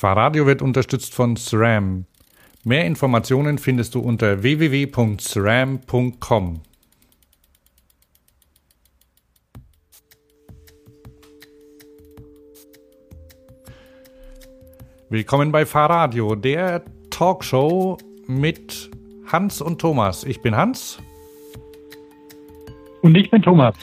Fahrradio wird unterstützt von SRAM. Mehr Informationen findest du unter www.sram.com. Willkommen bei Fahrradio, der Talkshow mit Hans und Thomas. Ich bin Hans. Und ich bin Thomas.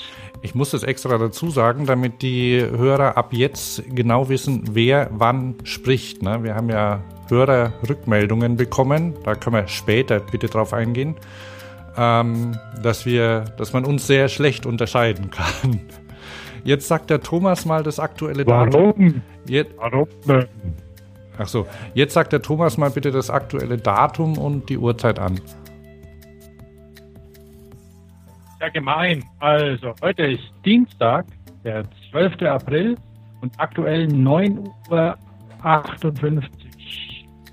Ich muss das extra dazu sagen, damit die Hörer ab jetzt genau wissen, wer wann spricht. Ne? Wir haben ja Hörerrückmeldungen bekommen, da können wir später bitte drauf eingehen, ähm, dass, wir, dass man uns sehr schlecht unterscheiden kann. Jetzt sagt der Thomas mal das aktuelle Warum? Datum. Jetzt, Warum? ach so, jetzt sagt der Thomas mal bitte das aktuelle Datum und die Uhrzeit an. Ja, gemein. Also, heute ist Dienstag, der 12. April und aktuell 9.58 Uhr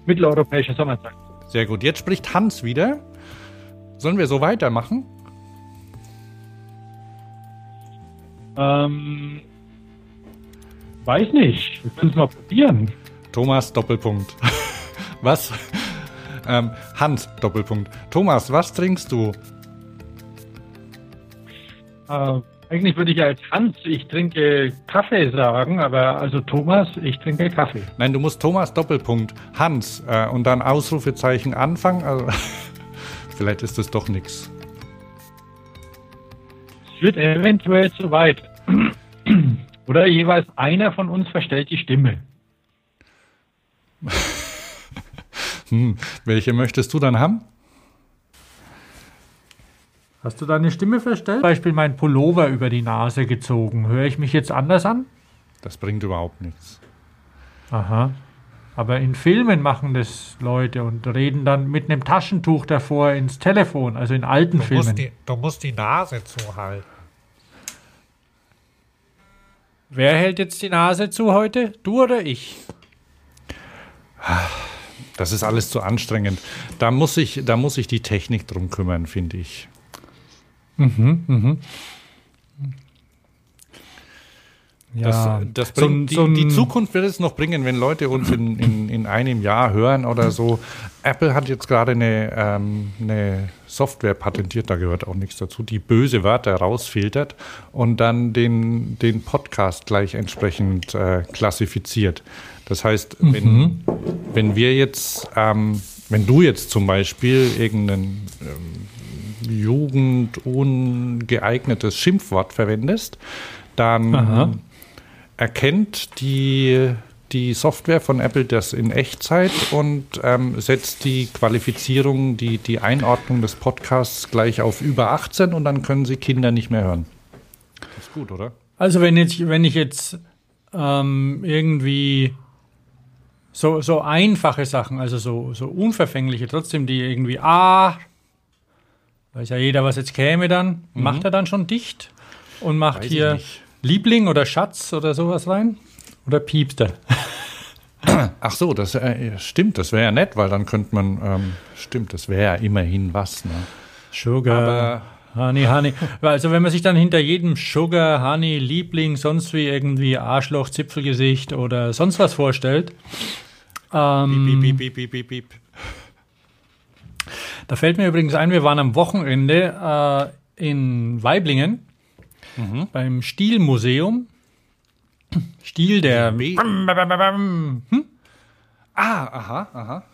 mitteleuropäische Sommerzeit. Sehr gut. Jetzt spricht Hans wieder. Sollen wir so weitermachen? Ähm, weiß nicht. Wir können es mal probieren. Thomas Doppelpunkt. Was? Ähm, Hans Doppelpunkt. Thomas, was trinkst du? Äh, eigentlich würde ich als Hans, ich trinke Kaffee sagen, aber also Thomas, ich trinke Kaffee. Nein, du musst Thomas Doppelpunkt Hans äh, und dann Ausrufezeichen Anfang. Also, vielleicht ist das doch nix. Es wird eventuell zu weit. Oder jeweils einer von uns verstellt die Stimme. Hm, welche möchtest du dann haben? Hast du deine Stimme verstellt? Zum Beispiel mein Pullover über die Nase gezogen. Höre ich mich jetzt anders an? Das bringt überhaupt nichts. Aha. Aber in Filmen machen das Leute und reden dann mit einem Taschentuch davor ins Telefon, also in alten Du Filmen. musst, die, du musst die Nase zuhalten. Wer hält jetzt die Nase zu heute? Du oder ich? Das ist alles zu anstrengend. Da muss sich, da muss sich die Technik drum kümmern, finde ich. Das, Ja, das so bringt, ein- so die, die Zukunft wird es noch bringen, wenn Leute uns in, in, in einem Jahr hören oder so. Apple hat jetzt gerade eine, ähm, eine Software patentiert, da gehört auch nichts dazu, die böse Wörter rausfiltert und dann den, den Podcast gleich entsprechend äh, klassifiziert. Das heißt, wenn, wenn wir jetzt, ähm, wenn du jetzt zum Beispiel irgendein ähm, jugendungeeignetes Schimpfwort verwendest, dann Aha. erkennt die, die Software von Apple das in Echtzeit und ähm, setzt die Qualifizierung, die, die Einordnung des Podcasts gleich auf über 18 und dann können sie Kinder nicht mehr hören. Das ist gut, oder? Also wenn, jetzt, wenn ich jetzt ähm, irgendwie so, so einfache Sachen, also so, so unverfängliche, trotzdem die irgendwie, ah, weiß ja jeder, was jetzt käme dann, macht er dann schon dicht und macht Mhm. Weiß hier. Liebling oder Schatz oder sowas rein? Oder piepst er? Ach so, das äh, stimmt, das wäre ja nett, weil dann könnte man, ähm, stimmt, das wäre ja immerhin was. Ne? Sugar, Honey, Honey. Also wenn man sich dann hinter jedem Sugar, Honey, Liebling, sonst wie irgendwie Arschloch, Zipfelgesicht oder sonst was vorstellt, ähm, Piep, piep, piep, piep, piep, piep. Da fällt mir übrigens ein, wir waren am Wochenende äh, in Weiblingen beim Stilmuseum. Stil der hm? Ah, aha, aha.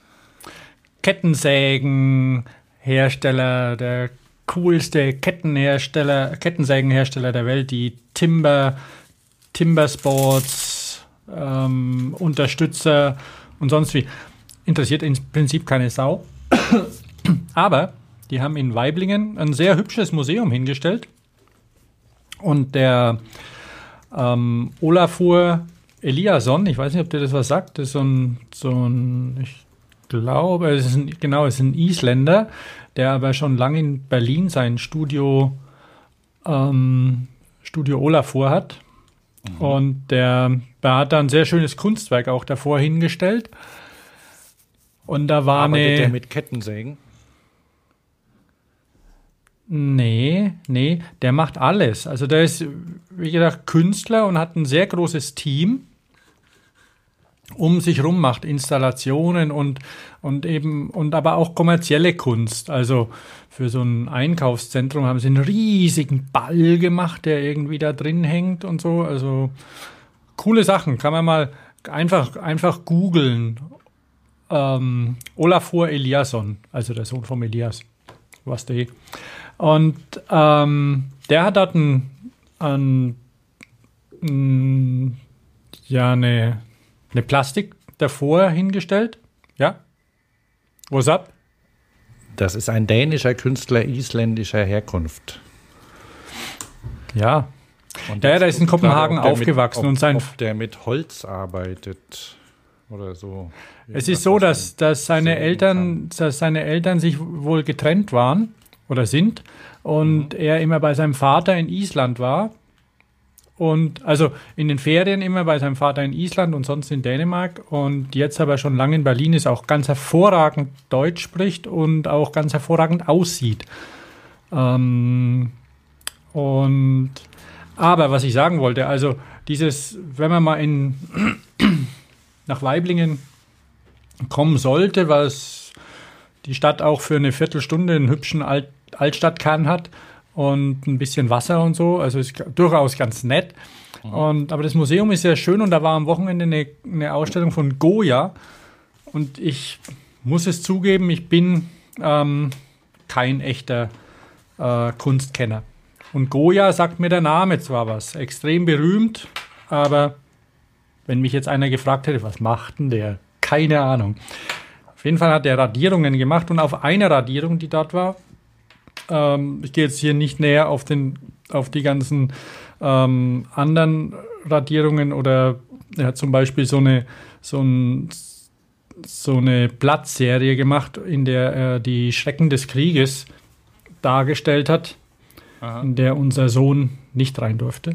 Kettensägenhersteller, der coolste Kettenhersteller, Kettensägenhersteller der Welt, die Timber, Timber Sports, ähm, Unterstützer und sonst wie. Interessiert im Prinzip keine Sau. Aber die haben in Weiblingen ein sehr hübsches Museum hingestellt. Und der ähm, Olafur Eliasson, ich weiß nicht, ob dir das was sagt, das ist so ein, so ein ich glaube, es ist ein, genau, es ist ein Isländer, der aber schon lange in Berlin sein Studio, ähm, Studio Olafur hat. Und der, der hat da ein sehr schönes Kunstwerk auch davor hingestellt. Und da war Arbeitet eine. der mit Kettensägen? Nee, nee, der macht alles. Also der ist, wie gesagt, Künstler und hat ein sehr großes Team. um sich rum macht, Installationen und, und eben, und aber auch kommerzielle Kunst. Also für so ein Einkaufszentrum haben sie einen riesigen Ball gemacht, der irgendwie da drin hängt und so. Also coole Sachen, kann man mal einfach, einfach googeln. Ähm, Olafur Eliasson, also der Sohn von Elias, was der. Und ähm, der hat dort ein, ein, ein ja, eine, eine Plastik davor hingestellt. Ja? What's up? Das ist ein dänischer Künstler isländischer Herkunft. Ja. Und jetzt der ist in Kopenhagen der aufgewachsen mit, ob, und sein- Ob der mit Holz arbeitet oder so. Es ist so, dass, dass seine Eltern, dass seine Eltern sich wohl getrennt waren oder sind und er immer bei seinem Vater in Island war. Und also in den Ferien immer bei seinem Vater in Island und sonst in Dänemark. Und jetzt aber schon lange in Berlin ist, auch ganz hervorragend Deutsch spricht und auch ganz hervorragend aussieht. Ähm, und aber was ich sagen wollte, also dieses, wenn man mal in nach Weiblingen kommen sollte, was die Stadt auch für eine Viertelstunde einen hübschen Alt Altstadtkern hat und ein bisschen Wasser und so. Also ist durchaus ganz nett. Und, aber das Museum ist sehr schön und da war am Wochenende eine, eine Ausstellung von Goya. Und ich muss es zugeben, ich bin ähm, kein echter äh, Kunstkenner. Und Goya sagt mir der Name zwar was, extrem berühmt, aber wenn mich jetzt einer gefragt hätte, was macht denn der? Keine Ahnung. Auf jeden Fall hat er Radierungen gemacht und auf einer Radierung, die dort war, ähm, ich gehe jetzt hier nicht näher auf, den, auf die ganzen ähm, anderen Radierungen oder er hat zum Beispiel so eine, so ein, so eine Blattserie gemacht, in der er die Schrecken des Krieges dargestellt hat, Aha. in der unser Sohn nicht rein durfte,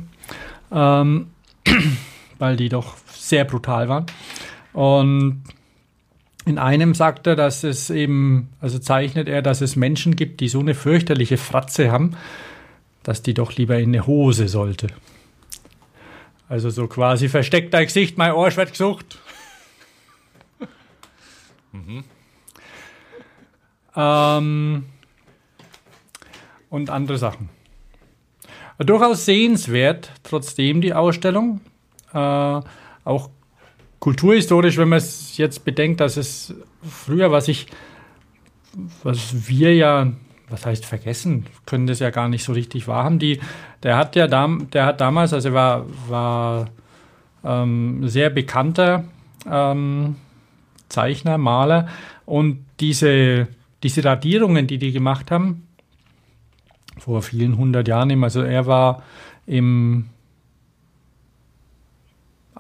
ähm, weil die doch sehr brutal waren. Und in einem sagt er, dass es eben, also zeichnet er, dass es Menschen gibt, die so eine fürchterliche Fratze haben, dass die doch lieber in eine Hose sollte. Also so quasi versteckt dein Gesicht, mein Arsch wird gesucht. Ähm, und andere Sachen. Durchaus sehenswert, trotzdem die Ausstellung. Äh, auch kulturhistorisch, wenn man es jetzt bedenkt, dass es früher, was ich, was wir ja, was heißt vergessen, können das ja gar nicht so richtig wahrhaben. Die, der hat ja dam, der hat damals, also er war, war ähm, sehr bekannter ähm, Zeichner, Maler und diese, diese Radierungen, die die gemacht haben, vor vielen hundert Jahren, also er war im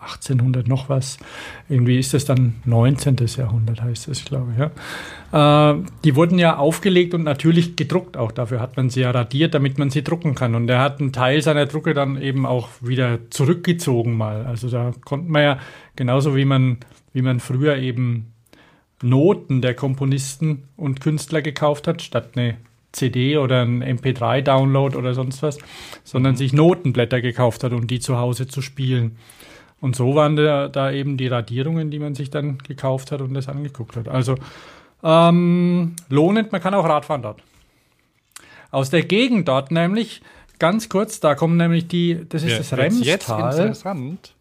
1800 noch was. Irgendwie ist das dann 19. Jahrhundert, heißt das, glaube ich. Ja. Äh, die wurden ja aufgelegt und natürlich gedruckt auch. Dafür hat man sie ja radiert, damit man sie drucken kann. Und er hat einen Teil seiner Drucke dann eben auch wieder zurückgezogen mal. Also da konnte man ja genauso wie man, wie man früher eben Noten der Komponisten und Künstler gekauft hat, statt eine CD oder ein MP3-Download oder sonst was, sondern sich Notenblätter gekauft hat, um die zu Hause zu spielen. Und so waren da, da eben die Radierungen, die man sich dann gekauft hat und das angeguckt hat. Also ähm, lohnend, man kann auch Radfahren dort. Aus der Gegend dort nämlich, ganz kurz, da kommen nämlich die, das ist das Wird's jetzt Remstal. interessant.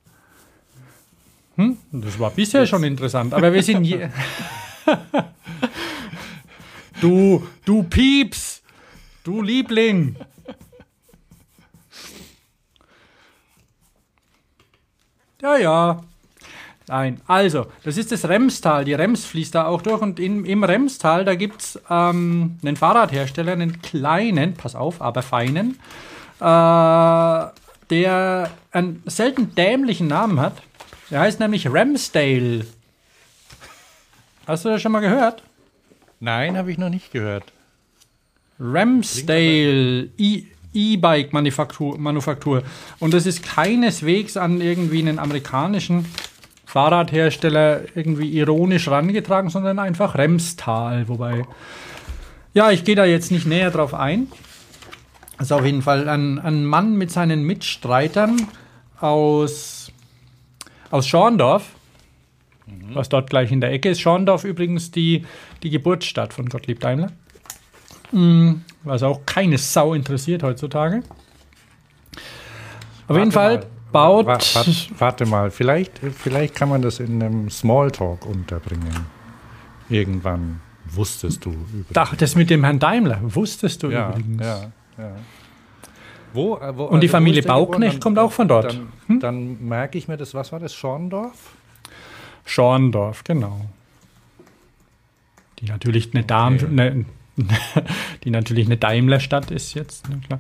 Hm? Das war bisher schon interessant, aber wir sind je Du, du Pieps, du Liebling. Ja, ja. Nein, also, das ist das Remstal. Die Rems fließt da auch durch und in, im Remstal, da gibt es ähm, einen Fahrradhersteller, einen kleinen, pass auf, aber feinen, äh, der einen selten dämlichen Namen hat. Der heißt nämlich Ramsdale. Hast du das schon mal gehört? Nein, habe ich noch nicht gehört. Ramsdale E- E-Bike-Manufaktur. Manufaktur. Und das ist keineswegs an irgendwie einen amerikanischen Fahrradhersteller irgendwie ironisch rangetragen, sondern einfach Remstal. Wobei, ja, ich gehe da jetzt nicht näher drauf ein. Das ist auf jeden Fall ein, ein Mann mit seinen Mitstreitern aus, aus Schorndorf. was dort gleich in der Ecke ist. Schorndorf übrigens die, die Geburtsstadt von Gottlieb Daimler. Mm, was auch keine Sau interessiert heutzutage. Auf jeden Fall mal. baut. Wa- Warte, warte mal, vielleicht, vielleicht kann man das in einem Smalltalk unterbringen. Irgendwann wusstest du über. Ach, das mit dem Herrn Daimler, wusstest du ja, übrigens. ja, ja. Wo, äh, wo, Und die wo Familie? Bauknecht kommt auch von dort. Hm? Dann, dann merke ich mir das, was war das, Schorndorf? Schorndorf, genau. Die natürlich eine Darm, Okay. ne, die natürlich eine Daimlerstadt ist jetzt, ne, klar.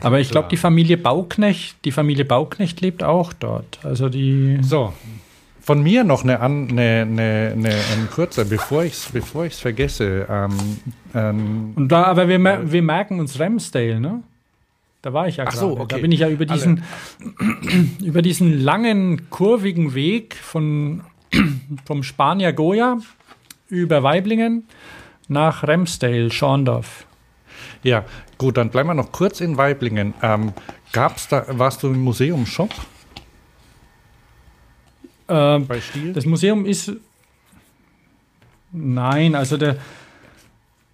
Aber ich glaube, die Familie Bauknecht, die Familie Bauknecht lebt auch dort. Also die. So, von mir noch eine, eine, eine, eine, ein kurzer, bevor ich es bevor ich's vergesse. Ähm, ähm, Und da, aber wir, mer wir merken uns Ramsdale, ne? Da war ich ja Ach gerade. so, Da okay. bin ich ja über diesen, über diesen langen, kurvigen Weg von, vom Spanier Goya über Weiblingen nach Ramsdale, Schorndorf. ja, gut, dann bleiben wir noch kurz in Weiblingen. Ähm, gab's da, warst du im Museum Shop Äh, bei Stiel? das Museum ist. Nein, also der,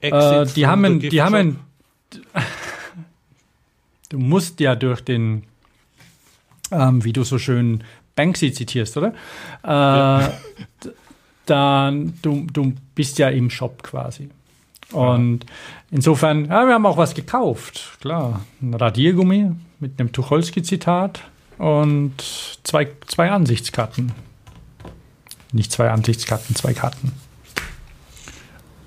äh, die haben, the ein- gift die haben, shop? ein- du musst ja durch den, ähm, wie du so schön Banksy zitierst, oder? Äh, d- Dann, du, du bist ja im Shop quasi. Und insofern, ja, wir haben auch was gekauft, klar. Ein Radiergummi mit einem Tucholsky-Zitat und zwei, zwei Ansichtskarten. Nicht zwei Ansichtskarten, zwei Karten.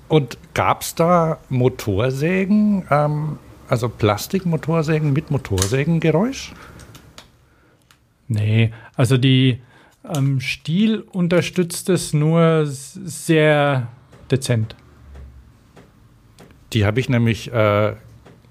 Und gab es da Motorsägen, ähm, also Plastikmotorsägen mit Motorsägengeräusch? Nee, also die ähm, Stiel unterstützt es nur sehr dezent. Die habe ich nämlich äh,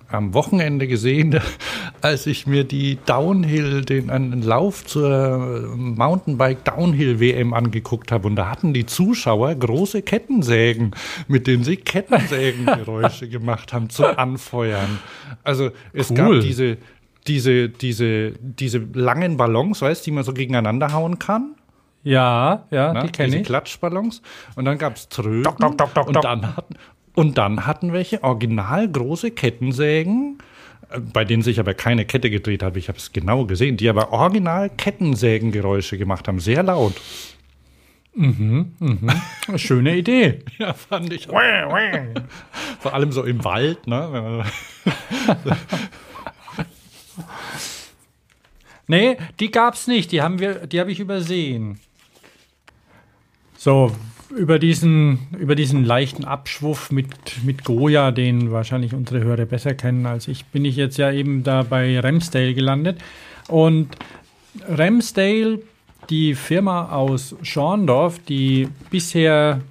am Wochenende gesehen, als ich mir die Downhill, den einen Lauf zur Mountainbike Downhill WM angeguckt habe. Und da hatten die Zuschauer große Kettensägen, mit denen sie Kettensägengeräusche gemacht haben zum Anfeuern. Also es Cool. gab diese, diese, diese, diese langen Ballons, weißt du, die man so gegeneinander hauen kann. Ja, ja, Ne? die kenne Diese ich. Klatschballons. Und dann gab es Tröten. Dock, dock, dock, dock, und, dann hatten, und dann hatten welche original große Kettensägen, äh, bei denen sich aber keine Kette gedreht hat. Ich habe es genau gesehen, die aber original Kettensägengeräusche gemacht haben. Sehr laut. Schöne Idee. Ja, fand ich. auch. Vor allem so im Wald. Ne? Nee, die gab's nicht. Die haben wir, die habe ich übersehen. So, über diesen, über diesen leichten Abschwuff mit, mit Goya, den wahrscheinlich unsere Hörer besser kennen als ich, bin ich jetzt ja eben da bei Ramsdale gelandet. Und Ramsdale, die Firma aus Schorndorf, die bisher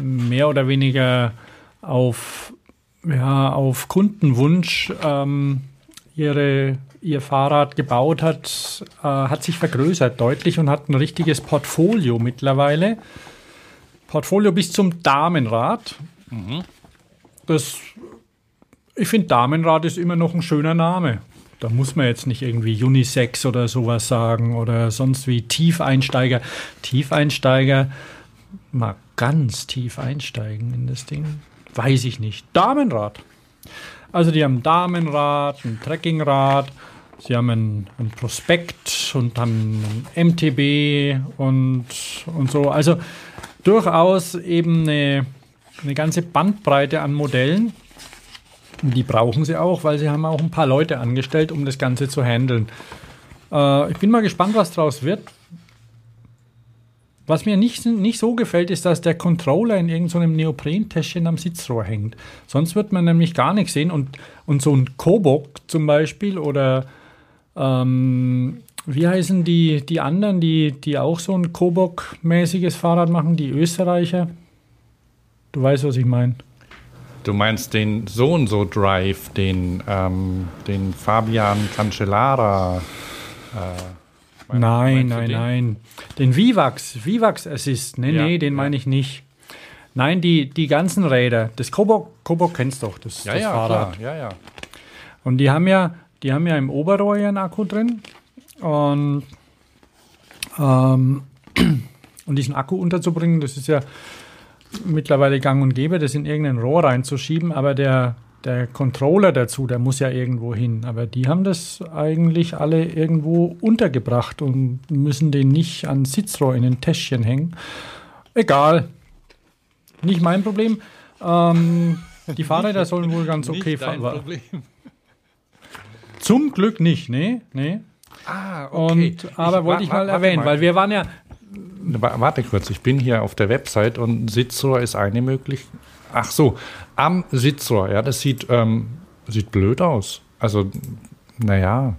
mehr oder weniger auf, ja, auf Kundenwunsch ähm, ihre, ihr Fahrrad gebaut hat, äh, hat sich vergrößert deutlich und hat ein richtiges Portfolio mittlerweile. Portfolio bis zum Damenrad. Das, ich finde, Damenrad ist immer noch ein schöner Name. Da muss man jetzt nicht irgendwie Unisex oder sowas sagen oder sonst wie Tiefeinsteiger. Tiefeinsteiger, mal ganz tief einsteigen in das Ding. Weiß ich nicht. Damenrad. Also die haben ein Damenrad, ein Trekkingrad, sie haben ein, ein Prospekt und haben ein MTB und, und so. Also durchaus eben eine, eine ganze Bandbreite an Modellen. Und die brauchen sie auch, weil sie haben auch ein paar Leute angestellt, um das Ganze zu handeln. Äh, ich bin mal gespannt, was draus wird. Was mir nicht, nicht so gefällt, ist, dass der Controller in irgendeinem Neoprentäschchen am Sitzrohr hängt. Sonst wird man nämlich gar nichts sehen. Und, und so ein Kobok zum Beispiel oder ähm, wie heißen die, die anderen, die, die auch so ein Kobok-mäßiges Fahrrad machen, die Österreicher? Du weißt, was ich meine. Du meinst den so und so Drive, den, ähm, den Fabian Cancellara. Äh, mein- Nein, du nein, den? nein. Den Vivax, Vivax Assist. Nee, Ja, nee, den ja. meine ich nicht. Nein, die, die ganzen Räder. Das Kobok, Kobok kennst doch, das, Ja, das ja, Fahrrad. klar. Ja, ja. Und die haben ja, die haben ja im Oberrohr ihren Akku drin. Und ähm, Und diesen Akku unterzubringen, das ist ja mittlerweile gang und gäbe, das in irgendein Rohr reinzuschieben, aber der, der Controller dazu, der muss ja irgendwo hin. Aber die haben das eigentlich alle irgendwo untergebracht und müssen den nicht an Sitzrohr in ein Täschchen hängen. Egal. Nicht mein Problem. Ähm, die Fahrräder sollen wohl ganz okay fahren. Problem. Zum Glück nicht, nee, nee. Ah, Und, aber wollte ich mal erwähnen, weil wir waren ja, Wa- Warte kurz, ich bin hier auf der Website und Sitzrohr ist eine Möglichkeit. Ach so, am Sitzrohr, ja, das sieht, ähm, sieht blöd aus. Also, naja,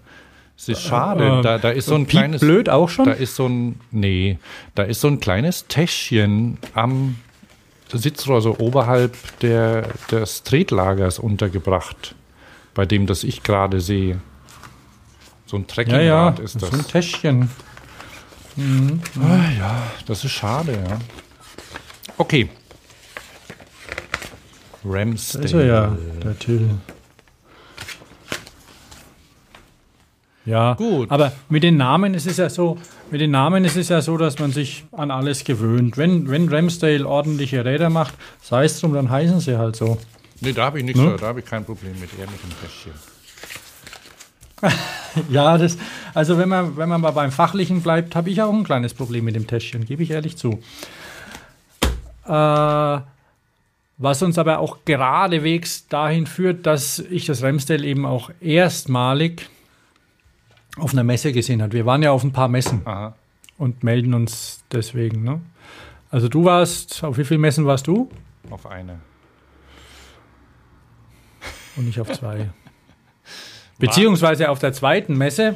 es ist schade. äh, da, da ist so ein Piep kleines. blöd auch schon? Da ist so ein, nee, da ist so ein kleines Täschchen am Sitzrohr, so oberhalb der, des Tretlagers untergebracht, bei dem das ich gerade sehe. So ein ja, Trekkingrad ja, ist so das. ein Täschchen. Ah, ja, das ist schade, ja. Okay. Da Ramsdale. ist er ja, der Till. Ja, Gut. aber mit den Namen ist es ja so, mit den Namen ist es ja so, dass man sich an alles gewöhnt. Wenn, wenn Ramsdale ordentliche Räder macht, sei es drum, dann heißen sie halt so. Nee, da habe ich nichts, Ne? da habe ich kein Problem mit. Eher mit dem Täschchen. Ja, das, also wenn man, wenn man mal beim Fachlichen bleibt, habe ich auch ein kleines Problem mit dem Täschchen, gebe ich ehrlich zu. Äh, was uns aber auch geradewegs dahin führt, dass ich das Ramsdale eben auch erstmalig auf einer Messe gesehen habe. Wir waren ja auf ein paar Messen Aha. und melden uns deswegen. Ne? Also du warst, auf wie vielen Messen warst du? Auf eine. Und nicht auf zwei. Beziehungsweise auf der zweiten Messe,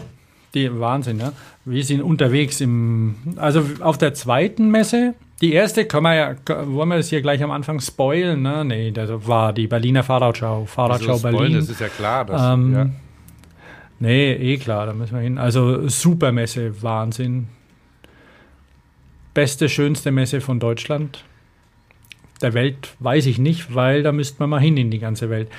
die Wahnsinn, ne? Wir sind unterwegs im, also auf der zweiten Messe, die erste, können wir ja, wollen wir das hier gleich am Anfang spoilen, ne? Nee, das war die Berliner Fahrradschau, Fahrradschau Also Berlin. Das ist ja klar. Dass, Ähm, ja. Nee, eh klar, da müssen wir hin. Also super Messe, Wahnsinn. Beste, schönste Messe von Deutschland. Der Welt weiß ich nicht, weil da müsste man mal hin in die ganze Welt.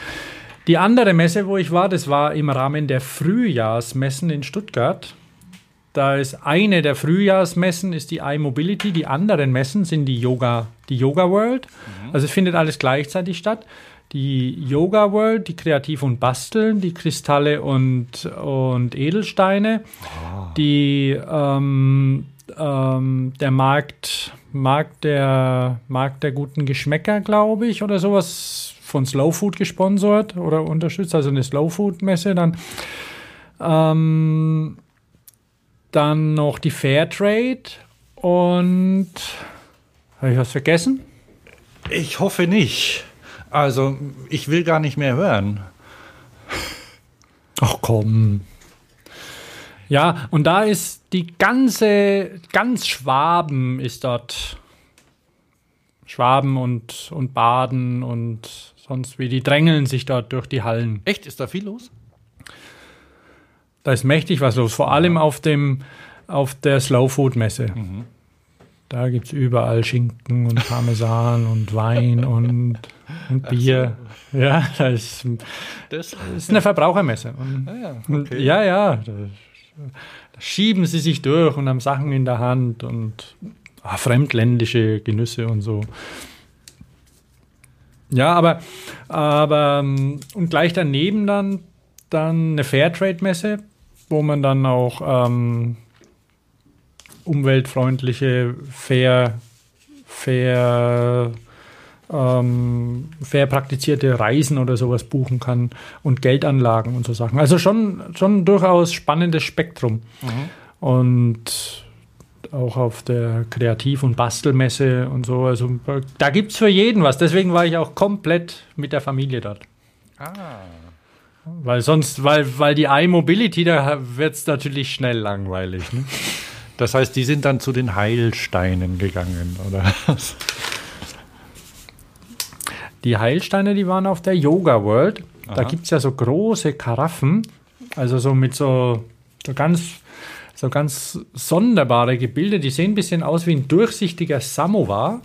Die andere Messe, wo ich war, das war im Rahmen der Frühjahrsmessen in Stuttgart. Da ist eine der Frühjahrsmessen ist die iMobility, die anderen Messen sind die Yoga, die Yoga World. Also es findet alles gleichzeitig statt. Die Yoga World, die Kreativ und Basteln, die Kristalle und, und Edelsteine, die ähm, ähm, der Markt, Markt der Markt der guten Geschmäcker, glaube ich, oder sowas von Slow Food gesponsert oder unterstützt, also eine Slow Food Messe. Dann ähm, dann noch die Fairtrade und habe ich was vergessen? Ich hoffe nicht. Also, ich will gar nicht mehr hören. Ach komm. Ja, und da ist die ganze, ganz Schwaben ist dort. Schwaben und, und Baden und sonst wie, die drängeln sich dort durch die Hallen. Echt? Ist da viel los? Da ist mächtig was los, vor allem auf, dem, auf der Slow Food Messe. Da gibt es überall Schinken und Parmesan und Wein und, und Bier. Ja, das ist, Das, ist eine Verbrauchermesse. Und, ja, und ja, ja, da, da schieben sie sich durch und haben Sachen in der Hand und ah, fremdländische Genüsse und so. Ja, aber, aber ähm, und gleich daneben dann, dann eine Fairtrade-Messe, wo man dann auch ähm, umweltfreundliche, fair, fair, ähm, fair praktizierte Reisen oder sowas buchen kann und Geldanlagen und so Sachen. Also schon, schon durchaus spannendes Spektrum. Und auch auf der Kreativ- und Bastelmesse und so. Also da gibt es für jeden was. Deswegen war ich auch komplett mit der Familie dort. ah. Weil sonst, weil, weil die iMobility, da wird es natürlich schnell langweilig. Ne? Das heißt, die sind dann zu den Heilsteinen gegangen, oder was? Die Heilsteine, die waren auf der Yoga World. Da gibt es ja so große Karaffen, also so mit so, so ganz so ganz sonderbare Gebilde. Die sehen ein bisschen aus wie ein durchsichtiger Samovar,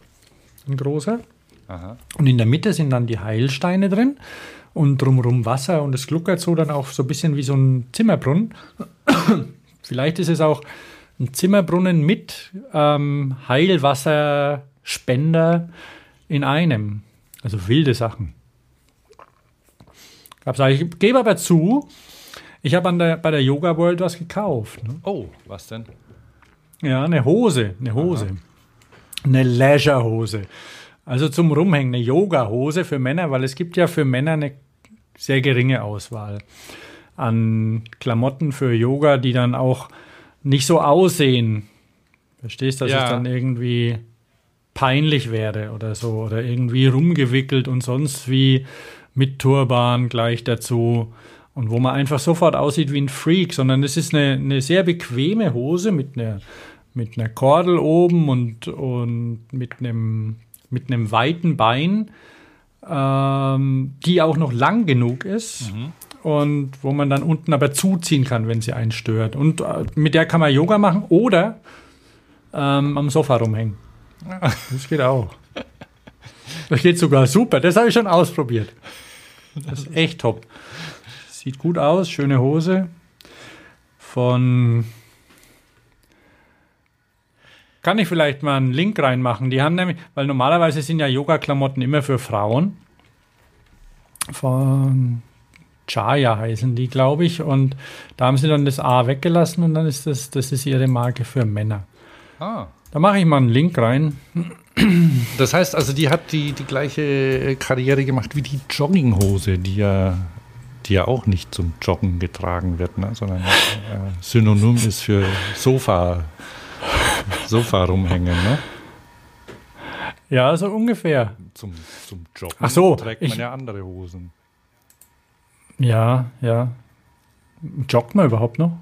ein großer. Aha. Und in der Mitte sind dann die Heilsteine drin und drumherum Wasser und es gluckert so dann auch so ein bisschen wie so ein Zimmerbrunnen. Vielleicht ist es auch ein Zimmerbrunnen mit ähm, Heilwasserspender in einem. Also wilde Sachen. Ich gebe aber zu, ich habe der, bei der Yoga World was gekauft. Ne? Oh, was denn? Ja, eine Hose, eine Hose. Eine Leisure-Hose. Also zum Rumhängen, eine Yoga-Hose für Männer, weil es gibt ja für Männer eine sehr geringe Auswahl an Klamotten für Yoga, die dann auch nicht so aussehen. Verstehst, dass Ja. es dann irgendwie peinlich wäre oder so oder irgendwie rumgewickelt und sonst wie mit Turban gleich dazu und wo man einfach sofort aussieht wie ein Freak, sondern es ist eine, eine sehr bequeme Hose mit einer, mit einer Kordel oben und, und mit einem, mit einem weiten Bein, ähm, die auch noch lang genug ist und wo man dann unten aber zuziehen kann, wenn sie einen stört. Und äh, mit der kann man Yoga machen oder ähm, am Sofa rumhängen. Das geht auch. Das geht sogar super. Das habe ich schon ausprobiert. Das ist echt top. Sieht gut aus, schöne Hose. Von. Kann ich vielleicht mal einen Link reinmachen? Die haben nämlich, weil normalerweise sind ja Yoga-Klamotten immer für Frauen. Von Chaya heißen die, glaube ich. Und da haben sie dann das A weggelassen und dann ist das, das ist ihre Marke für Männer. Ah. Da mache ich mal einen Link rein. Das heißt also, die hat die, die gleiche Karriere gemacht wie die Jogginghose, die ja, die ja auch nicht zum Joggen getragen wird, ne? sondern äh, synonym ist für Sofa, Sofa rumhängen. Ne? Ja, so ungefähr. Zum, zum Joggen Ach so, trägt man ich- ja andere Hosen. Ja, ja. Joggt man überhaupt noch?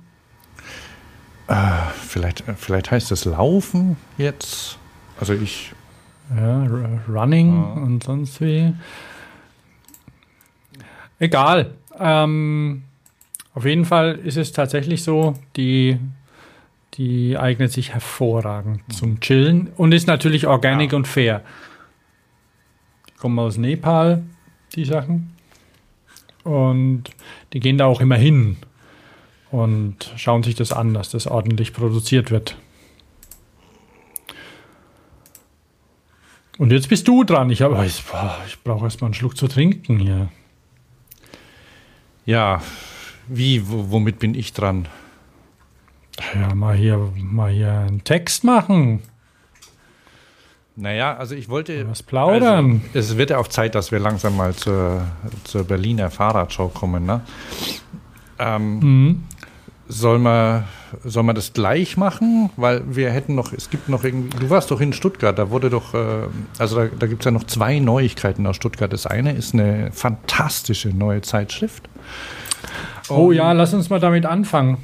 Vielleicht, vielleicht heißt es Laufen jetzt. Also ich, Ja, Running und sonst wie. Egal. Ähm, auf jeden Fall ist es tatsächlich so, die, die eignet sich hervorragend zum Chillen und ist natürlich organic und fair. Die kommen aus Nepal, die Sachen. Und die gehen da auch immer hin und schauen sich das an, dass das ordentlich produziert wird. Und jetzt bist du dran. Ich, hab- ich, ich brauche erstmal einen Schluck zu trinken hier. ja, wie, wo, womit bin ich dran? Ja, mal hier, mal hier einen Text machen. Naja, also ich wollte. Was plaudern. Also, es wird ja auch Zeit, dass wir langsam mal zur, zur Berliner Fahrradshow kommen. Ne? Ähm, Mhm. soll, man, soll man das gleich machen? Weil wir hätten noch, es gibt noch irgendwie, du warst doch in Stuttgart, da wurde doch, äh, also da, da gibt es ja noch zwei Neuigkeiten aus Stuttgart. Das eine ist eine fantastische neue Zeitschrift. Oh ja, lass uns mal damit anfangen.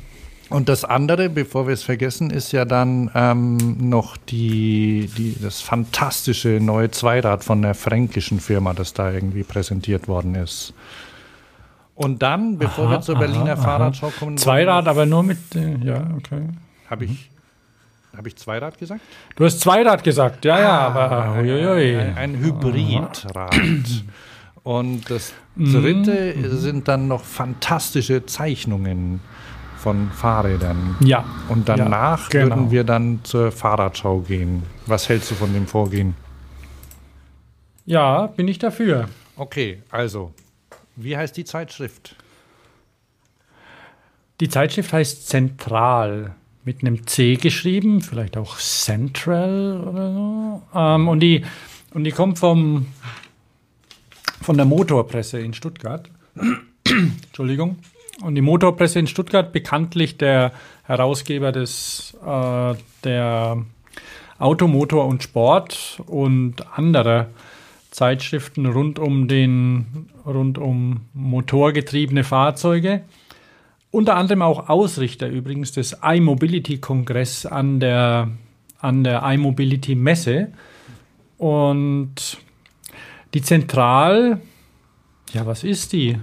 Und das andere, bevor wir es vergessen, ist ja dann ähm, noch die, die, das fantastische neue Zweirad von der fränkischen Firma, das da irgendwie präsentiert worden ist. Und dann, bevor Aha, wir zur Berliner aha, Fahrradschau kommen, Zweirad, aber nur mit. äh, Ja, okay. habe ich, hab ich Zweirad gesagt? Du hast Zweirad gesagt, ja, ja, aber. Ah, Uiuiui. Ein, ein Hybridrad. Und das Mhm. dritte sind dann noch fantastische Zeichnungen von Fahrrädern. Ja. Und danach Ja, genau. würden wir dann zur Fahrradschau gehen. Was hältst du von dem Vorgehen? Ja, bin ich dafür. Okay, also, wie heißt die Zeitschrift? Die Zeitschrift heißt Zentral. Mit einem C geschrieben, vielleicht auch Central oder so. Ähm, und, die, und die kommt vom, von der Motorpresse in Stuttgart. Entschuldigung. Und die Motorpresse in Stuttgart, bekanntlich der Herausgeber des, äh, der Automotor und Sport und anderer Zeitschriften rund um den rund um motorgetriebene Fahrzeuge. Unter anderem auch Ausrichter übrigens des iMobility-Kongress an der, an der iMobility-Messe. Und die Zentral, ja, was ist die?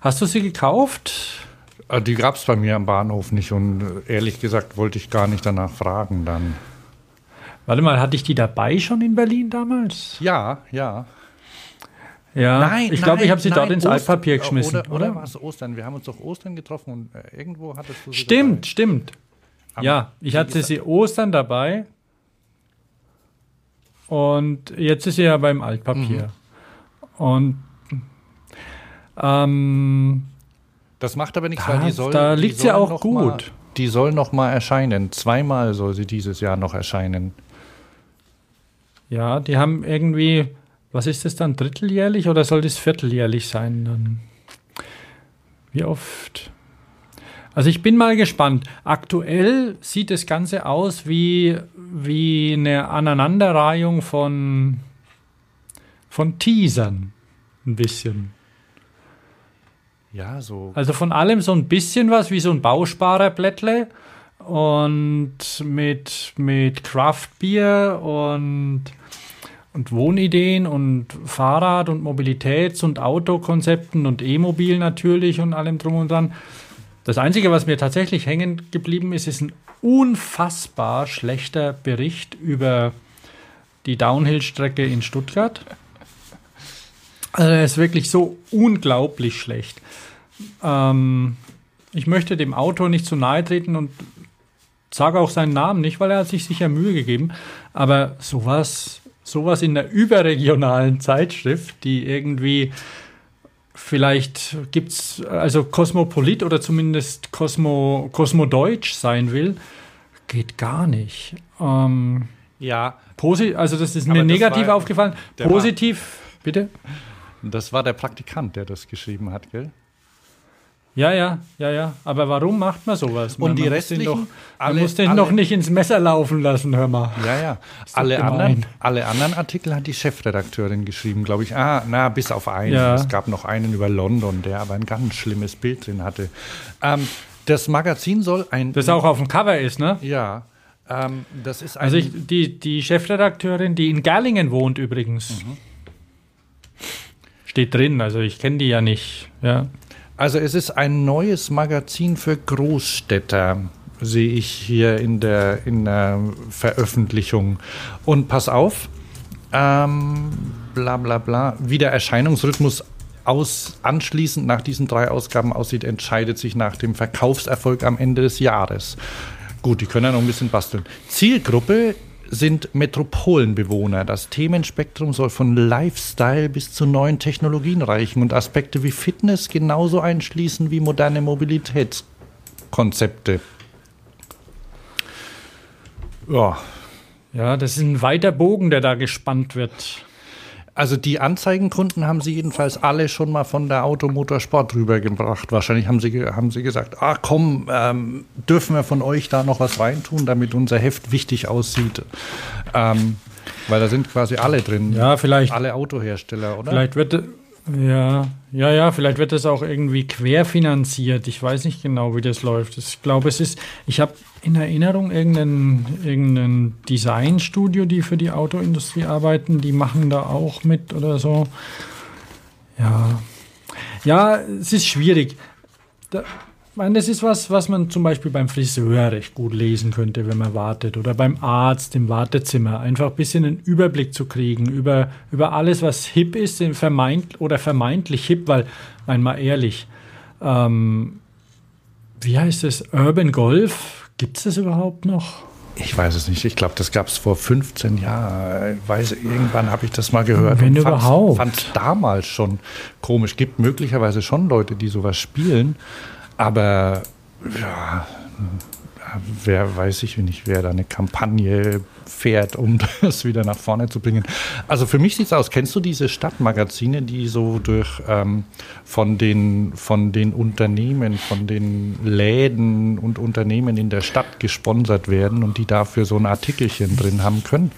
Hast du sie gekauft? Äh, Die gab es bei mir am Bahnhof nicht und äh, ehrlich gesagt wollte ich gar nicht danach fragen dann. Warte mal, hatte ich die dabei schon in Berlin damals? Ja, ja. Ja, ich glaube, ich habe sie dort ins Ostern- Altpapier geschmissen, Oder, oder? oder war es Ostern? Wir haben uns doch Ostern getroffen und äh, irgendwo hattest du sie Stimmt, stimmt. dabei. Ja, ich hatte sie Ostern dabei. Und jetzt ist sie ja beim Altpapier. Und ähm, Das macht aber nichts, Da- weil die soll. da liegt sie soll auch gut. Mal, die soll noch mal erscheinen. Zweimal soll sie dieses Jahr noch erscheinen. ja, die haben irgendwie, was ist das dann, dritteljährlich oder soll das vierteljährlich sein? Dann? Wie oft? Also ich bin mal gespannt. Aktuell sieht das Ganze aus wie, wie eine Aneinanderreihung von, von Teasern. Ein bisschen. Ja, so. Also von allem so ein bisschen was, wie so ein Bausparerblättle und mit, mit Craftbier und, und Wohnideen und Fahrrad- und Mobilitäts- und Autokonzepten und E-Mobil natürlich und allem drum und dran. Das Einzige, was mir tatsächlich hängen geblieben ist, ist ein unfassbar schlechter Bericht über die Downhill-Strecke in Stuttgart. Also er ist wirklich so unglaublich schlecht. Ähm, ich möchte dem Autor nicht zu nahe treten und sage auch seinen Namen nicht, weil er hat sich sicher Mühe gegeben. Aber sowas, sowas in der überregionalen Zeitschrift, die irgendwie vielleicht gibt's also Kosmopolit oder zumindest Kosmo, Kosmodeutsch sein will, geht gar nicht. Ähm, Ja, posi also das ist mir negativ aufgefallen. der war- Positiv, bitte? Das war der Praktikant, der das geschrieben hat, gell? Ja, ja, ja, ja. Aber warum macht man sowas? Man, Und die man muss restlichen? doch, man Alle- muss den alle- doch nicht ins Messer laufen lassen, hör mal. Ja, ja. doch Alle anderen, alle anderen Artikel hat die Chefredakteurin geschrieben, glaube ich. Ah, na, bis auf einen. Ja. Es gab noch einen über London, der aber ein ganz schlimmes Bild drin hatte. Ähm, das Magazin soll ein. Das auch auf dem Cover ist, ne? Ja. Ähm, das ist ein. Also ich, die, die Chefredakteurin, die in Gerlingen wohnt übrigens. Mhm. Steht drin, also ich kenne die ja nicht. Ja. Also es ist ein neues Magazin für Großstädter, sehe ich hier in der, in der Veröffentlichung. Und pass auf, ähm, bla bla bla, wie der Erscheinungsrhythmus aus, anschließend nach diesen drei Ausgaben aussieht, entscheidet sich nach dem Verkaufserfolg am Ende des Jahres. Gut, die können ja noch ein bisschen basteln. Zielgruppe sind Metropolenbewohner. Das Themenspektrum soll von Lifestyle bis zu neuen Technologien reichen und Aspekte wie Fitness genauso einschließen wie moderne Mobilitätskonzepte. Ja, ja, das ist ein weiter Bogen, der da gespannt wird. Also die Anzeigenkunden haben sie jedenfalls alle schon mal von der Automotorsport rübergebracht. Wahrscheinlich haben sie, haben sie gesagt, ah komm, ähm, dürfen wir von euch da noch was reintun, damit unser Heft wichtig aussieht. Ähm, weil da sind quasi alle drin. Ja, vielleicht, Alle Autohersteller, oder? vielleicht wird ja, ja, ja, vielleicht wird das auch irgendwie querfinanziert. Ich weiß nicht genau, wie das läuft. Ich glaube, es ist, ich habe in Erinnerung irgendein, irgendein Designstudio, die für die Autoindustrie arbeiten, die machen da auch mit oder so. Ja, ja, es ist schwierig. Da, ich meine, das ist was, was man zum Beispiel beim Friseur recht gut lesen könnte, wenn man wartet. Oder beim Arzt im Wartezimmer. Einfach ein bisschen einen Überblick zu kriegen über, über alles, was hip ist, vermeint, oder vermeintlich hip, weil, einmal ehrlich, ähm, wie heißt es? Urban Golf? Gibt es das überhaupt noch? Ich weiß es nicht. Ich glaube, das gab es vor 15 Jahren. Ich weiß, irgendwann habe ich das mal gehört. Wenn und fand's- überhaupt. Fand's damals schon komisch. Gibt möglicherweise schon Leute, die sowas spielen. Aber ja, wer weiß ich nicht, wer da eine Kampagne fährt, um das wieder nach vorne zu bringen. Also für mich sieht es aus, kennst du diese Stadtmagazine, die so durch ähm, von, den, von den Unternehmen, von den Läden und Unternehmen in der Stadt gesponsert werden und die dafür so ein Artikelchen drin haben können?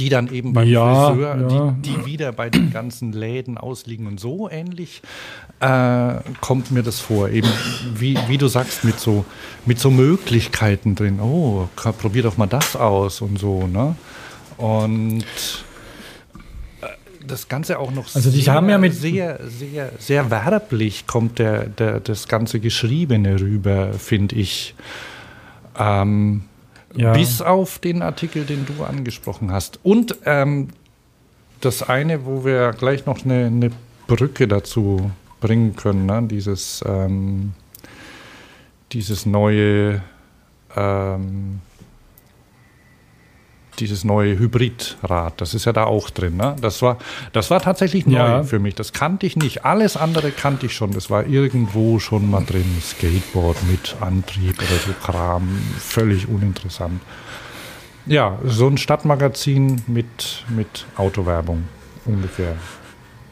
Die dann eben beim Ja, Friseur, ja. Die, die wieder bei den ganzen Läden ausliegen und so ähnlich äh, kommt mir das vor. Eben wie, wie du sagst, mit so, mit so Möglichkeiten drin. Oh, probier doch mal das aus und so, ne? Und äh, das Ganze auch noch Also die haben ja mit- sehr, sehr, sehr werblich kommt der, der, das ganze Geschriebene rüber, finde ich. Ähm, Ja. Bis auf den Artikel, den du angesprochen hast. Und ähm, das eine, wo wir gleich noch eine, eine Brücke dazu bringen können, ne? dieses, ähm, dieses neue ähm, dieses neue Hybridrad, das ist ja da auch drin. Ne? Das, war, das war tatsächlich neu Ja. für mich. Das kannte ich nicht. Alles andere kannte ich schon. Das war irgendwo schon mal drin. Skateboard mit Antrieb oder so Kram. Völlig uninteressant. Ja, so ein Stadtmagazin mit, mit Autowerbung ungefähr.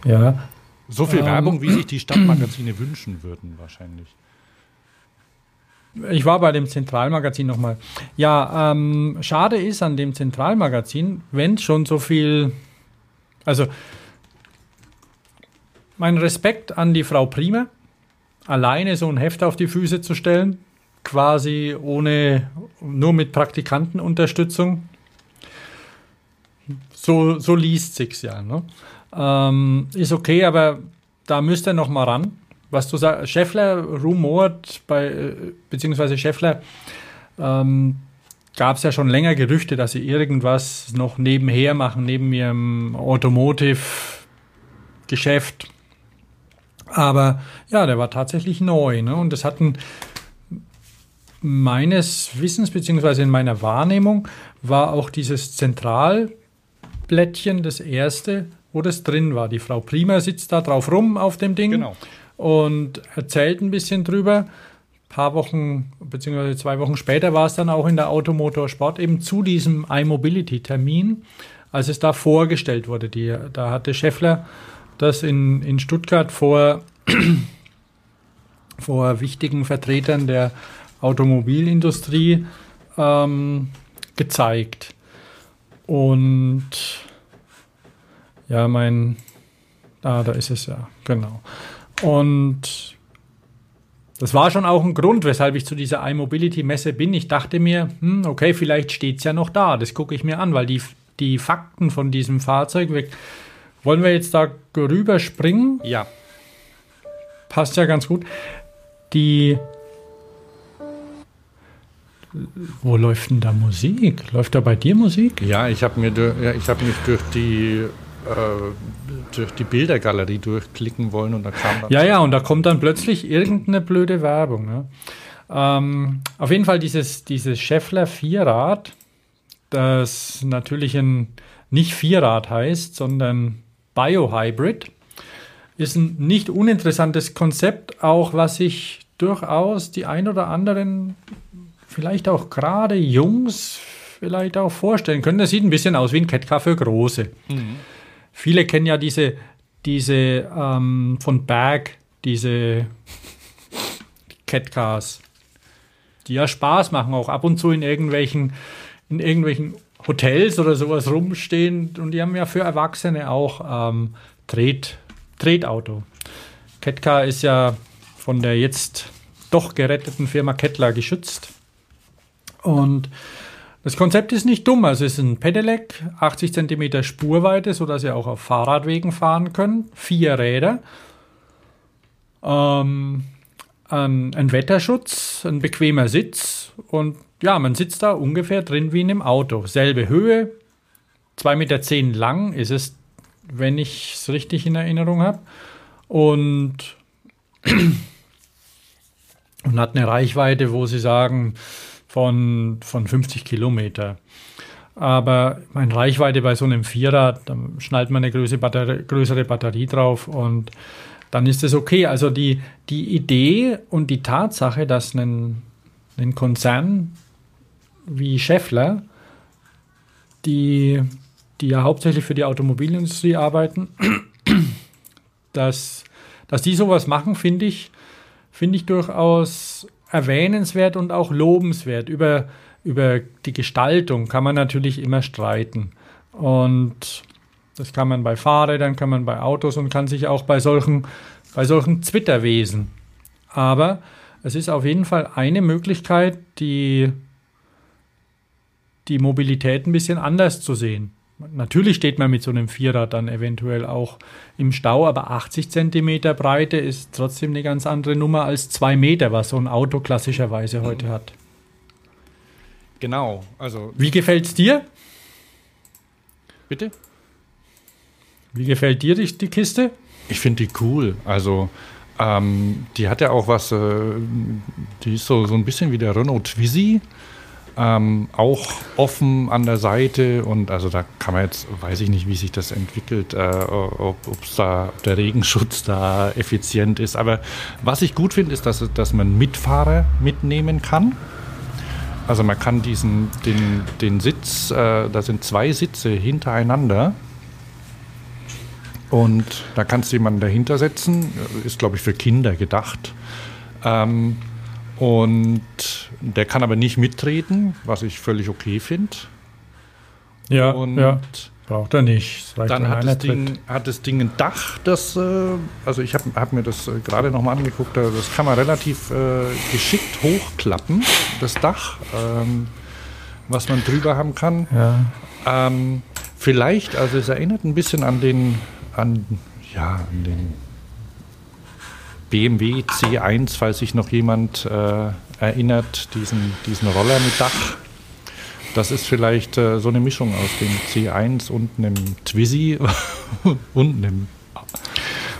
Ja. So viel Ähm. Werbung, wie sich die Stadtmagazine wünschen würden, wahrscheinlich. Ich war bei dem Zentralmagazin nochmal. Ja, ähm, schade ist an dem Zentralmagazin, wenn schon so viel. Also, mein Respekt an die Frau Prima, alleine so ein Heft auf die Füße zu stellen, quasi ohne, nur mit Praktikantenunterstützung. So, so liest sich's ja. Ne? Ähm, ist okay, aber da müsst ihr noch mal ran. Was du sagst, Scheffler rumort bei, äh, beziehungsweise Scheffler ähm, gab es ja schon länger Gerüchte, dass sie irgendwas noch nebenher machen, neben ihrem Automotive-Geschäft. Aber ja, der war tatsächlich neu. Ne? Und das hatten meines Wissens, beziehungsweise in meiner Wahrnehmung, war auch dieses Zentralblättchen das erste, wo das drin war. Die Frau Prima sitzt da drauf rum auf dem Ding Genau. Und erzählt ein bisschen drüber. Ein paar Wochen, beziehungsweise zwei Wochen später war es dann auch in der Automotorsport eben zu diesem iMobility-Termin, als es da vorgestellt wurde. Die, da hatte Scheffler das in, in Stuttgart vor, vor wichtigen Vertretern der Automobilindustrie ähm, gezeigt. Und ja, mein, ah, da ist es ja, genau. Und das war schon auch ein Grund, weshalb ich zu dieser iMobility-Messe bin. Ich dachte mir, hm, okay, vielleicht steht es ja noch da. Das gucke ich mir an, weil die, die Fakten von diesem Fahrzeug, wir, wollen wir jetzt da rüberspringen? Ja. Passt ja ganz gut. Die. Wo läuft denn da Musik? Läuft da bei dir Musik? Ja, ich habe mir ja, ich habe mich durch die durch die Bildergalerie durchklicken wollen und da kam dann Ja, ja, und da kommt dann plötzlich irgendeine blöde Werbung. Ne? Ähm, auf jeden Fall dieses, dieses Scheffler Vierrad, das natürlich ein nicht Vierrad heißt, sondern Biohybrid, ist ein nicht uninteressantes Konzept, auch was sich durchaus die ein oder anderen, vielleicht auch gerade Jungs, vielleicht auch vorstellen können. Das sieht ein bisschen aus wie ein Catcar für Große. Viele kennen ja diese, diese ähm, von Berg, diese Catcars, die ja Spaß machen, auch ab und zu in irgendwelchen, in irgendwelchen Hotels oder sowas rumstehen. Und die haben ja für Erwachsene auch ähm, Tret, Tretauto. Catcar ist ja von der jetzt doch geretteten Firma Kettler geschützt. Und das Konzept ist nicht dumm. Also es ist ein Pedelec, 80 cm Spurweite, sodass ihr auch auf Fahrradwegen fahren könnt. Vier Räder. Ähm, ein, ein Wetterschutz, ein bequemer Sitz und ja, man sitzt da ungefähr drin wie in einem Auto. Selbe Höhe, 2,10 Meter lang ist es, wenn ich es richtig in Erinnerung habe. Und, und hat eine Reichweite, wo sie sagen, von, von 50 Kilometer. Aber meine Reichweite bei so einem Vierrad, da schnallt man eine größere Batterie, größere Batterie drauf und dann ist es okay. Also die, die Idee und die Tatsache, dass ein, ein Konzern wie Scheffler, die, die ja hauptsächlich für die Automobilindustrie arbeiten, dass, dass die sowas machen, finde ich, finde ich durchaus erwähnenswert und auch lobenswert. Über, über die Gestaltung kann man natürlich immer streiten. Und das kann man bei Fahrrädern, kann man bei Autos und kann sich auch bei solchen, bei solchen Zwitterwesen. Aber es ist auf jeden Fall eine Möglichkeit, die, die Mobilität ein bisschen anders zu sehen. Natürlich steht man mit so einem Vierrad dann eventuell auch im Stau, aber 80 Zentimeter Breite ist trotzdem eine ganz andere Nummer als zwei Meter, was so ein Auto klassischerweise heute hat. Genau, also Wie gefällt's dir? bitte? Wie gefällt dir die, die Kiste? Ich finde die cool. Also Ähm, die hat ja auch was, äh, die ist so, so ein bisschen wie der Renault Twizy. Ähm, auch offen an der Seite und also da kann man jetzt, weiß ich nicht, wie sich das entwickelt, äh, ob, da, ob der Regenschutz da effizient ist. Aber was ich gut finde, ist, dass, dass man Mitfahrer mitnehmen kann. Also man kann diesen, den, den Sitz, äh, da sind zwei Sitze hintereinander und da kannst du jemanden dahinter setzen, ist glaube ich für Kinder gedacht. Ähm, und der kann aber nicht mittreten, was ich völlig okay finde. Ja, Und ja. Braucht er nicht. Dann hat das, Ding, hat das Ding ein Dach, das, äh, also ich habe hab mir das äh, gerade nochmal angeguckt, äh, das kann man relativ äh, geschickt hochklappen, das Dach, ähm, was man drüber haben kann. Ja. Ähm, vielleicht, also es erinnert ein bisschen an den, an, ja, an den BMW C1, falls sich noch jemand äh, erinnert, diesen, diesen Roller mit Dach. Das ist vielleicht äh, so eine Mischung aus dem C1 und einem Twizy und einem,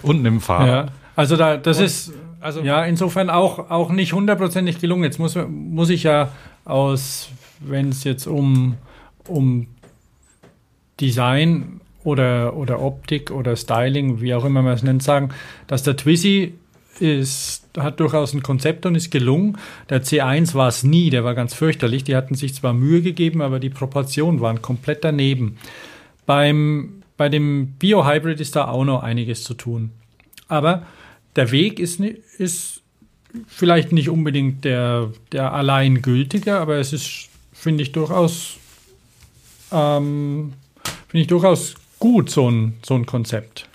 und einem Fahrrad. Ja, also da, das ist also- ja insofern auch, auch nicht hundertprozentig gelungen. Jetzt muss, muss ich ja aus, wenn es jetzt um, um Design oder, oder Optik oder Styling, wie auch immer man es nennt, sagen, dass der Twizy ist, hat durchaus ein Konzept und ist gelungen. Der C1 war es nie, der war ganz fürchterlich. Die hatten sich zwar Mühe gegeben, aber die Proportionen waren komplett daneben. Beim, bei dem Bio-Hybrid ist da auch noch einiges zu tun. Aber der Weg ist, ist vielleicht nicht unbedingt der, der allein gültige, aber es ist, finde ich, durchaus, ähm, finde ich durchaus gut, so ein, so ein Konzept.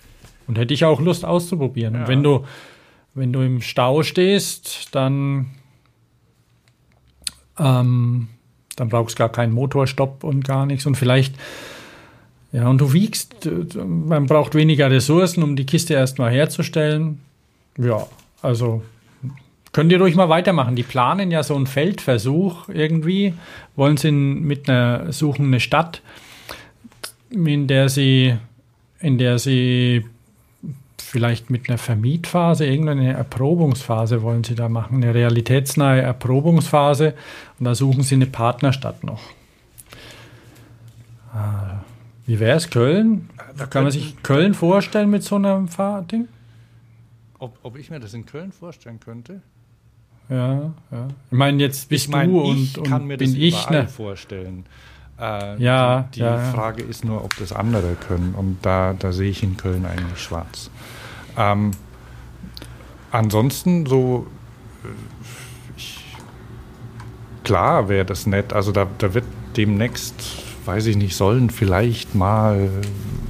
Und hätte ich auch Lust auszuprobieren. Und Ja. wenn du, wenn du im Stau stehst, dann, ähm, dann brauchst du gar keinen Motorstopp und gar nichts. Und vielleicht, ja, und du wiegst, äh, man braucht weniger Ressourcen, um die Kiste erstmal herzustellen. Ja, also könnt ihr ruhig mal weitermachen. Die planen ja so einen Feldversuch irgendwie, wollen sie mit einer, suchen eine Stadt, in der sie, in der sie vielleicht mit einer Vermietphase, irgendeine Erprobungsphase wollen sie da machen, eine realitätsnahe Erprobungsphase und da suchen sie eine Partnerstadt noch. Ah, Wie wäre es, Köln? Kann man sich Köln vorstellen mit so einem Fahrding? Ob, ob ich mir das in Köln vorstellen könnte? Ja, ja. Ich meine, jetzt bist ich meine, du ich und, kann und mir bin das ich, ne? vorstellen. Äh, Ja, die, die ja. Frage ist nur, ob das andere können. Und da, da sehe ich in Köln eigentlich schwarz. Ähm, ansonsten so, äh, ich, klar wäre das nett. Also da, da wird demnächst, weiß ich nicht, sollen vielleicht mal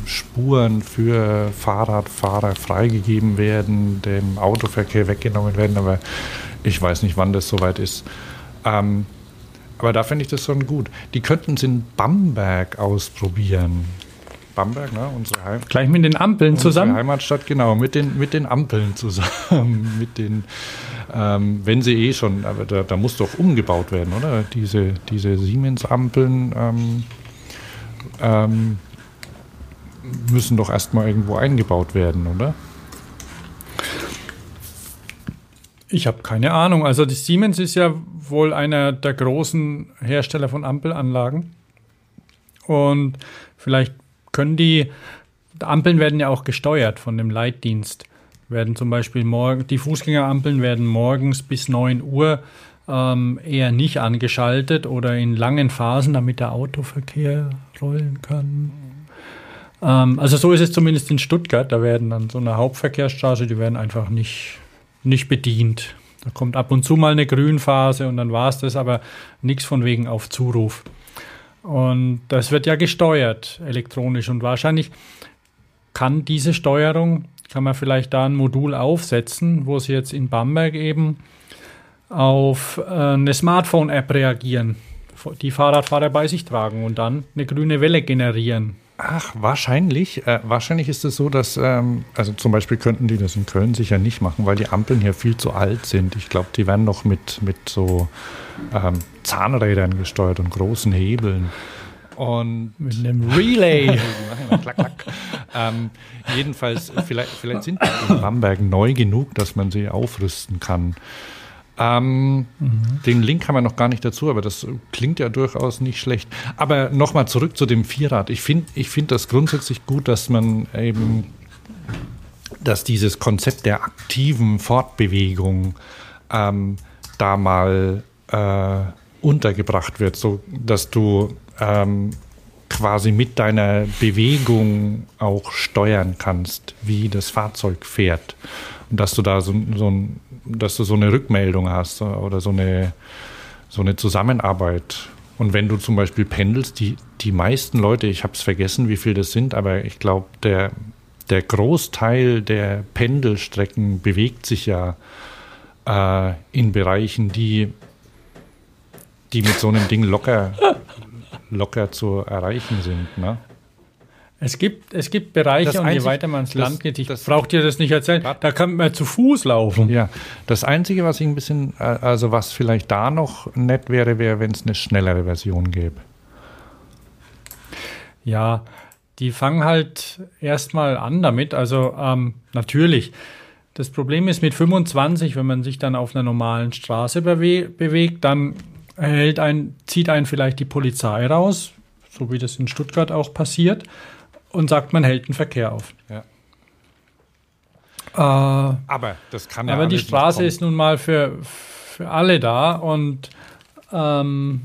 Spuren für Fahrradfahrer freigegeben werden, dem Autoverkehr weggenommen werden, aber ich weiß nicht, wann das soweit ist. Ähm, aber da finde ich das schon gut. Die könnten es in Bamberg ausprobieren. Bamberg, ne? Unsere, Heim Gleich mit den Ampeln unsere zusammen. Heimatstadt, genau, mit den, mit den Ampeln zusammen. mit den, ähm, wenn sie eh schon, aber da, da muss doch umgebaut werden, oder? Diese, diese Siemens-Ampeln ähm, ähm, müssen doch erstmal irgendwo eingebaut werden, oder? Ich habe keine Ahnung. Also die Siemens ist ja wohl einer der großen Hersteller von Ampelanlagen. Und vielleicht können die, Ampeln werden ja auch gesteuert von dem Leitdienst. Werden zum Beispiel morgen, die Fußgängerampeln werden morgens bis 9 Uhr ähm, eher nicht angeschaltet oder in langen Phasen, damit der Autoverkehr rollen kann. Ähm, also so ist es zumindest in Stuttgart. Da werden an so einer Hauptverkehrsstraße, die werden einfach nicht, nicht bedient. Da kommt ab und zu mal eine Grünphase und dann war es das, aber nichts von wegen auf Zuruf. Und das wird ja gesteuert elektronisch und wahrscheinlich kann diese Steuerung, kann man vielleicht da ein Modul aufsetzen, wo sie jetzt in Bamberg eben auf äh, eine Smartphone-App reagieren, die Fahrradfahrer bei sich tragen und dann eine grüne Welle generieren. Ach, wahrscheinlich. Äh, wahrscheinlich ist es so, dass, ähm, also zum Beispiel könnten die das in Köln sicher nicht machen, weil die Ampeln hier viel zu alt sind. Ich glaube, die werden noch mit, mit so ähm, Zahnrädern gesteuert und großen Hebeln. Und Mit einem Relay. klack, klack. Ähm, jedenfalls, vielleicht, vielleicht sind die in Bamberg neu genug, dass man sie aufrüsten kann. Ähm, Den Link haben wir noch gar nicht dazu, aber das klingt ja durchaus nicht schlecht. Aber nochmal zurück zu dem Vierrad. Ich finde ich find das grundsätzlich gut, dass man eben, dass dieses Konzept der aktiven Fortbewegung ähm, da mal äh, untergebracht wird, so dass du ähm, quasi mit deiner Bewegung auch steuern kannst, wie das Fahrzeug fährt. Und dass du da so, so dass du so eine Rückmeldung hast oder so eine, so eine Zusammenarbeit. Und wenn du zum Beispiel pendelst, die, die meisten Leute, ich habe es vergessen, wie viel das sind, aber ich glaube, der, der Großteil der Pendelstrecken bewegt sich ja äh, in Bereichen, die, die mit so einem Ding locker, locker zu erreichen sind. Ne? Es gibt, es gibt Bereiche, Das und je einzig- weiter man ins Land geht, ich das- brauche dir das nicht erzählen, da kann man zu Fuß laufen. Ja, das Einzige, was ich ein bisschen, äh, also was vielleicht da noch nett wäre, wäre, wenn es eine schnellere Version gäbe. Ja, die fangen halt erstmal an damit. Also ähm, natürlich. Das Problem ist mit 25, wenn man sich dann auf einer normalen Straße bewe bewegt, dann hält ein, zieht einen vielleicht die Polizei raus, so wie das in Stuttgart auch passiert, und sagt, man hält den Verkehr auf. Ja. Äh, Aber das kann aber die Straße ist nun mal für, für alle da und ähm,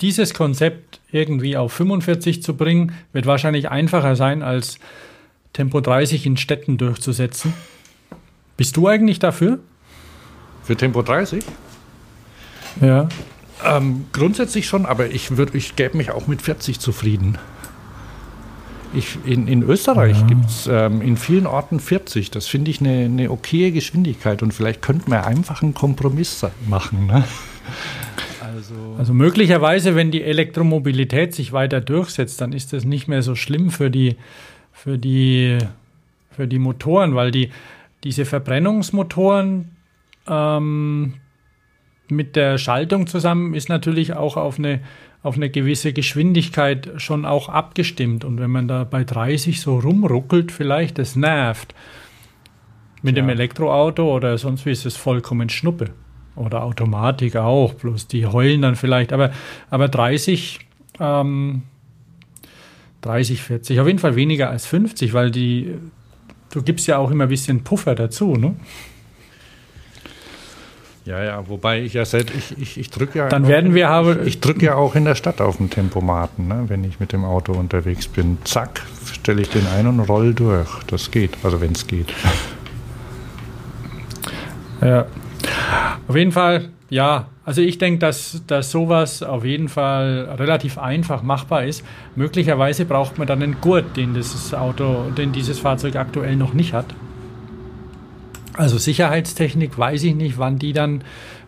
dieses Konzept irgendwie auf 45 zu bringen, wird wahrscheinlich einfacher sein, als Tempo 30 in Städten durchzusetzen. Bist du eigentlich dafür? Für Tempo 30? Ja. Ähm, grundsätzlich schon, aber ich, würd, ich gäbe mich auch mit 40 zufrieden. Ich, in, in Österreich Ja. gibt es ähm, in vielen Orten 40. Das finde ich eine eine okaye Geschwindigkeit und vielleicht könnten wir einfach einen Kompromiss machen. Ne? Also, Also möglicherweise, wenn die Elektromobilität sich weiter durchsetzt, dann ist das nicht mehr so schlimm für die, für die, für die Motoren, weil die, diese Verbrennungsmotoren ähm, mit der Schaltung zusammen ist natürlich auch auf eine, auf eine gewisse Geschwindigkeit schon auch abgestimmt. Und wenn man da bei 30 so rumruckelt, vielleicht, das nervt. Mit dem Ja. Elektroauto oder sonst wie ist es vollkommen Schnuppe. Oder Automatik auch, bloß die heulen dann vielleicht. Aber, aber 30, ähm, 30, 40, auf jeden Fall weniger als 50, weil die, du gibst ja auch immer ein bisschen Puffer dazu, ne? Ja, ja, wobei ich ja selbst, ich, ich, ich drücke ja. Dann werden wir haben. Ich drücke ja auch in der Stadt auf den Tempomaten, ne, wenn ich mit dem Auto unterwegs bin. Zack, stelle ich den ein und roll durch. Das geht, also wenn es geht. Ja. Auf jeden Fall, ja. Also ich denke, dass, dass sowas auf jeden Fall relativ einfach machbar ist. Möglicherweise braucht man dann einen Gurt, den dieses Auto, den dieses Fahrzeug aktuell noch nicht hat. Also Sicherheitstechnik weiß ich nicht, wann die dann,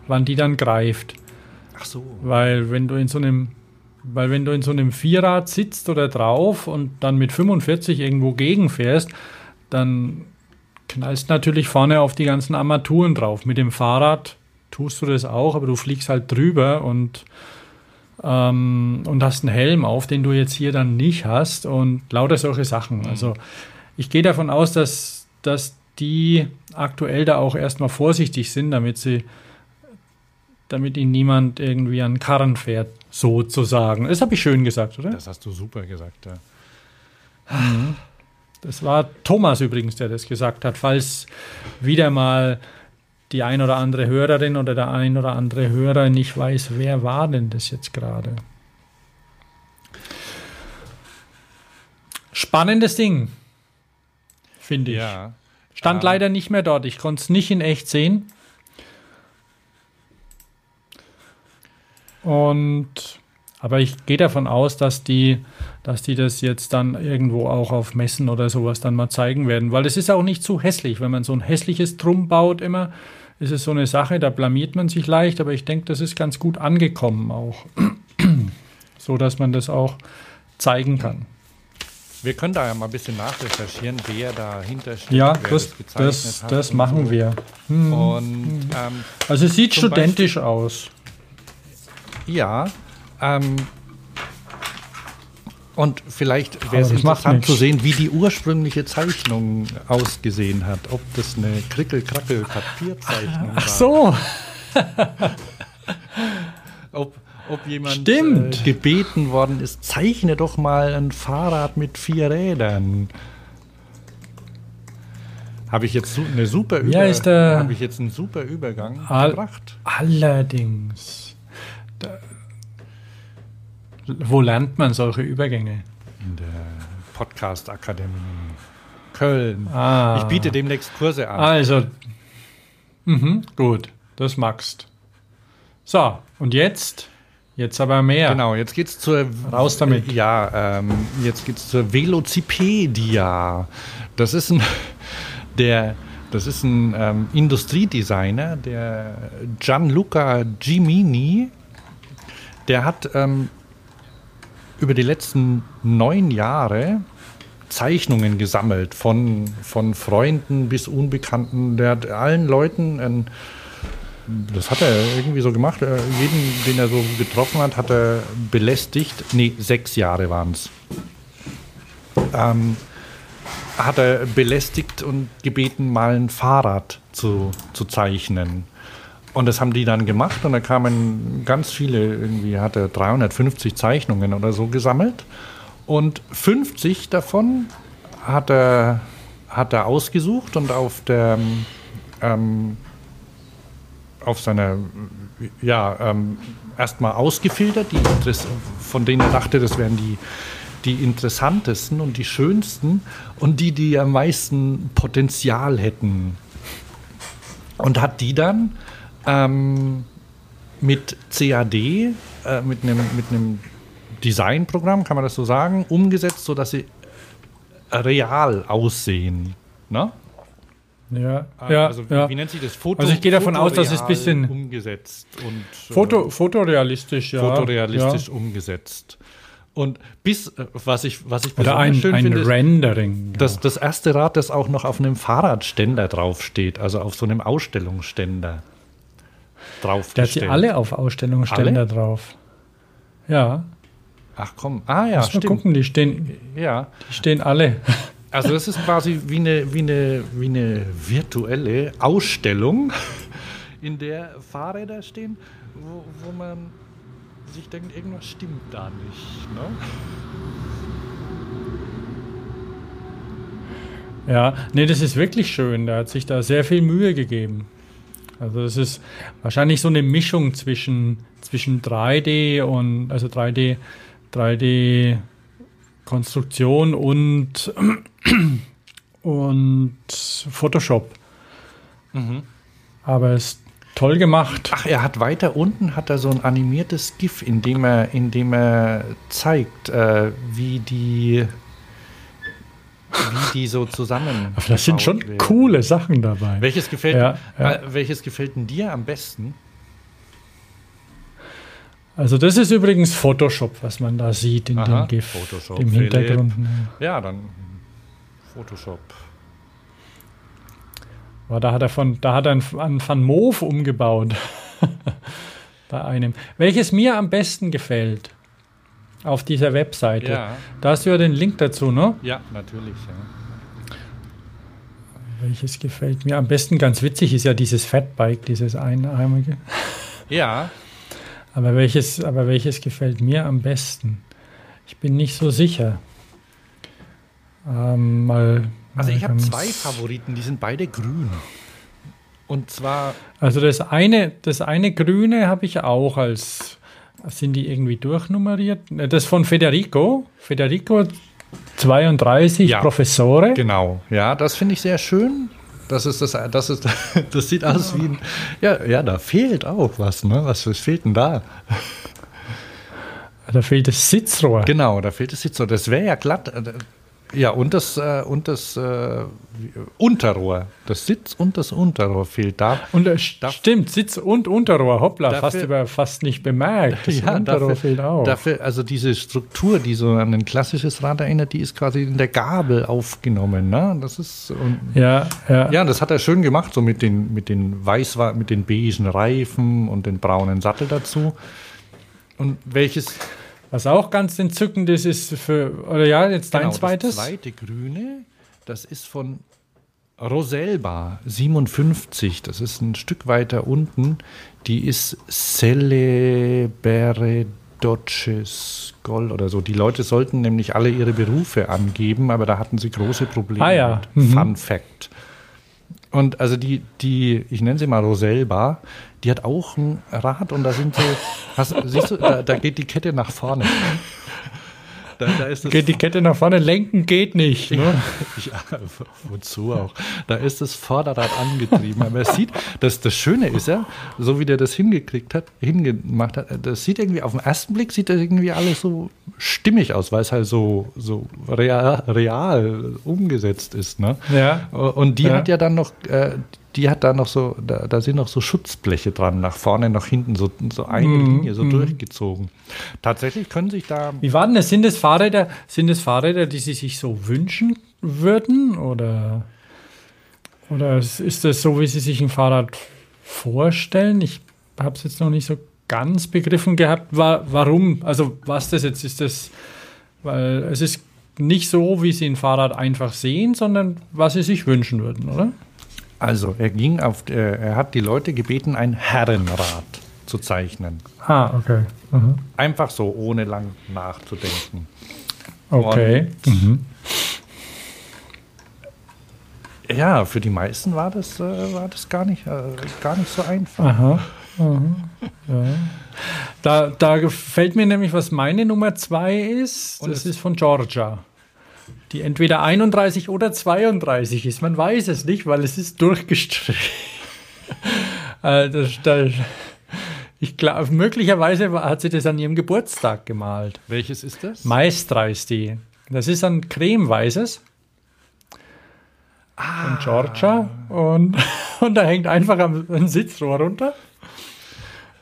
wann die dann greift. Ach so. Weil wenn du in so einem, weil wenn du in so einem Vierrad sitzt oder drauf und dann mit 45 irgendwo gegenfährst, dann knallst natürlich vorne auf die ganzen Armaturen drauf. Mit dem Fahrrad tust du das auch, aber du fliegst halt drüber und, ähm, und hast einen Helm auf, den du jetzt hier dann nicht hast und lauter solche Sachen. Also ich gehe davon aus, dass, dass die aktuell da auch erstmal vorsichtig sind, damit sie damit ihnen niemand irgendwie an Karren fährt, sozusagen. Das habe ich schön gesagt, oder? Das hast du super gesagt, ja. Das war Thomas übrigens, der das gesagt hat. Falls wieder mal die ein oder andere Hörerin oder der ein oder andere Hörer nicht weiß, wer war denn das jetzt gerade? Spannendes Ding, finde ich. Ja. Stand Ähm. leider nicht mehr dort. Ich konnte es nicht in echt sehen. Und aber ich gehe davon aus, dass die, dass die das jetzt dann irgendwo auch auf Messen oder sowas dann mal zeigen werden. Weil es ist auch nicht zu hässlich. Wenn man so ein hässliches Drum baut immer, ist es so eine Sache, da blamiert man sich leicht, aber ich denke, das ist ganz gut angekommen auch. so dass man das auch zeigen kann. Wir können da ja mal ein bisschen nachrecherchieren, wer dahinter steht. Ja, das, das, hat das und machen so. wir. Und ähm, Also es sieht studentisch aus. ja, ähm, Und vielleicht wäre es das interessant zu sehen, wie die ursprüngliche Zeichnung ausgesehen hat. Ob das eine Krickel-Krackel-Papierzeichnung war. Ach so, Ob, ob jemand Stimmt. Äh, gebeten worden ist, zeichne doch mal ein Fahrrad mit vier Rädern. Habe ich jetzt eine super Ja, ist der- habe ich jetzt einen super Übergang Al- gebracht? allerdings. Da, wo lernt man solche Übergänge? In der Podcast Akademie Köln. Ah. Ich biete demnächst Kurse an. Also, mhm, gut, das magst. So, und jetzt? Jetzt aber mehr. Genau, jetzt geht's zur Raus damit. Ja, ähm, jetzt geht's zur Velocipedia. Das ist ein der das ist ein ähm, Industriedesigner, der Gianluca Gimini. Der hat ähm, über die letzten neun Jahre Zeichnungen gesammelt von, von Freunden bis Unbekannten. Der hat allen Leuten ein das hat er irgendwie so gemacht. Äh, Jeden, den er so getroffen hat, hat er belästigt. Nee, sechs Jahre waren es. Ähm, hat er belästigt und gebeten, mal ein Fahrrad zu, zu zeichnen. Und das haben die dann gemacht und da kamen ganz viele, irgendwie hat er 350 Zeichnungen oder so gesammelt. Und 50 davon hat er, hat er ausgesucht und auf der ähm, auf seiner, ja, ähm, erstmal ausgefiltert, die Interess von denen er dachte, das wären die, die interessantesten und die schönsten und die, die am meisten Potenzial hätten. Und hat die dann ähm, mit CAD, äh, mit einem mit Designprogramm, kann man das so sagen, umgesetzt, sodass sie real aussehen. Ne? Ja, ja, also, ja. wie nennt sich das? Foto, Also ich gehe davon aus, dass es fotoreal bisschen- umgesetzt und äh, Foto, fotorealistisch, ja. fotorealistisch ja. umgesetzt. Und bis, äh, was ich, was ich Oder besonders ein, schön ein finde, ist, Rendering. ja. dass das erste Rad, das auch noch auf einem Fahrradständer draufsteht, also auf so einem Ausstellungsständer Der hat sie alle auf Ausstellungsständer drauf. Ja, Ach komm, ah ja, mal stimmt. gucken, die stehen, Ja, die stehen alle. Also das ist quasi wie eine, wie eine, wie eine virtuelle Ausstellung, in der Fahrräder stehen, wo, wo man sich denkt, irgendwas stimmt da nicht. Ne? Ja, nee, das ist wirklich schön. Der hat sich da sehr viel Mühe gegeben. Also das ist wahrscheinlich so eine Mischung zwischen, zwischen 3D und also 3D, 3D Konstruktion und, und Photoshop. Aber es ist toll gemacht. Ach, er hat weiter unten hat er so ein animiertes GIF, in dem er, in dem er zeigt, äh, wie die wie die so zusammen. Das sind schon werden. coole Sachen dabei. Welches gefällt, Ja, ja. Äh, welches gefällt denn dir am besten? Also das ist übrigens Photoshop, was man da sieht in Aha, dem GIF. Photoshop, Im Philipp. Hintergrund. Ja, dann Photoshop. Aber da hat er von, da hat er einen, einen Van Moof umgebaut. Bei einem. Welches mir am besten gefällt auf dieser Webseite. Ja, Da hast du ja den Link dazu, ne? ja, natürlich. Ja. Welches gefällt mir am besten? Ganz witzig ist ja dieses Fatbike, dieses einarmige. ja, Aber welches, aber welches gefällt mir am besten? Ich bin nicht so sicher. Ähm, mal, also ich habe zwei Favoriten, die sind beide grün. Und zwar Also das eine, das eine Grüne habe ich auch als, sind die irgendwie durchnummeriert? Ne, Das von Federico. Federico 32 Ja. Professore. Genau, ja, das finde ich sehr schön. Das ist das, das ist, das sieht aus wie ein, ja, ja, da fehlt auch was, ne? Was, was fehlt denn da? Da fehlt das Sitzrohr. Genau, da fehlt jetzt so. Das wäre ja glatt. Ja, und das, äh, und das äh, Unterrohr. Das Sitz und das Unterrohr fehlt da. Und äh, Darf- stimmt, Sitz und Unterrohr. Hoppla, Dafür- fast, über, fast nicht bemerkt. Das Unterrohr fehlt auch. Dafür, also diese Struktur, die so an ein klassisches Rad erinnert, die ist quasi in der Gabel aufgenommen. Ne? Das ist und, ja, ja. Ja, das hat er schön gemacht, so mit den, mit den weiß, mit den beigen Reifen und den braunen Sattel dazu. Und welches, Was auch ganz entzückend ist, ist für, oder ja, jetzt dein Genau, zweites. Das zweite grüne, das ist von Roselba 57. Das ist ein Stück weiter unten. Die ist Celebere Doces Gold oder so. Die Leute sollten nämlich alle ihre Berufe angeben, aber da hatten sie große Probleme Ah ja. mit. Mhm. Fun Fact. Und also die, die, ich nenne sie mal Roselba, die hat auch ein Rad und da sind so, hast, siehst du, da, da geht die Kette nach vorne. Da, da Geht die Kette nach vorne, lenken geht nicht. Ne? ja, wozu auch? Da ist das Vorderrad angetrieben. Aber es sieht, das, das Schöne ist ja, so wie der das hingekriegt hat, hingemacht hat, das sieht irgendwie, auf den ersten Blick sieht das irgendwie alles so stimmig aus, weil es halt so, so real, real umgesetzt ist. Ne? Ja. Und die Ja. hat ja dann noch, äh, die hat da noch so, da, da sind noch so Schutzbleche dran, nach vorne, nach hinten, so, so eine Mhm, Linie, so durchgezogen. Tatsächlich können sich da Wie war denn das? Sind es Fahrräder, sind es Fahrräder, die Sie sich so wünschen würden? Oder, oder ist das so, wie Sie sich ein Fahrrad vorstellen? Ich habe es jetzt noch nicht so ganz begriffen gehabt. Wa warum? Also was das jetzt ist, das, weil es ist nicht so, wie Sie ein Fahrrad einfach sehen, sondern was Sie sich wünschen würden, oder? Also, er ging auf, äh, er hat die Leute gebeten, ein Herrenrad zu zeichnen. Ah, okay. Mhm. Einfach so, ohne lang nachzudenken. Okay. Mhm. Ja, für die meisten war das, äh, war das gar, nicht, äh, gar nicht so einfach. Aha. Aha. Ja. Da, da gefällt mir nämlich, was meine Nummer zwei ist. Und das es- ist von Georgia. Die entweder 31 oder 32 ist. Man weiß es nicht, weil es ist durchgestrichen. äh, das, das, ich glaube, möglicherweise hat sie das an ihrem Geburtstag gemalt. Welches ist das? Maestra ist die. Das ist ein cremeweißes. Von Georgia. Und, und da hängt einfach ein Sitzrohr runter.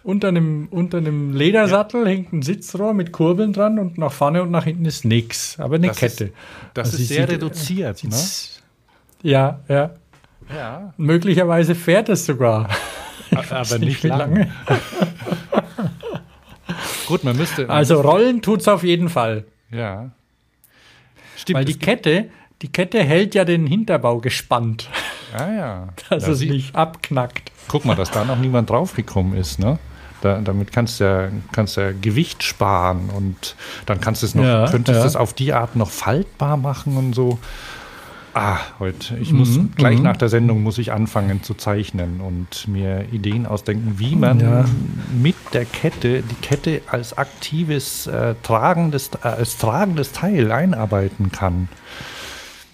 Unter einem, unter einem Ledersattel hängt ein Sitzrohr mit Kurbeln dran und nach vorne und nach hinten ist nichts. Aber eine Das Kette. Ist, das Also ist sehr sieht- reduziert. Ne? Sieht's- Ja, ja. Ja, Möglicherweise fährt es sogar. aber nicht wie lange. Gut, man müsste. Also rollen tut es auf jeden Fall. ja. Stimmt. Weil die Kette, die Kette hält ja den Hinterbau gespannt, Ah, ja. dass Da es sie- nicht abknackt. Guck mal, dass da noch niemand draufgekommen ist, ne? Da, damit kannst du ja, kannst ja Gewicht sparen und dann kannst du es noch, Ja, könntest ja. es auf die Art noch faltbar machen und so. Ah, heute, ich muss Mhm, gleich mhm. nach der Sendung muss ich anfangen zu zeichnen und mir Ideen ausdenken, wie man Ja. mit der Kette die Kette als aktives äh, tragendes äh, als tragendes Teil einarbeiten kann.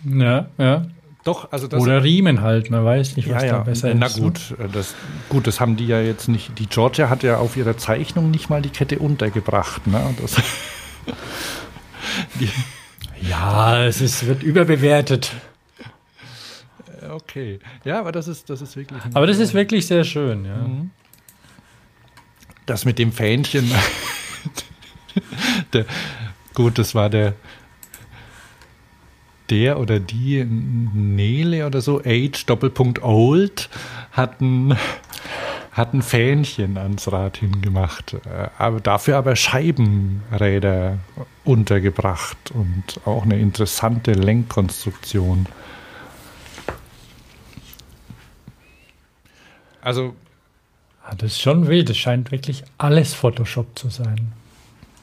Ja, ja. Doch, also das Oder Riemen halt, man weiß nicht, was ja, da ja. besser Na ist. ne? gut, äh, das, gut, das haben die ja jetzt nicht. Die Georgia hat ja auf ihrer Zeichnung nicht mal die Kette untergebracht. Ne? Das, die, Ja, es ist, wird überbewertet. okay. Ja, aber das ist, das ist wirklich. Aber das ist wirklich sehr schön, ja. Das mit dem Fähnchen. der, gut, das war der. Der oder die Nele oder so, Age Doppelpunkt Old, hat ein, hat ein Fähnchen ans Rad hingemacht. Äh, Aber dafür aber Scheibenräder untergebracht und auch eine interessante Lenkkonstruktion. Also Ah, Das ist schon wild. Das scheint wirklich alles Photoshop zu sein.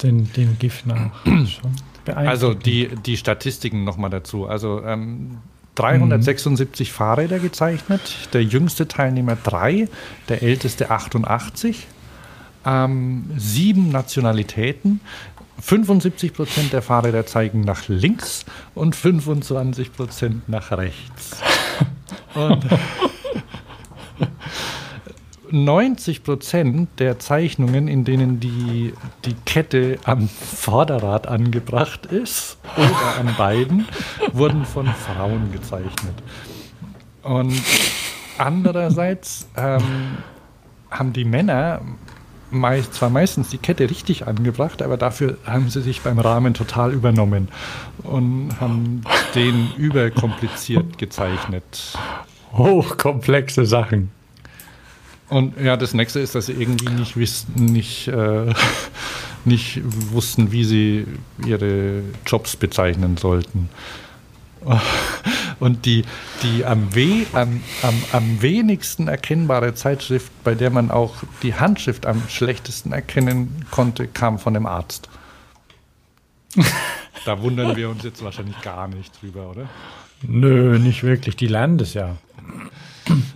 Den, dem GIF nach. Schon beeindruckend. Also die, die Statistiken nochmal dazu. Also ähm, 376 Fahrräder gezeichnet, der jüngste Teilnehmer 3, der älteste 88, ähm, sieben Nationalitäten, 75 Prozent der Fahrräder zeigen nach links und 25 Prozent nach rechts. Und 90 Prozent der Zeichnungen, in denen die, die Kette am Vorderrad angebracht ist oder an beiden, wurden von Frauen gezeichnet. Und andererseits ähm, haben die Männer meist, zwar meistens die Kette richtig angebracht, aber dafür haben sie sich beim Rahmen total übernommen und haben den überkompliziert gezeichnet. hochkomplexe Sachen. Und ja, das nächste ist, dass sie irgendwie nicht wissen, nicht, äh, nicht wussten, wie sie ihre Jobs bezeichnen sollten. Und die, die am, we, am, am, am wenigsten erkennbare Zeitschrift, bei der man auch die Handschrift am schlechtesten erkennen konnte, kam von dem Arzt. Da wundern wir uns jetzt wahrscheinlich gar nicht drüber, oder? Nö, nicht wirklich. Die lernen das ja.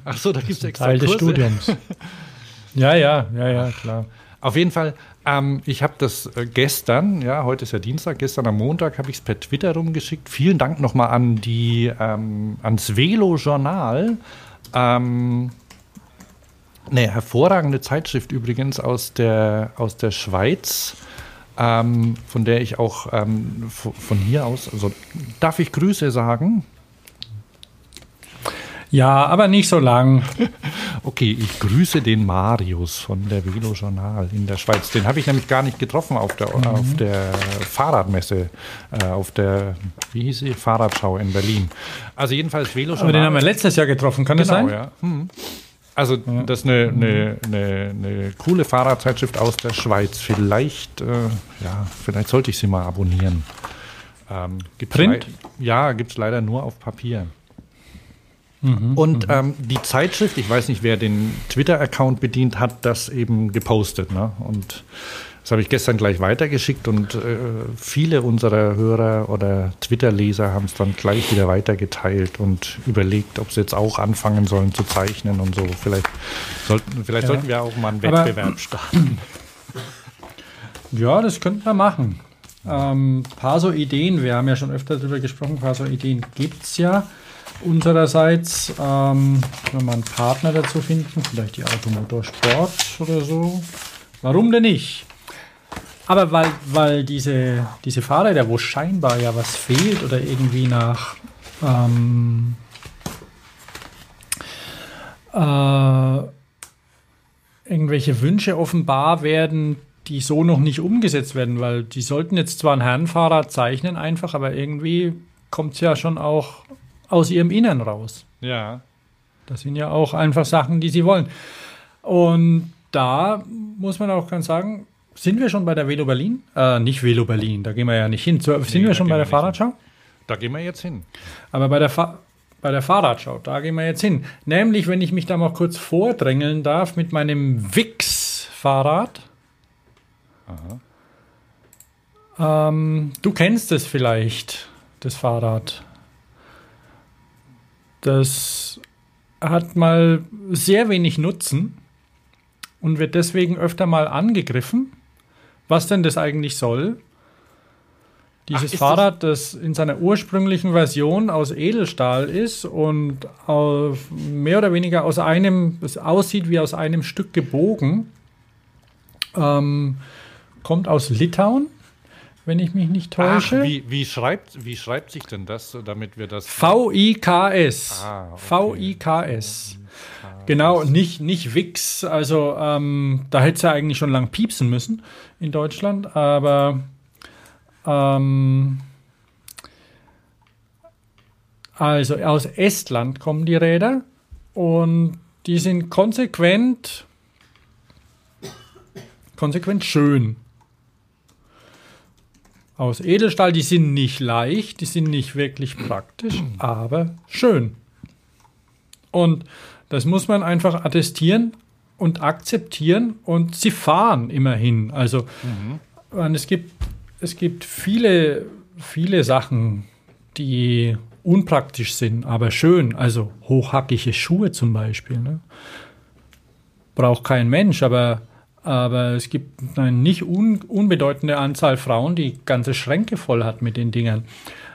Ach so, da gibt es extra Teil des Kurse. Studiums. Ja, ja, ja, ja, klar. Auf jeden Fall, ähm, ich habe das äh, gestern, ja, heute ist ja Dienstag, gestern am Montag habe ich es per Twitter rumgeschickt. Vielen Dank nochmal an die, ähm, ans Velo-Journal. Ähm, eine hervorragende Zeitschrift übrigens aus der, aus der Schweiz, ähm, von der ich auch ähm, von hier aus, also darf ich Grüße sagen? Ja, aber nicht so lang. Okay, ich grüße den Marius von der Velo Journal in der Schweiz. Den habe ich nämlich gar nicht getroffen auf der, auf der Fahrradmesse, äh, auf der, wie hieß sie, Fahrradschau in Berlin. Also jedenfalls Velo Aber den Journal. haben wir letztes Jahr getroffen, kann das Genau, sein? ja. Hm. Also das ist eine, eine, eine, eine coole Fahrradzeitschrift aus der Schweiz. Vielleicht, äh, ja, vielleicht sollte ich sie mal abonnieren. Ähm, Print? Ja, gibt es leider nur auf Papier. Mhm, Und ähm, die Zeitschrift, ich weiß nicht, wer den Twitter-Account bedient, hat das eben gepostet. Ne? Und das habe ich gestern gleich weitergeschickt und äh, viele unserer Hörer oder Twitter-Leser haben es dann gleich wieder weitergeteilt und überlegt, ob sie jetzt auch anfangen sollen zu zeichnen und so. Vielleicht sollten, vielleicht Ja. sollten wir auch mal einen Aber- Wettbewerb starten. Ja, das könnten wir machen. Ähm, paar so Ideen, wir haben ja schon öfter darüber gesprochen, paar so Ideen gibt es ja unsererseits. Ähm, wenn wir einen Partner dazu finden, vielleicht die Automotorsport oder so. Warum denn nicht? Aber weil, weil diese, diese Fahrräder, wo scheinbar ja was fehlt oder irgendwie nach ähm, äh, irgendwelche Wünsche offenbar werden, die so noch nicht umgesetzt werden, weil die sollten jetzt zwar ein Herrenfahrrad zeichnen einfach, aber irgendwie kommt es ja schon auch aus ihrem Innern raus. Ja. Das sind ja auch einfach Sachen, die sie wollen. Und da muss man auch ganz sagen, sind wir schon bei der Velo Berlin? Äh, nicht Velo Berlin, da gehen wir ja nicht hin. So, sind wir schon bei der Fahrradschau? Da gehen wir jetzt hin. Aber bei der, Fa bei der Fahrradschau, da gehen wir jetzt hin. Nämlich, wenn ich mich da mal kurz vordrängeln darf mit meinem Wix-Fahrrad. Ähm, du kennst es vielleicht, das Fahrrad. Das hat mal sehr wenig Nutzen und wird deswegen öfter mal angegriffen. Was denn das eigentlich soll? Dieses Ach, Fahrrad, das in seiner ursprünglichen Version aus Edelstahl ist und auf, mehr oder weniger aus einem, es aussieht wie aus einem Stück gebogen, ähm, kommt aus Litauen, wenn ich mich nicht Ach, täusche. wie, wie, schreibt, wie schreibt sich denn das, damit wir das. V-I-K-S. Ah, okay. V-I-K-S. Genau, nicht, nicht Wix. Also ähm, da hätte es ja eigentlich schon lang piepsen müssen in Deutschland, aber ähm, also aus Estland kommen die Räder und die sind konsequent, konsequent schön. Aus Edelstahl, die sind nicht leicht, die sind nicht wirklich praktisch, aber schön. Und das muss man einfach attestieren und akzeptieren und sie fahren immerhin. Also und es gibt, es gibt viele, viele Sachen, die unpraktisch sind, aber schön. Also hochhackige Schuhe zum Beispiel. Ne? Braucht kein Mensch, aber, aber es gibt eine nicht un, unbedeutende Anzahl Frauen, die ganze Schränke voll hat mit den Dingern.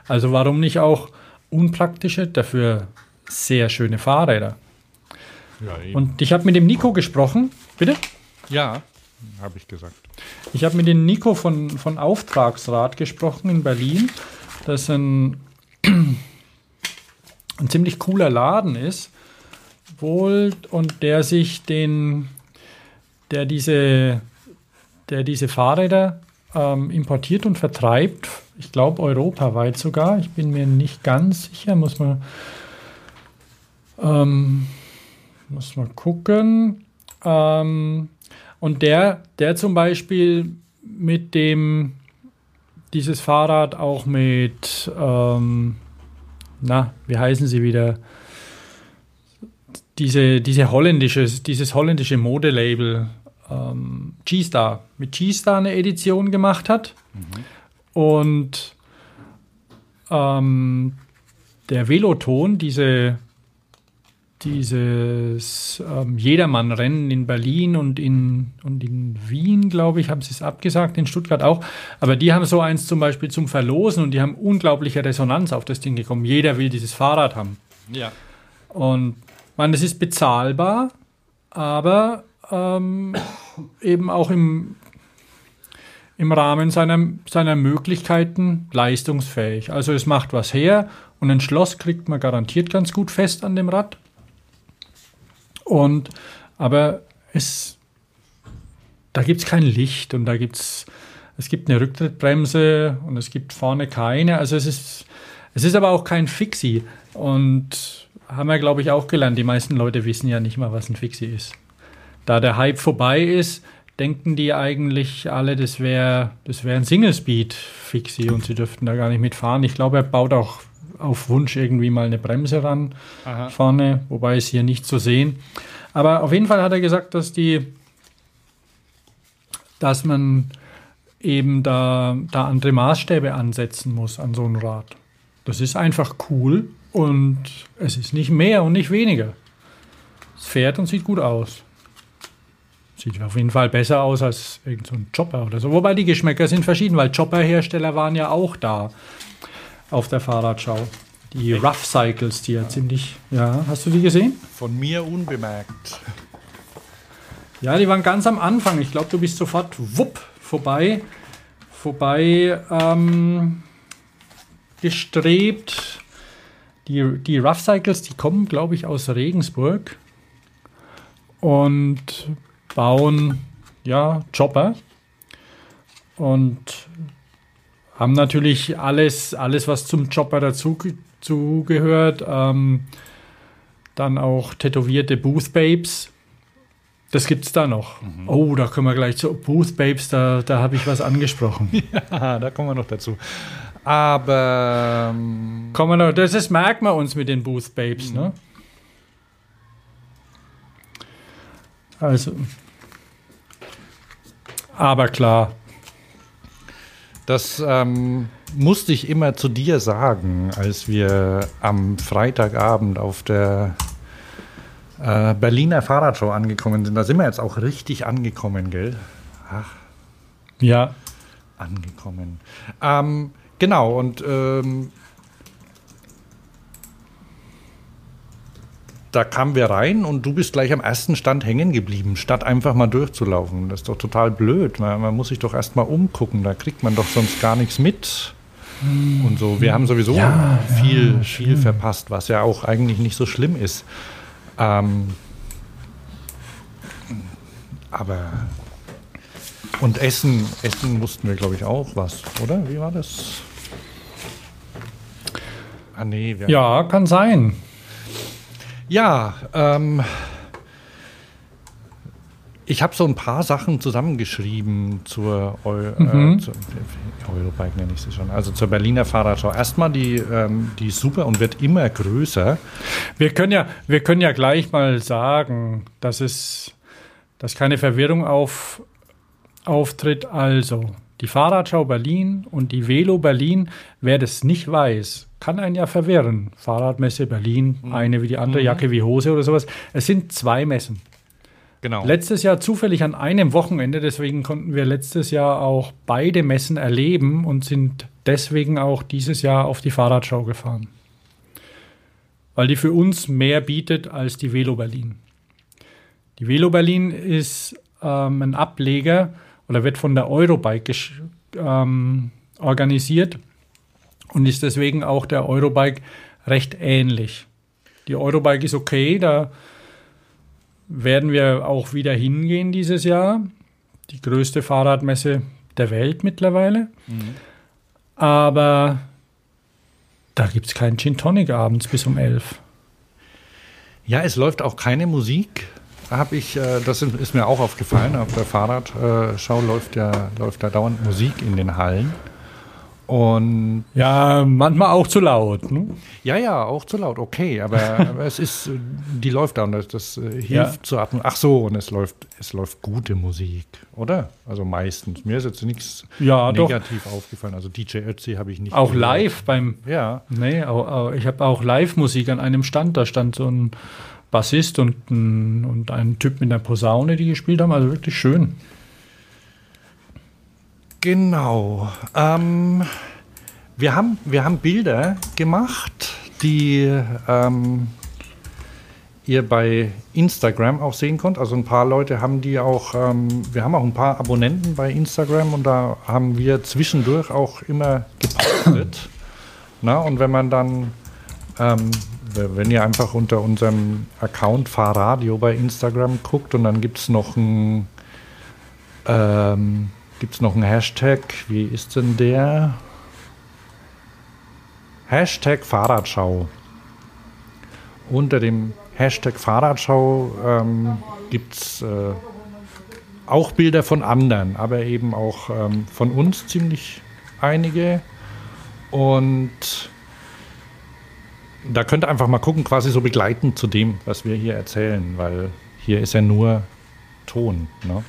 Also warum nicht auch unpraktische, dafür sehr schöne Fahrräder? Ja. Und ich habe mit dem Nico gesprochen. Bitte? ja habe ich gesagt. Ich habe mit dem Nico von, von Auftragsrat gesprochen in Berlin, das ein, ein ziemlich cooler Laden ist, wohl, und der sich den, der diese, der diese Fahrräder ähm, importiert und vertreibt, ich glaube europaweit sogar, ich bin mir nicht ganz sicher, muss man, ähm, muss man gucken. Ähm, und der, der zum Beispiel mit dem, dieses Fahrrad auch mit, ähm, na, wie heißen sie wieder? Diese, diese holländische, dieses holländische Modelabel ähm, G-Star, mit G-Star eine Edition gemacht hat. Und ähm, der Veloton, diese, dieses ähm, Jedermann-Rennen in Berlin und in, und in Wien, glaube ich, haben sie es abgesagt, in Stuttgart auch. Aber die haben so eins zum Beispiel zum Verlosen und die haben unglaubliche Resonanz auf das Ding gekommen. Jeder will dieses Fahrrad haben. Ja. Und man, es ist bezahlbar, aber ähm, eben auch im, im Rahmen seiner, seiner Möglichkeiten leistungsfähig. Also es macht was her und ein Schloss kriegt man garantiert ganz gut fest an dem Rad. Und aber es da gibt es kein Licht und da gibt es es gibt eine Rücktrittbremse und es gibt vorne keine. Also es ist es ist aber auch kein Fixie und haben wir glaube ich auch gelernt. Die meisten Leute wissen ja nicht mal, was ein Fixie ist. Da der Hype vorbei ist, denken die eigentlich alle, das wäre das wär ein Single-Speed-Fixie und sie dürften da gar nicht mitfahren. Ich glaube, er baut auch auf Wunsch irgendwie mal eine Bremse ran Aha. vorne, wobei ist hier nicht zu sehen. Aber auf jeden Fall hat er gesagt, dass die, dass man eben da, da andere Maßstäbe ansetzen muss an so ein Rad. Das ist einfach cool und es ist nicht mehr und nicht weniger. Es fährt und sieht gut aus. Sieht auf jeden Fall besser aus als irgendein so ein Chopper oder so. Wobei die Geschmäcker sind verschieden, weil Chopper-Hersteller waren ja auch da auf der Fahrradschau. Die Rough Cycles, die ja, ziemlich. Ja, hast du die gesehen? Von mir unbemerkt. Ja, die waren ganz am Anfang. Ich glaube, du bist sofort wupp vorbei, vorbei ähm, gestrebt. Die, die Rough Cycles, die kommen, glaube ich, aus Regensburg und bauen ja Chopper und haben natürlich alles, alles was zum Chopper dazu zugehört. Ähm, dann auch tätowierte Booth Babes. Das gibt es da noch. Mhm. Oh, da können wir gleich zu Booth Babes, da, da habe ich was angesprochen. ja, da kommen wir noch dazu. Aber ähm, kommen wir noch, das ist, merken wir uns mit den Booth Babes, mhm. ne? Also. Aber klar. Das ähm, musste ich immer zu dir sagen, als wir am Freitagabend auf der äh, Berliner Fahrradshow angekommen sind. Da sind wir jetzt auch richtig angekommen, gell? Ach. Ja. Angekommen. Ähm, genau, und ähm, da kamen wir rein und du bist gleich am ersten Stand hängen geblieben, statt einfach mal durchzulaufen. Das ist doch total blöd. Man, man muss sich doch erst mal umgucken, da kriegt man doch sonst gar nichts mit. Und so, wir haben sowieso Ja, viel, ja, viel verpasst, was ja auch eigentlich nicht so schlimm ist. Ähm, aber und essen, essen mussten wir, glaube ich, auch was, oder? Wie war das? Ah nee, Ja, kann sein. Ja, ähm, ich habe so ein paar Sachen zusammengeschrieben zur, Eu Mhm. äh, zur Eurobike, nenne ich sie schon, also zur Berliner Fahrradschau. Erstmal die, ähm, die ist super und wird immer größer. Wir können ja, wir können ja gleich mal sagen, dass es, dass keine Verwirrung auf, auftritt. Also, die Fahrradschau Berlin und die Velo Berlin, wer das nicht weiß, kann einen ja verwirren. Fahrradmesse Berlin, eine wie die andere, Jacke wie Hose oder sowas. Es sind zwei Messen. Genau. Letztes Jahr zufällig an einem Wochenende, deswegen konnten wir letztes Jahr auch beide Messen erleben und sind deswegen auch dieses Jahr auf die Fahrradschau gefahren. Weil die für uns mehr bietet als die Velo Berlin. Die Velo Berlin ist ähm, ein Ableger oder wird von der Eurobike ähm, organisiert und ist deswegen auch der Eurobike recht ähnlich. Die Eurobike ist okay, da werden wir auch wieder hingehen dieses Jahr. Die größte Fahrradmesse der Welt mittlerweile. Aber da gibt es keinen Gin Tonic abends bis um 11. Ja, es läuft auch keine Musik. Habe ich, äh, das ist, mir auch aufgefallen, auf der Fahrradschau läuft ja, läuft da dauernd Musik in den Hallen. Und Ja, manchmal auch zu laut. Ne? ja, ja, auch zu laut, okay, aber, aber es ist, äh, die läuft da und das, das äh, hilft Ja. zu atmen. Ach so, und es läuft, es läuft gute Musik, oder? Also meistens. Mir ist jetzt nichts Ja, doch. negativ aufgefallen. Also DJ Ötzi habe ich nicht. Auch gehört. live beim. Ja. Nee, auch, auch, ich habe auch Live-Musik an einem Stand. Da stand so ein Bassist und ein, und ein Typ mit einer Posaune, die gespielt haben. Also wirklich schön. Genau. Ähm, wir, haben, wir haben Bilder gemacht, die ähm, ihr bei Instagram auch sehen könnt. Also ein paar Leute haben die auch, ähm, wir haben auch ein paar Abonnenten bei Instagram und da haben wir zwischendurch auch immer gepostet. Na, und wenn man dann, ähm, wenn ihr einfach unter unserem Account Fahrradio bei Instagram guckt und dann gibt es noch ein ähm, Gibt es noch einen Hashtag? Wie ist denn der? Hashtag Fahrradschau. Unter dem Hashtag Fahrradschau ähm, gibt es äh, auch Bilder von anderen, aber eben auch ähm, von uns ziemlich einige. Und da könnt ihr einfach mal gucken, quasi so begleitend zu dem, was wir hier erzählen, weil hier ist ja nur Ton. Ne?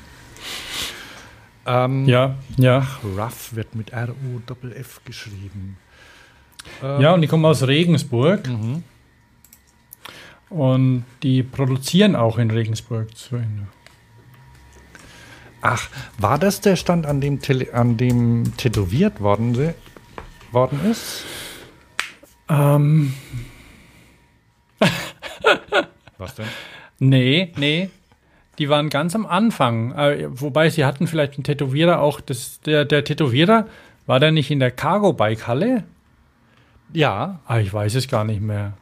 Ähm, Ja, ja. Ruff wird mit R-U-F-F geschrieben. Ja, und die kommen aus Regensburg. Und die produzieren auch in Regensburg. Ach, war das der Stand, an dem, tele an dem tätowiert worden, worden ist? Ähm, Was denn? nee, nee. Die waren ganz am Anfang. Äh, wobei sie hatten vielleicht einen Tätowierer auch. Das, der, der Tätowierer, war der nicht in der Cargo-Bike-Halle? Ja, Ah, ich weiß es gar nicht mehr.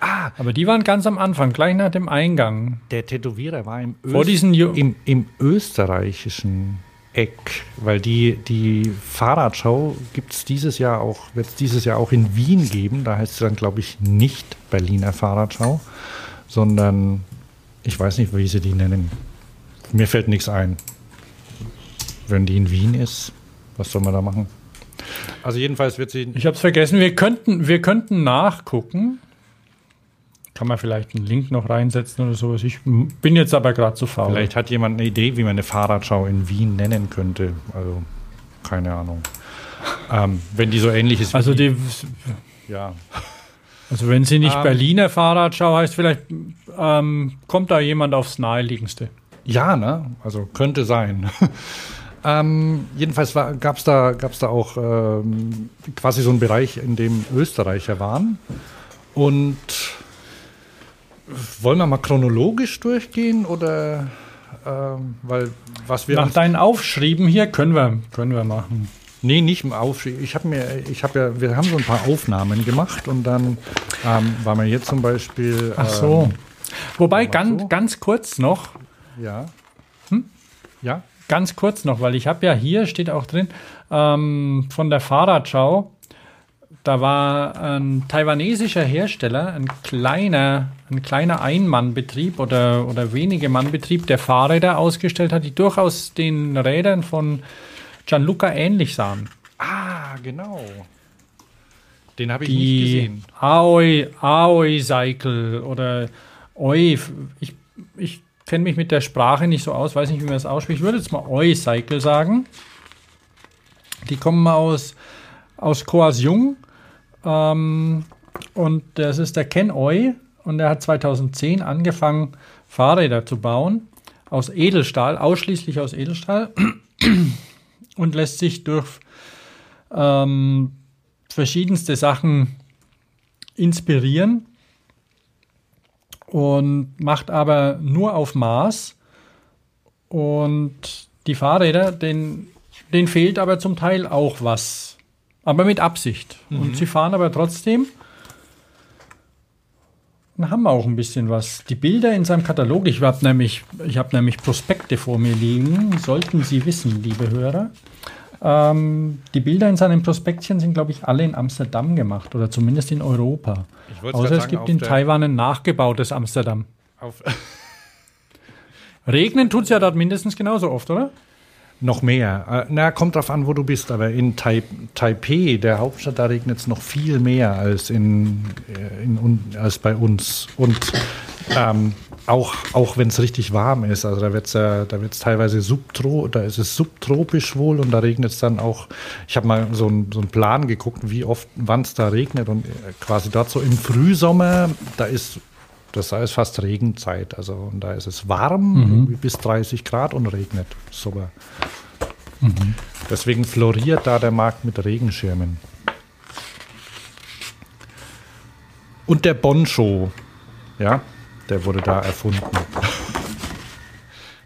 Ah, aber die waren ganz am Anfang, gleich nach dem Eingang. der Tätowierer war im, Vor Öst- diesen Ju im, im österreichischen Eck, weil die, die Fahrradschau gibt es dieses Jahr auch, wird es dieses Jahr auch in Wien geben. Da heißt es dann, glaube ich, nicht Berliner Fahrradschau, sondern ich weiß nicht, wie sie die nennen. Mir fällt nichts ein. Wenn die in Wien ist, was soll man da machen? Also jedenfalls wird sie. Ich habe es vergessen. Wir könnten, wir könnten nachgucken. Kann man vielleicht einen Link noch reinsetzen oder sowas. Ich bin jetzt aber gerade zu faul. Vielleicht hat jemand eine Idee, wie man eine Fahrradschau in Wien nennen könnte. Also keine Ahnung. Ähm, wenn die so ähnlich ist. Also, die, ja. also wenn sie nicht Ähm. Berliner Fahrradschau heißt, vielleicht ähm, kommt da jemand aufs Naheliegendste. Ja, ne? Also könnte sein. ähm, jedenfalls gab es da, gab's da auch ähm, quasi so einen Bereich, in dem Österreicher waren. Und wollen wir mal chronologisch durchgehen oder ähm, weil was wir Nach deinen Aufschrieben hier können wir, können wir machen. nee nicht im Aufschrieb ich habe mir ich habe ja wir haben so ein paar Aufnahmen gemacht und dann ähm, war mir jetzt zum Beispiel Ach so. ähm, Wobei, ganz, so. ganz kurz noch, ja Hm? ja ganz kurz noch, weil ich habe ja hier, steht auch drin, ähm, von der Fahrradschau, da war ein taiwanesischer Hersteller, ein kleiner, ein kleiner Ein-Mann-Betrieb oder, oder wenige Mann-Betrieb, der Fahrräder ausgestellt hat, die durchaus den Rädern von Gianluca ähnlich sahen. ah genau den habe ich nicht Die gesehen Aoi, Aoi Cycle oder Oi, ich, ich kenne mich mit der Sprache nicht so aus, weiß nicht, wie man das ausspricht. Ich würde jetzt mal Oi Cycle sagen. Die kommen aus, aus Koasjung ähm, und das ist der Ken Oi und der hat 2010 angefangen, Fahrräder zu bauen aus Edelstahl, ausschließlich aus Edelstahl und lässt sich durch ähm, verschiedenste Sachen inspirieren und macht aber nur auf Maß. Und die Fahrräder, denen, denen fehlt aber zum Teil auch was. Aber mit Absicht. Und sie fahren aber trotzdem. Und haben auch ein bisschen was. Die Bilder in seinem Katalog, ich habe nämlich, ich hab nämlich Prospekte vor mir liegen, sollten Sie wissen, liebe Hörer. Ähm, die Bilder in seinem Prospektchen sind, glaube ich, alle in Amsterdam gemacht oder zumindest in Europa. Außer grad es sagen, gibt in Taiwan ein nachgebautes Amsterdam. Regnen tut es ja dort mindestens genauso oft, oder? Noch mehr. Äh, na, kommt drauf an, wo du bist. Aber in Tai Taipei, der Hauptstadt, da regnet es noch viel mehr als, in, äh, in, als bei uns. Und ähm, auch, auch wenn es richtig warm ist, also da wird es äh, da wird's teilweise subtro, da ist es subtropisch wohl und da regnet es dann auch. Ich habe mal so, ein, so einen Plan geguckt, wie oft, wann es da regnet und quasi dort so im Frühsommer, da ist das ist fast Regenzeit. Also und da ist es warm, mhm. bis 30 Grad und regnet. Super. Mhm. Deswegen floriert da der Markt mit Regenschirmen. Und der Boncho, ja, der wurde da erfunden.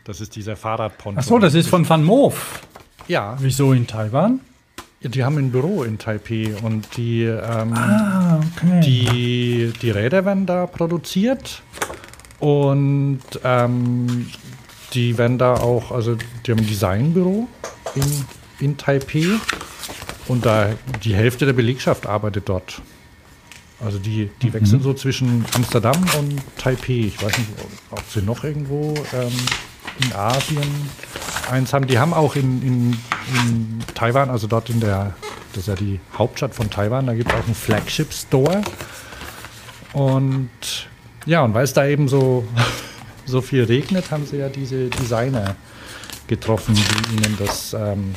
Das ist dieser Fahrradponcho. Ach so, das ist von Van Moof. Ja. Wieso in Taiwan? Die haben ein Büro in Taipei und die, ähm, Ah, okay. die, die Räder werden da produziert und ähm, die werden da auch, also die haben ein Designbüro in, in Taipei und da die Hälfte der Belegschaft arbeitet dort. Also die, die wechseln so zwischen Amsterdam und Taipei. Ich weiß nicht, ob sie noch irgendwo ähm, in Asien eins haben. Die haben auch in, in, in Taiwan, also dort in der, das ist ja die Hauptstadt von Taiwan, da gibt es auch einen Flagship-Store. Und ja, und weil es da eben so, so viel regnet, haben sie ja diese Designer getroffen, die ihnen das, ähm,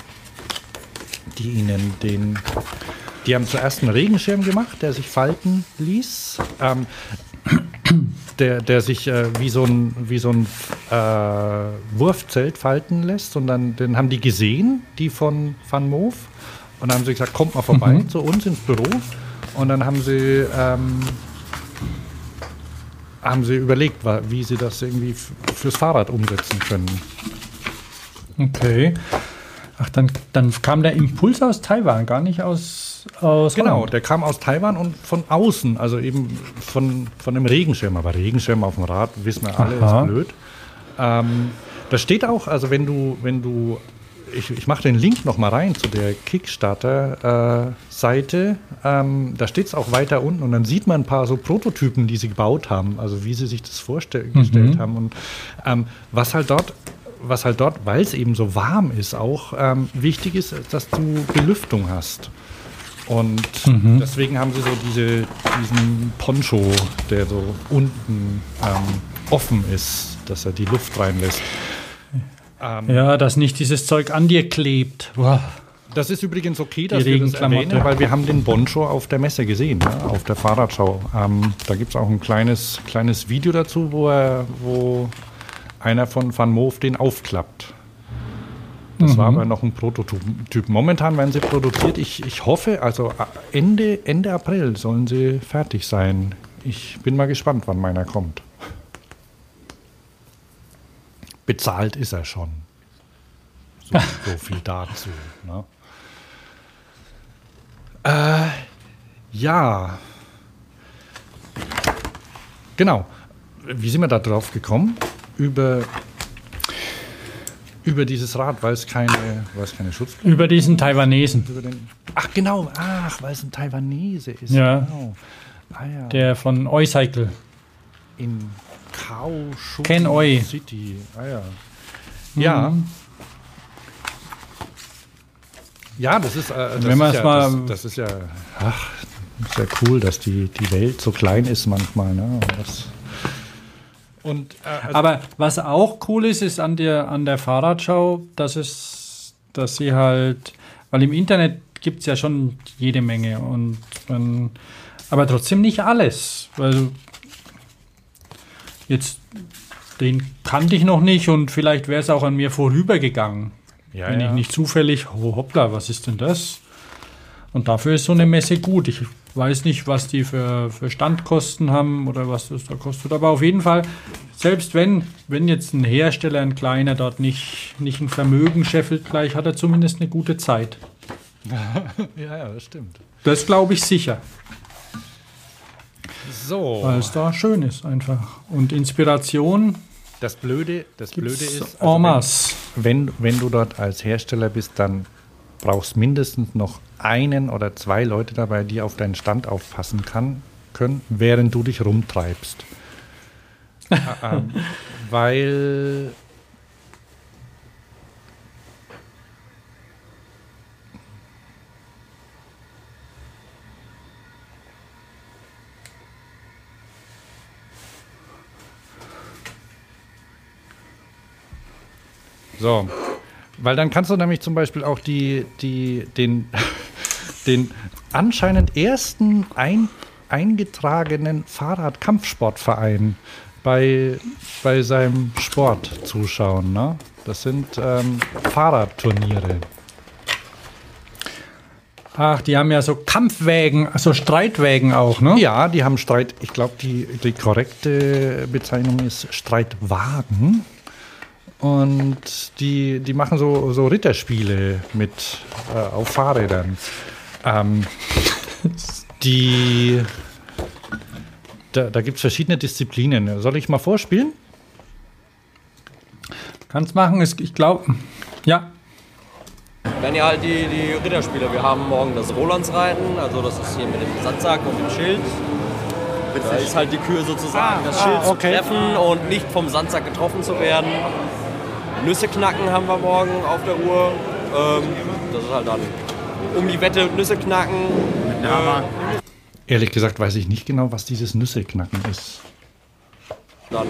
die ihnen den, die haben zuerst einen Regenschirm gemacht, der sich falten ließ. Ähm, der, der sich äh, wie so ein, wie so ein äh, Wurfzelt falten lässt. Und dann den haben die gesehen, die von Van Moof. Und dann haben sie gesagt, kommt mal vorbei Mhm. zu uns ins Büro. Und dann haben sie, ähm, haben sie überlegt, wie sie das irgendwie fürs Fahrrad umsetzen können. Okay. Ach, dann, dann kam der Impuls aus Taiwan, gar nicht aus, aus Genau, Holland. der kam aus Taiwan und von außen, also eben von, von einem Regenschirm. Aber Regenschirm auf dem Rad, wissen wir alle, Aha. ist blöd. Ähm, da steht auch, also wenn du, wenn du, ich, ich mache den Link noch mal rein zu der Kickstarter-Seite, ähm, da steht es auch weiter unten und dann sieht man ein paar so Prototypen, die sie gebaut haben, also wie sie sich das vorgestellt haben und ähm, was halt dort was halt dort, weil es eben so warm ist, auch ähm, wichtig ist, dass du Belüftung hast. Und deswegen haben sie so diese, diesen Poncho, der so unten ähm, offen ist, dass er die Luft reinlässt. Ähm, Ja, dass nicht dieses Zeug an dir klebt. Boah. Das ist übrigens okay, dass wir das erwähnen, weil wir haben den Boncho auf der Messe gesehen, ne? auf der Fahrradschau. Ähm, da gibt es auch ein kleines, kleines Video dazu, wo, er, wo einer von Van Moof den aufklappt. Das war aber noch ein Prototyp. Momentan werden sie produziert. Ich, ich hoffe, also Ende, Ende April sollen sie fertig sein. Ich bin mal gespannt, wann meiner kommt. Bezahlt ist er schon. So, so viel dazu. Ne? Äh, ja. Genau. Wie sind wir da drauf gekommen? Über, über dieses Rad, weil es keine, weil es keine Über diesen Taiwanesen, über den. Ach genau, ach, weil es ein Taiwanese ist. Ja. Genau. Ah, ja. der von Eucycle. in Kaohsiung Ken Oi. City. Ah ja. Ja. Ja, das ist, äh, das, Wenn man ist es ja, mal- das, das ist ja, ach, sehr cool, dass die, die Welt so klein ist manchmal. Ne? Das, und äh, also, Aber was auch cool ist, ist an der, an der Fahrradschau, dass es, dass sie halt, weil im Internet gibt es ja schon jede Menge und man, aber trotzdem nicht alles. Weil jetzt den kannte ich noch nicht und vielleicht wäre es auch an mir vorübergegangen. ja, wenn ja. ich nicht zufällig, oh, hoppla, was ist denn das? Und dafür ist so eine Messe gut. Ich weiß nicht, was die für, für Standkosten haben oder was das da kostet. Aber auf jeden Fall, selbst wenn, wenn jetzt ein Hersteller, ein kleiner, dort nicht, nicht ein Vermögen scheffelt gleich, hat er zumindest eine gute Zeit. ja, ja, das stimmt. Das glaube ich sicher, So, weil es da schön ist einfach. Und Inspiration das Blöde, das Blöde ist, also masse. wenn, wenn du dort als Hersteller bist, dann brauchst mindestens noch einen oder zwei Leute dabei, die auf deinen Stand aufpassen kann, können, während du dich rumtreibst. Äh, ähm, weil So, weil dann kannst du nämlich zum Beispiel auch die, die, den, den anscheinend ersten ein, eingetragenen Fahrradkampfsportverein bei, bei seinem Sport zuschauen. Ne? Das sind ähm, Fahrradturniere. Ach, die haben ja so Kampfwägen, so Streitwägen auch, ne? Ja, die haben Streit. Ich glaube, die, die korrekte Bezeichnung ist Streitwagen. Und die, die machen so, so Ritterspiele mit äh, auf Fahrrädern. Ähm, die, da da gibt es verschiedene Disziplinen. Soll ich mal vorspielen? Kannst machen, ist, ich glaube, ja. Wenn ihr halt die, die Ritterspiele, wir haben morgen das Rolandsreiten, also das ist hier mit dem Sandsack und dem Schild. Da ist halt die Kür sozusagen, das Schild zu treffen und nicht vom Sandsack getroffen zu werden. Nüsse knacken haben wir morgen auf der Uhr. Ähm, das ist halt dann um die Wette Nüsse knacken. Äh, Ehrlich gesagt weiß ich nicht genau, was dieses Nüsseknacken ist. dann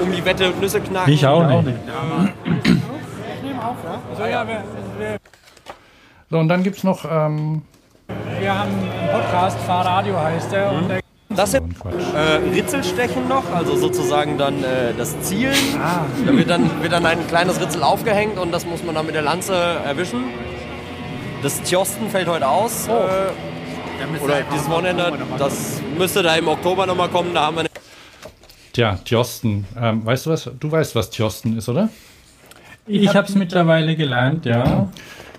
um die Wette Nüsse knacken. Ich auch nicht. So, und dann gibt es noch. Ähm, Wir haben einen Podcast, Fahrradio heißt der. Und der Das sind äh, Ritzelstechen noch, also sozusagen dann äh, das Zielen. Da wird dann, wird dann ein kleines Ritzel aufgehängt und das muss man dann mit der Lanze erwischen. Das Tjosten fällt heute aus. Äh, oder dieses Wochenende. Das müsste da im Oktober nochmal kommen. Da haben wir eine Tja, Tjosten. Ähm, weißt du was? Du weißt, was Tjosten ist, oder? ich habe es mittlerweile gelernt, ja.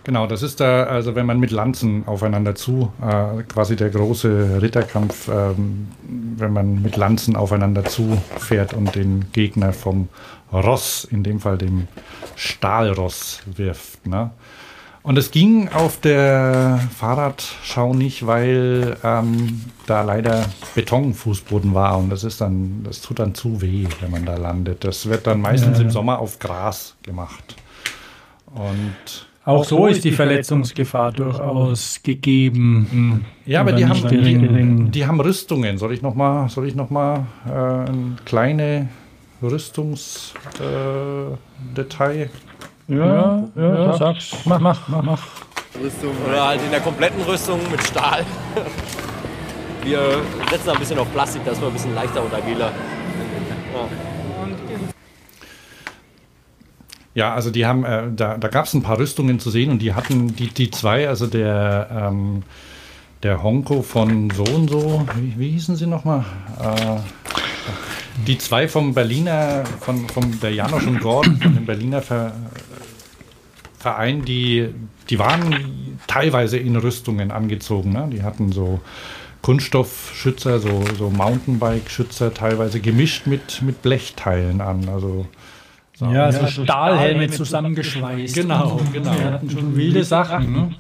Genau, das ist da, also wenn man mit Lanzen aufeinander zu, äh, quasi der große Ritterkampf, ähm, wenn man mit Lanzen aufeinander zufährt und den Gegner vom Ross, in dem Fall dem Stahlross, wirft. Ne? Und es ging auf der Fahrradschau nicht, weil ähm, da leider Betonfußboden war und das ist dann, das tut dann zu weh, wenn man da landet. Das wird dann meistens im Sommer auf Gras gemacht. Und Auch so ist die Verletzungsgefahr durchaus gegeben. Ja, aber die haben, die, die haben Rüstungen. Soll ich noch mal, soll ich noch mal äh, ein kleine Rüstungsdetail? Äh? Ja, ja, ja, sag's. Mach, mach, mach, mach. Oder halt in der kompletten Rüstung mit Stahl. Wir setzen da ein bisschen auf Plastik, das war ein bisschen leichter und agiler. Ja, also die haben, äh, da, da gab es ein paar Rüstungen zu sehen und die hatten die, die zwei, also der, ähm, der Honko von so und so, wie, wie hießen sie nochmal? Äh, die zwei vom Berliner, von, vom der Janosch und Gordon, von dem Berliner Ver, Verein, die, die waren teilweise in Rüstungen angezogen. Ne? Die hatten so Kunststoffschützer, so, so Mountainbike-Schützer, teilweise gemischt mit, mit Blechteilen an. Also so. Ja, so Stahlhelme zusammengeschweißt. Genau, genau. Die hatten schon wilde Sachen. Ne?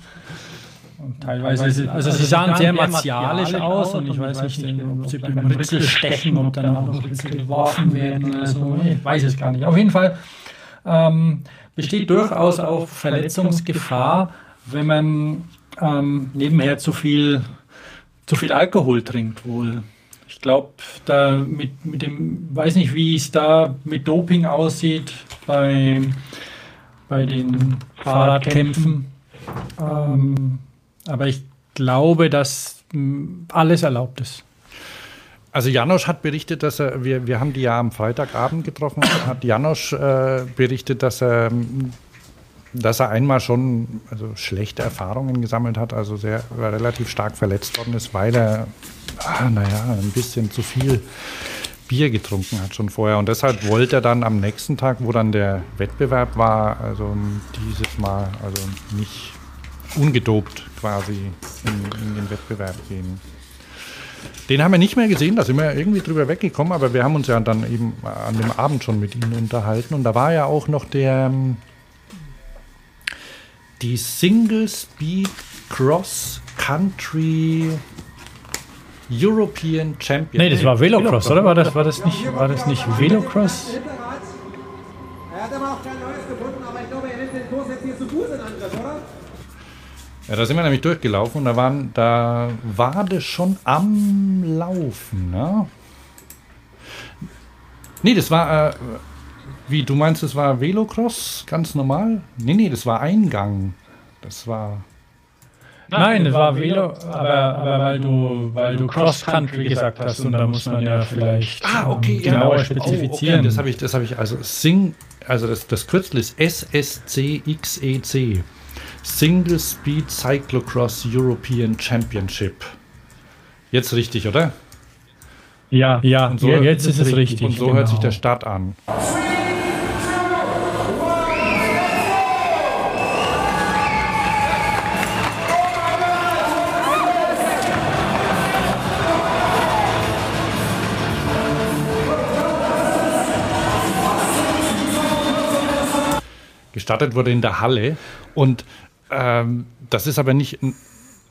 Und teilweise, also sie sahen sehr martialisch aus und ich weiß nicht, ob sie beim Ritzel stechen, ob dann auch noch Ritzel geworfen werden oder so. Ich weiß es gar nicht. Auf jeden Fall ähm, besteht durchaus auch Verletzungsgefahr, wenn man ähm, nebenher zu viel, zu viel Alkohol trinkt wohl. Ich glaube, da mit, mit dem, weiß nicht, wie es da mit Doping aussieht bei, bei den Fahrradkämpfen. Ähm, aber ich glaube, dass mh, alles erlaubt ist. Also Janosch hat berichtet, dass er, wir, wir haben die ja am Freitagabend getroffen, hat Janosch äh, berichtet, dass er, dass er einmal schon also schlechte Erfahrungen gesammelt hat, also sehr relativ stark verletzt worden ist, weil er, ah, naja, ein bisschen zu viel Bier getrunken hat schon vorher. Und deshalb wollte er dann am nächsten Tag, wo dann der Wettbewerb war, also dieses Mal also nicht ungedopt quasi in, in den Wettbewerb gehen. Den haben wir nicht mehr gesehen, da sind wir irgendwie drüber weggekommen, aber wir haben uns ja dann eben an dem Abend schon mit ihnen unterhalten. Und da war ja auch noch der die Single Speed Cross Country European Champion. Nee, das war Velocross, oder? War das, war das, nicht, war das nicht Velocross? Er hat aber auch kein neues gefunden, aber ich glaube, er nimmt den Kurs jetzt hier zu Fuß in Angriff, oder? Ja, da sind wir nämlich durchgelaufen und da, waren, da war das schon am Laufen. Ne? Nee, das war. Äh, Wie, du meinst, es war Velocross, ganz normal? Nee, nee, das war Eingang. Das war. Nein, es war Velo, aber, aber weil du, weil du Cross-Country gesagt hast und da muss man ja vielleicht Ah, okay, ähm, genauer ja. spezifizieren. Oh, okay, das habe ich, das habe ich, also Sing, also das, das Kürzel ist SSCXEC. E Single Speed Cyclocross European Championship. Jetzt richtig, oder? Ja, ja, Und so- ja, jetzt ist es richtig. Und so hört sich genau. der Start an. Gestartet wurde in der Halle und ähm, das ist aber nicht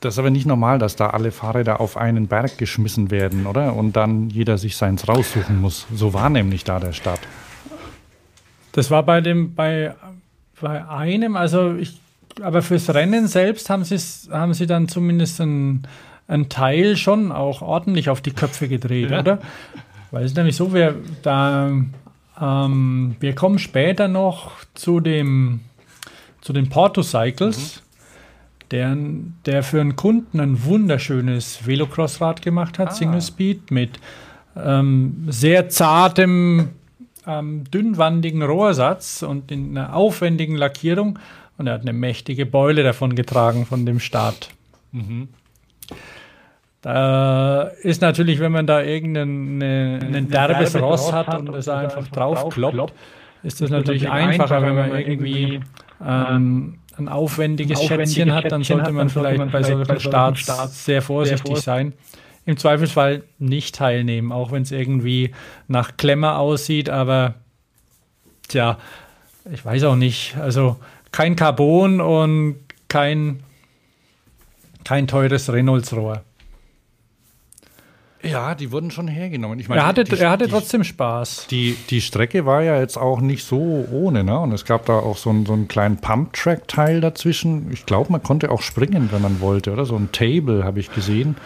das ist aber nicht normal, dass da alle Fahrräder auf einen Berg geschmissen werden, oder? Und dann jeder sich seins raussuchen muss. So war nämlich da der Start. Das war bei dem, bei, bei einem, also ich, aber fürs Rennen selbst haben sie haben sie dann zumindest einen, einen Teil schon auch ordentlich auf die Köpfe gedreht, oder? Weil es nämlich so, wir da ähm, wir kommen später noch zu dem zu den Porto Cycles, der, der für einen Kunden ein wunderschönes Velocross-Rad gemacht hat, Single Speed, mit ähm, sehr zartem ähm, dünnwandigen Rohrsatz und in einer aufwendigen Lackierung. Und er hat eine mächtige Beule davon getragen von dem Start. Da ist natürlich, wenn man da irgendeinen ein derbes Ross hat und es einfach drauf kloppt, ist das natürlich einfacher, wenn man irgendwie ähm, ein aufwendiges Schätzchen hat, dann sollte man vielleicht bei solchen Starts sehr vorsichtig sein. Im Zweifelsfall nicht teilnehmen, auch wenn es irgendwie nach Klemmer aussieht, aber tja, ich weiß auch nicht. Also kein Carbon und kein, kein teures Reynolds-Rohr. Ja, die wurden schon hergenommen. Ich meine, Er hatte, die, er hatte die, trotzdem Spaß. Die, die Strecke war ja jetzt auch nicht so ohne, ne? Und es gab da auch so einen, so einen kleinen Pump-Track-Teil dazwischen. Ich glaube, man konnte auch springen, wenn man wollte, oder? So ein Table habe ich gesehen.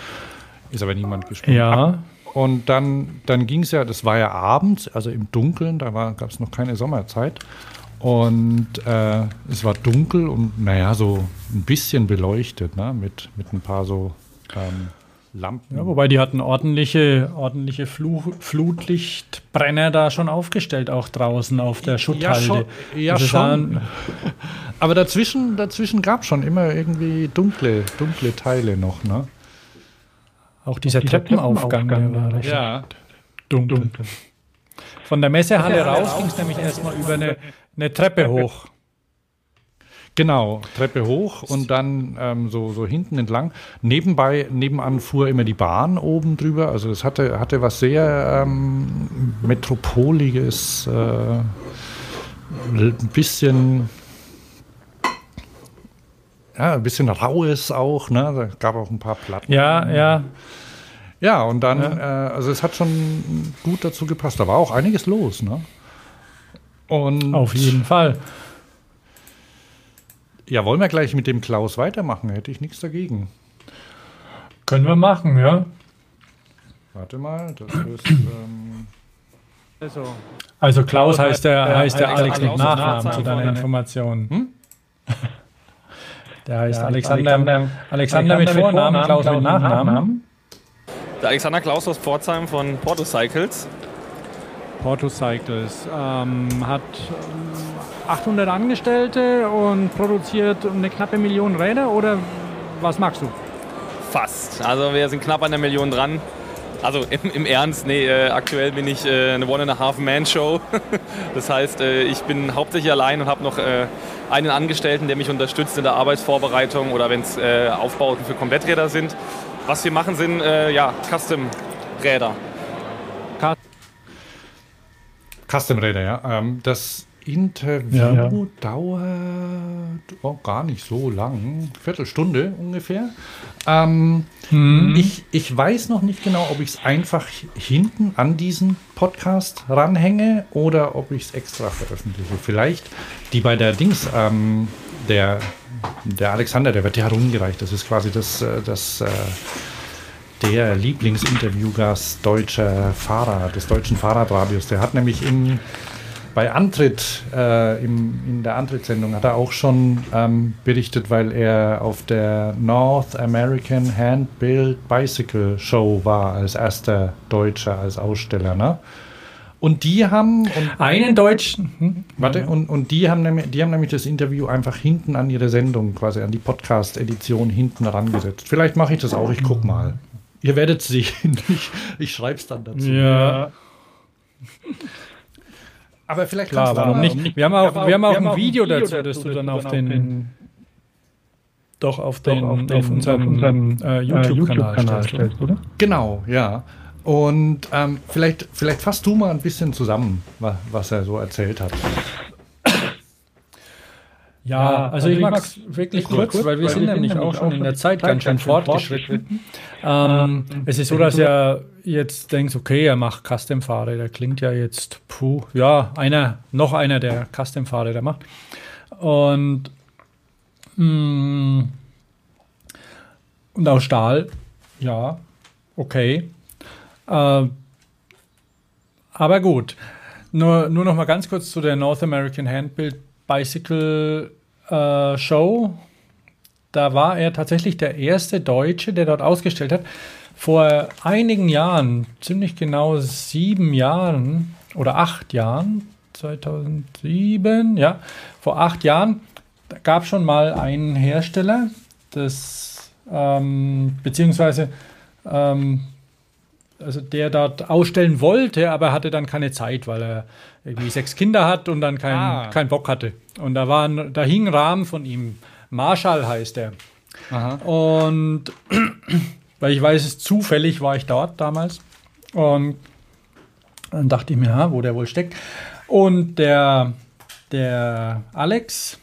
Ist aber niemand gesprungen. Ja. Und dann, dann ging es ja, das war ja abends, also im Dunkeln, da gab es noch keine Sommerzeit. Und äh, es war dunkel und naja, so ein bisschen beleuchtet, ne? mit, mit ein paar so ähm, Lampen. Ja, wobei die hatten ordentliche, ordentliche Flu Flutlichtbrenner da schon aufgestellt, auch draußen auf der Schutthalde. schon- ja, Also schon. Aber dazwischen, dazwischen gab es schon immer irgendwie dunkle, dunkle Teile noch, ne? Auch dieser Treppenaufgang, der war recht Ja. dunkel. Von der Messehalle raus ging es nämlich erstmal über eine, eine Treppe hoch. Genau, Treppe hoch und dann ähm, so, so hinten entlang. Nebenbei, nebenan fuhr immer die Bahn oben drüber. Also es hatte, hatte was sehr ähm, Metropoliges, äh, ein bisschen, ja, ein bisschen Raues auch, ne? Da gab auch ein paar Platten. Ja, ja. Ja, und dann, Äh, also es hat schon gut dazu gepasst. Da war auch einiges los, ne? Und Auf jeden Fall. Ja, wollen wir gleich mit dem Klaus weitermachen? Hätte ich nichts dagegen. Können wir machen, ja. Warte mal, das ist. Ähm, Also Klaus heißt der, heißt der Alex mit Klaus Nachnamen zu deiner. Information. Der heißt Alexander, Alexander, mit Vornamen, Klaus mit Nachnamen. Der Alexander Klaus aus Pforzheim von Porto Cycles. Porto Cycles ähm, hat 800 Angestellte und produziert um eine knappe Million Räder oder was magst du? Fast. Also wir sind knapp an der Million dran. Also im, im Ernst, nee, äh, aktuell bin ich äh, eine One-and-a-Half-Man-Show. das heißt, äh, ich bin hauptsächlich allein und habe noch äh, einen Angestellten, der mich unterstützt in der Arbeitsvorbereitung oder wenn es äh, Aufbauten für Kompletträder sind. Was wir machen, sind äh, ja, Custom-Räder. Custom-Räder, ja. Ähm, das Interview Ja. dauert oh, gar nicht so lang. Viertelstunde ungefähr. Ähm, ich, ich weiß noch nicht genau, ob ich es einfach hinten an diesen Podcast ranhänge oder ob ich es extra veröffentliche. Vielleicht die bei der Dings, ähm, der, der Alexander, der wird ja herumgereicht. Das ist quasi das, äh, das äh, der Lieblingsinterviewgast deutscher Fahrer, des deutschen Fahrradradios. Der hat nämlich im, bei Antritt, äh, im, in der Antrittssendung hat er auch schon ähm, berichtet, weil er auf der North American Hand-Built Bicycle Show war, als erster Deutscher, als Aussteller. Ne? Und die haben und einen Deutschen. Hm? Warte, und, und die haben nämlich, die haben nämlich das Interview einfach hinten an ihre Sendung, quasi an die Podcast-Edition hinten rangesetzt. Vielleicht mache ich das auch, ich guck mal. Ihr werdet sehen. Ich, ich schreibe es dann dazu. Ja. Aber vielleicht Klar, kannst du warum nicht? Wir haben auch, wir haben auch ein Video dazu, das du dann auf den doch auf den auf den- auf auf unserem, äh, Äh, YouTube-Kanal YouTube-Kanal stellst, oder? Genau, ja. Und ähm, vielleicht, vielleicht fasst du mal ein bisschen zusammen, wa- was er so erzählt hat. Ja, also, ich mag es wirklich kurz, weil wir sind nämlich auch schon in der Zeit ganz schön fortgeschritten. Ähm, es ist so, dass er jetzt denkt, okay, er macht Custom-Fahrräder. Klingt ja jetzt, puh, ja, einer, noch einer, der Custom-Fahrräder macht. Und, mh, und aus Stahl, ja, okay. Äh, aber gut. Nur, nur noch mal ganz kurz zu der North American Handbuilt Bicycle äh, Show. Da war er tatsächlich der erste Deutsche, der dort ausgestellt hat. Vor einigen Jahren, ziemlich genau sieben Jahren oder acht Jahren, 2007, ja, vor acht Jahren gab schon mal einen Hersteller, das ähm, beziehungsweise ähm, also der dort ausstellen wollte, aber hatte dann keine Zeit, weil er irgendwie sechs Kinder hat und dann keinen Ah. keinen Bock hatte. Und da, war ein, da hing ein Rahmen von ihm. Marshall heißt er. Und weil ich weiß es zufällig, war ich dort damals. Und dann dachte ich mir, ha, wo der wohl steckt. Und der, der Alex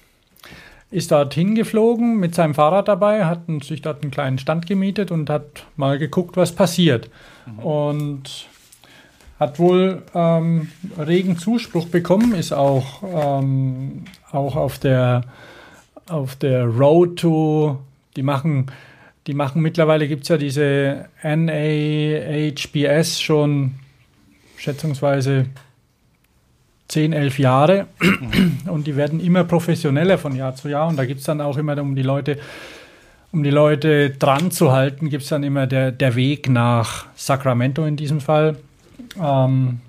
ist dort hingeflogen mit seinem Fahrrad dabei, hat sich dort einen kleinen Stand gemietet und hat mal geguckt, was passiert. Und hat wohl ähm, regen Zuspruch bekommen, ist auch, ähm, auch auf der auf der Road to, die machen, die machen mittlerweile gibt es ja diese NAHBS schon schätzungsweise 10, 11 Jahre. Und die werden immer professioneller von Jahr zu Jahr. Und da gibt es dann auch immer, um die Leute, um die Leute dran zu halten, gibt es dann immer der, der Weg nach Sacramento in diesem Fall. Ähm,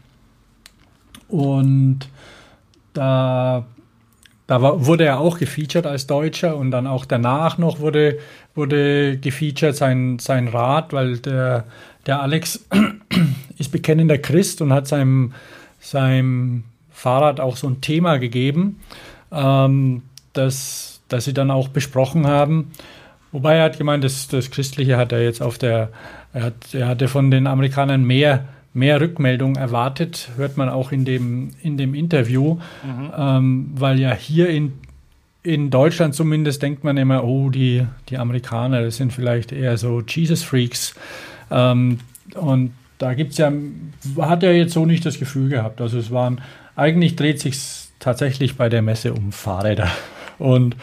und da, da war, wurde er auch gefeatured als Deutscher und dann auch danach noch wurde, wurde gefeatured sein, sein Rad, weil der, der Alex ist bekennender Christ und hat seinem, seinem Fahrrad auch so ein Thema gegeben, ähm, das, das sie dann auch besprochen haben. Wobei er hat gemeint, das, das Christliche hat er jetzt auf der, er, hat, er hatte von den Amerikanern mehr, mehr Rückmeldungen erwartet, hört man auch in dem, in dem Interview, ähm, weil ja hier in, in Deutschland zumindest denkt man immer, oh, die, die Amerikaner, das sind vielleicht eher so Jesus-Freaks. Ähm, und da gibt es ja, hat er jetzt so nicht das Gefühl gehabt. Also es waren, eigentlich dreht sich tatsächlich bei der Messe um Fahrräder. Und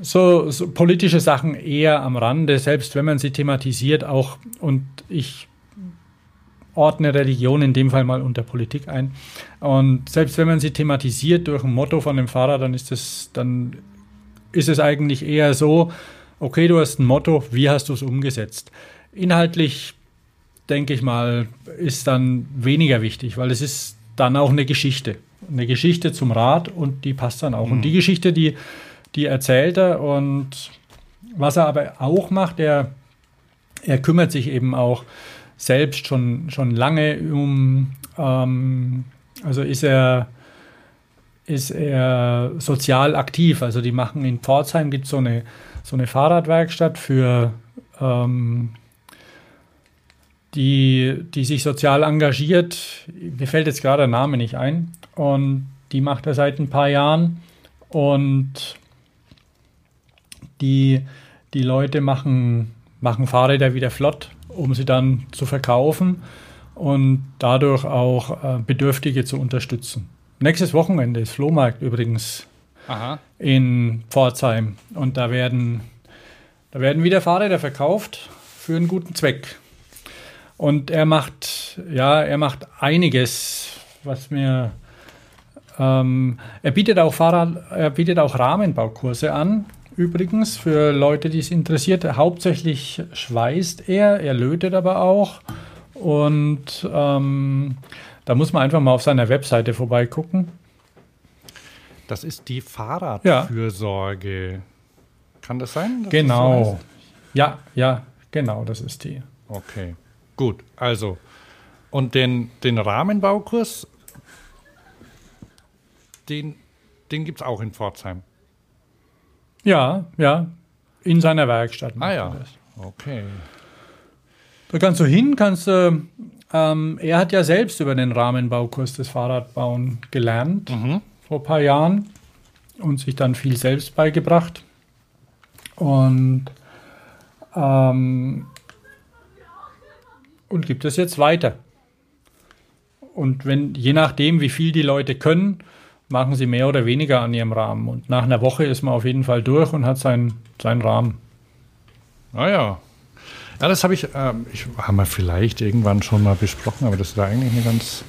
so, so politische Sachen eher am Rande, selbst wenn man sie thematisiert auch. Und ich ordne Religion in dem Fall mal unter Politik ein. Und selbst wenn man sie thematisiert durch ein Motto von dem Fahrer, dann ist es, dann ist es eigentlich eher so, okay, du hast ein Motto, wie hast du es umgesetzt? Inhaltlich, denke ich mal, ist dann weniger wichtig, weil es ist dann auch eine Geschichte. Eine Geschichte zum Rad und die passt dann auch. Und die Geschichte, die, die erzählt er und was er aber auch macht, er, er kümmert sich eben auch selbst schon, schon lange um, ähm, also ist er, ist er sozial aktiv. Also die machen in Pforzheim gibt so eine so eine Fahrradwerkstatt für ähm, die, die sich sozial engagiert. Mir fällt jetzt gerade der Name nicht ein. Und die macht er seit ein paar Jahren. Und die, die Leute machen, machen Fahrräder wieder flott, um sie dann zu verkaufen und dadurch auch äh, Bedürftige zu unterstützen. Nächstes Wochenende ist Flohmarkt übrigens Aha. in Pforzheim. Und da werden, da werden wieder Fahrräder verkauft für einen guten Zweck. Und er macht, ja, er macht einiges, was mir, Ähm, er bietet auch Fahrrad, er bietet auch Rahmenbaukurse an. Übrigens für Leute, die es interessiert. Hauptsächlich schweißt er, er lötet aber auch. Und ähm, da muss man einfach mal auf seiner Webseite vorbeigucken. Das ist die Fahrradfürsorge. Ja. Kann das sein? genau. Das so ja, ja, genau, das ist die. Okay, gut. Also, und den, den Rahmenbaukurs, den, den gibt es auch in Pforzheim. Ja, ja. In seiner Werkstatt. Ah ja. Okay. Da kannst du hin, kannst du. Ähm, er hat ja selbst über den Rahmenbaukurs des Fahrradbauen gelernt mhm. vor ein paar Jahren und sich dann viel selbst beigebracht. Und ähm, und gibt es jetzt weiter. Und wenn, je nachdem, wie viel die Leute können, machen sie mehr oder weniger an ihrem Rahmen. Und nach einer Woche ist man auf jeden Fall durch und hat seinen, seinen Rahmen. Ah ja, ja, das habe ich, äh, ich haben wir vielleicht irgendwann schon mal besprochen, aber das ist eigentlich eine ganz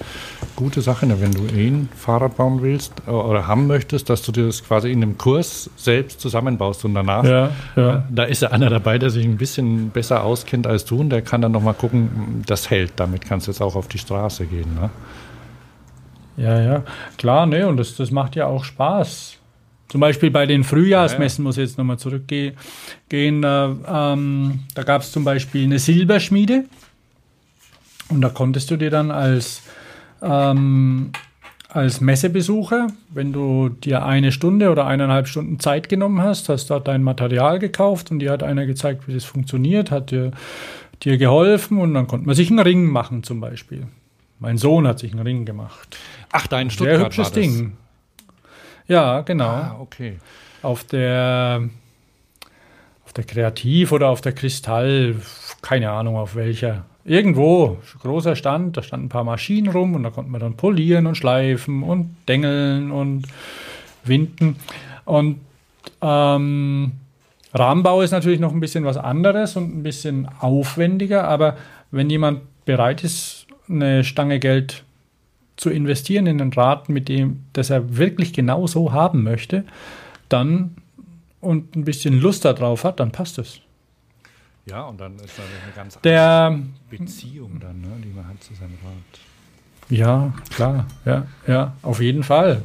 gute Sache, ne? wenn du eh ein Fahrrad bauen willst äh, oder haben möchtest, dass du dir das quasi in einem Kurs selbst zusammenbaust und danach, ja, ja. Äh, da ist ja einer dabei, der sich ein bisschen besser auskennt als du und der kann dann nochmal gucken, das hält, damit kannst du jetzt auch auf die Straße gehen. Ne? Ja, ja, klar, ne, und das, das macht ja auch Spaß. Zum Beispiel bei den Frühjahrsmessen, muss ich jetzt nochmal zurückgehen, äh, ähm, da gab es zum Beispiel eine Silberschmiede und da konntest du dir dann als, ähm, als Messebesucher, wenn du dir eine Stunde oder eineinhalb Stunden Zeit genommen hast, hast dort dein Material gekauft und dir hat einer gezeigt, wie das funktioniert, hat dir, dir geholfen und dann konnte man sich einen Ring machen zum Beispiel. Mein Sohn hat sich einen Ring gemacht. Ach, dein Stuttgart Sehr hübsches Ding. Ja, genau. Ah, okay. Auf der, auf der Kreativ oder auf der Kristall, keine Ahnung auf welcher. Irgendwo, großer Stand, da standen ein paar Maschinen rum und da konnte man dann polieren und schleifen und dengeln und winden. Und ähm, Rahmenbau ist natürlich noch ein bisschen was anderes und ein bisschen aufwendiger, aber wenn jemand bereit ist, eine Stange Geld zu investieren in ein Rad, mit dem, das er wirklich genau so haben möchte, dann und ein bisschen Lust darauf hat, dann passt es. Ja, und dann ist da eine ganz Der, Beziehung dann, ne, die man hat zu seinem Rad. Ja, klar, ja, ja, auf jeden Fall.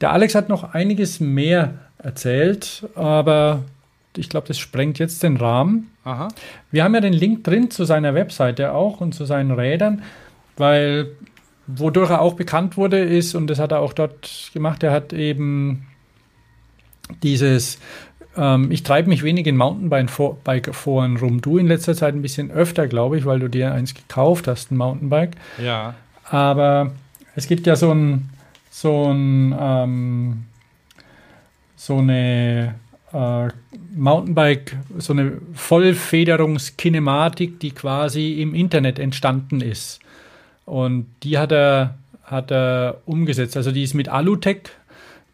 Der Alex hat noch einiges mehr erzählt, aber ich glaube, das sprengt jetzt den Rahmen. Aha. Wir haben ja den Link drin zu seiner Webseite auch und zu seinen Rädern weil wodurch er auch bekannt wurde, ist, und das hat er auch dort gemacht, er hat eben dieses, ähm, ich treibe mich wenig in Mountainbike-Foren rum. Du in letzter Zeit ein bisschen öfter, glaube ich, weil du dir eins gekauft hast, ein Mountainbike. Ja. Aber es gibt ja so ein, so ein, ähm, so eine äh, Mountainbike, so eine Vollfederungskinematik, die quasi im Internet entstanden ist. Und die hat er, hat er umgesetzt. Also die ist mit Alutech,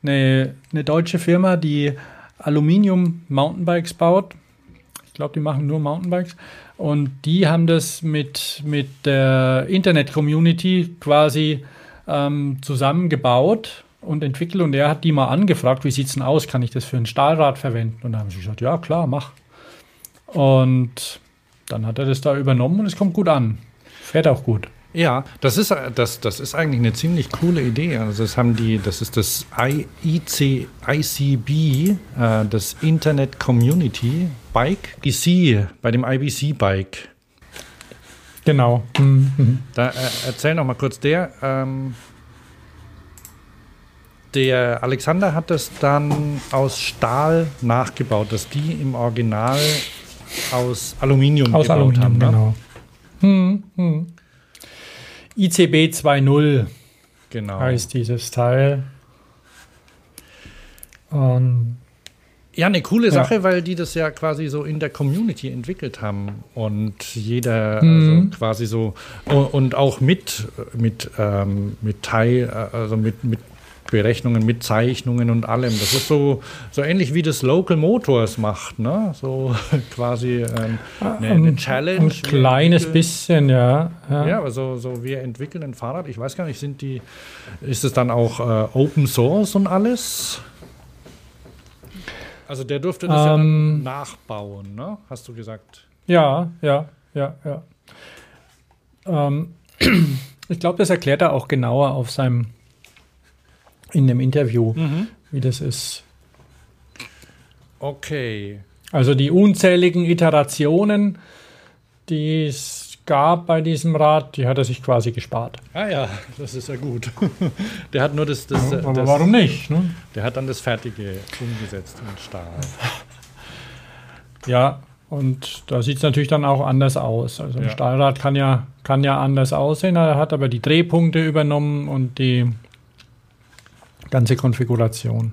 eine, eine deutsche Firma, die Aluminium-Mountainbikes baut. Ich glaube, die machen nur Mountainbikes. Und die haben das mit, mit der Internet-Community quasi ähm, zusammengebaut und entwickelt. Und er hat die mal angefragt, wie sieht es denn aus? Kann ich das für ein Stahlrad verwenden? Und da haben sie gesagt, ja klar, mach. Und dann hat er das da übernommen und es kommt gut an. Fährt auch gut. Ja, das ist, das, das ist eigentlich eine ziemlich coole Idee. Also das haben die, das ist das IC, ICB, äh, das Internet Community Bike, IC, bei dem IBC Bike. Genau. Mhm. Da äh, erzähl noch mal kurz, der, ähm, der Alexander hat das dann aus Stahl nachgebaut, dass die im Original aus Aluminium aus gebaut Aluminium, haben. Ne? Genau. Hm, hm. ICB 2.0 genau. heißt dieses Teil. Und ja, eine coole Sache, ja. weil die das ja quasi so in der Community entwickelt haben und jeder mhm. also quasi so und auch mit mit ähm, mit Teil also mit mit Berechnungen mit Zeichnungen und allem. Das ist so, so ähnlich wie das Local Motors macht, ne? So quasi ähm, eine, eine, Challenge. Ein kleines bisschen, ja. Ja, ja aber so, wir entwickeln ein Fahrrad. Ich weiß gar nicht, sind die, ist es dann auch äh, Open Source und alles? Also der durfte das ähm, ja nachbauen, ne? Hast du gesagt? Ja, ja, ja, ja. Ähm, ich glaube, das erklärt er auch genauer auf seinem in dem Interview, mhm. wie das ist. Okay. Also die unzähligen Iterationen, die es gab bei diesem Rad, die hat er sich quasi gespart. Ah ja, das ist ja gut. Der hat nur das. das, ja, aber das, warum nicht? Ne? Der hat dann das Fertige umgesetzt mit Stahl. Ja, und da sieht es natürlich dann auch anders aus. Also ein ja. Stahlrad kann ja, kann ja anders aussehen. Er hat aber die Drehpunkte übernommen und die ganze Konfiguration.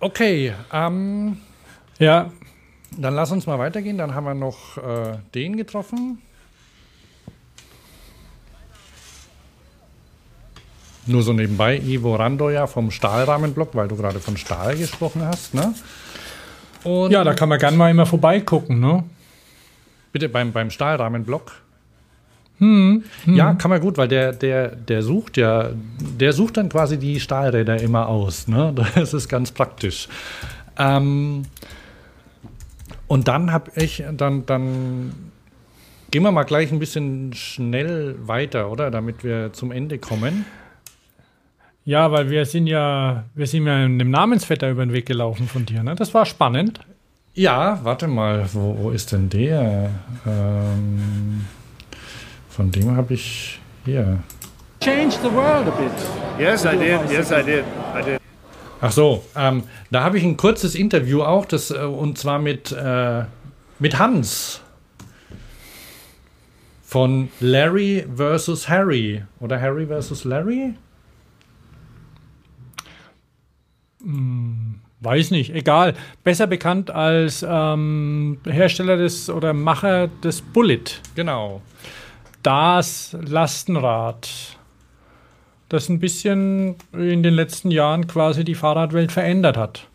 Okay, ähm, ja. Dann lass uns mal weitergehen. Dann haben wir noch äh, den getroffen. Nur so nebenbei, Ivo Randoja vom Stahlrahmenblock, weil du gerade von Stahl gesprochen hast, ne? Und ja, da kann man gerne mal immer vorbeigucken, ne? Bitte beim, beim Stahlrahmenblock. Hm, hm. Ja, kann man gut, weil der, der, der sucht ja, der sucht dann quasi die Stahlräder immer aus. Ne? Das ist ganz praktisch. Ähm, und dann habe ich, dann, dann gehen wir mal gleich ein bisschen schnell weiter, oder? Damit wir zum Ende kommen. Ja, weil wir sind ja, wir sind ja einem Namensvetter über den Weg gelaufen von dir, ne? Das war spannend. Ja, warte mal, wo, wo ist denn der? Ähm, von dem habe ich hier. Change the world a bit. Yes, I did. Yes, I did. I did. Ach so, ähm, da habe ich ein kurzes Interview auch, das, äh, und zwar mit, äh, mit Hans von Larry versus Harry oder Harry versus Larry? Hm, weiß nicht, egal. Besser bekannt als ähm, Hersteller des oder Macher des Bullet. Genau das Lastenrad, das ein bisschen in den letzten Jahren quasi die Fahrradwelt verändert hat.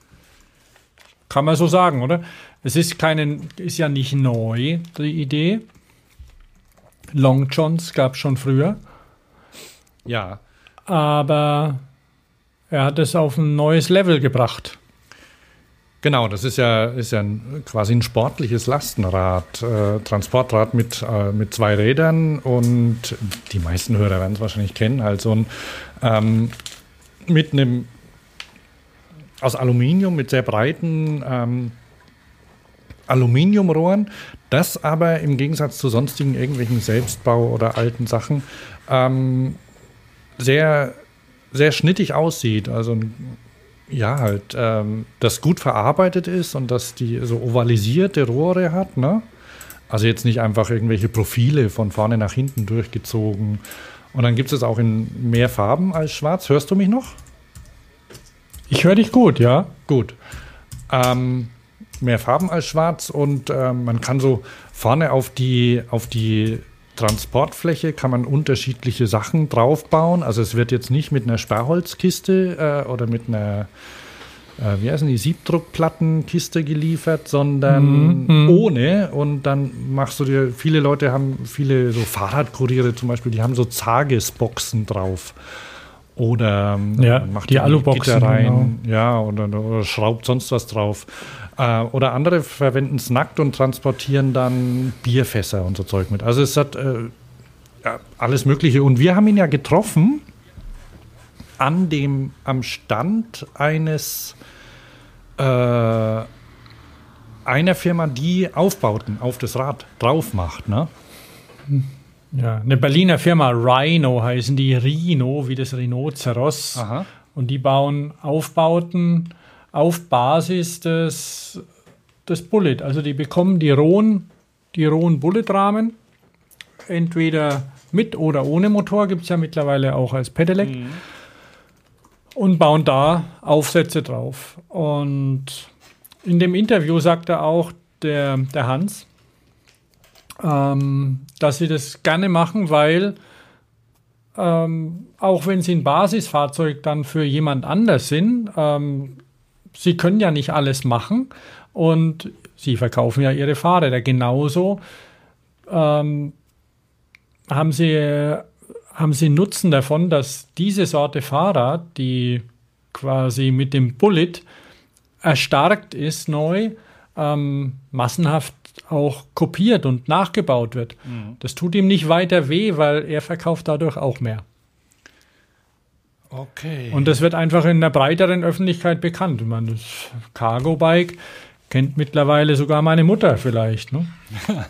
Kann man so sagen, oder? Es ist keine, ist ja nicht neu, die Idee. Long Johns gab es schon früher. Ja. Aber er hat es auf ein neues Level gebracht. Genau, das ist ja, ist ja ein, quasi ein sportliches Lastenrad, äh, Transportrad mit, äh, mit zwei Rädern und die meisten Hörer werden es wahrscheinlich kennen, halt so ein ähm, mit einem aus Aluminium mit sehr breiten ähm, Aluminiumrohren, das aber im Gegensatz zu sonstigen irgendwelchen Selbstbau oder alten Sachen ähm, sehr, sehr schnittig aussieht. Also ein ja, halt, ähm, das gut verarbeitet ist und dass die so ovalisierte Rohre hat, ne? Also jetzt nicht einfach irgendwelche Profile von vorne nach hinten durchgezogen. Und dann gibt es es auch in mehr Farben als schwarz. Hörst du mich noch? Ich höre dich gut, ja. Gut. Ähm, mehr Farben als schwarz und ähm, man kann so vorne auf die, auf die Transportfläche kann man unterschiedliche Sachen draufbauen. Also es wird jetzt nicht mit einer Sperrholzkiste äh, oder mit einer äh, wie heißen die, Siebdruckplattenkiste geliefert, sondern mhm. ohne. Und dann machst du dir, viele Leute haben, viele so Fahrradkuriere zum Beispiel, die haben so Zagesboxen drauf. Oder ähm, ja, macht die Aluboxen rein, genau. ja, oder, oder, schraubt sonst was drauf. Äh, oder andere verwenden es nackt und transportieren dann Bierfässer und so Zeug mit. Also es hat äh, ja, alles Mögliche. Und wir haben ihn ja getroffen an dem, am Stand eines äh, einer Firma, die Aufbauten auf das Rad drauf macht, ne? Ja, eine Berliner Firma Rhino heißen die Rhino, wie das Rhinoceros. Aha. Und die bauen Aufbauten auf Basis des, des Bullet. Also die bekommen die rohen, die rohen Bullet-Rahmen, entweder mit oder ohne Motor, gibt es ja mittlerweile auch als Pedelec, mhm. und bauen da Aufsätze drauf. Und in dem Interview sagt er auch, der, der Hans, ähm, dass sie das gerne machen, weil ähm, auch wenn sie ein Basisfahrzeug dann für jemand anders sind, ähm, sie können ja nicht alles machen und sie verkaufen ja ihre Fahrräder genauso. Ähm, haben sie haben sie Nutzen davon, dass diese Sorte Fahrrad, die quasi mit dem Bullet erstarkt ist neu, ähm, massenhaft auch kopiert und nachgebaut wird. Mhm. Das tut ihm nicht weiter weh, weil er verkauft dadurch auch mehr. Okay. Und das wird einfach in der breiteren Öffentlichkeit bekannt. Ich meine, das Cargo Bike kennt mittlerweile sogar meine Mutter vielleicht. Ne?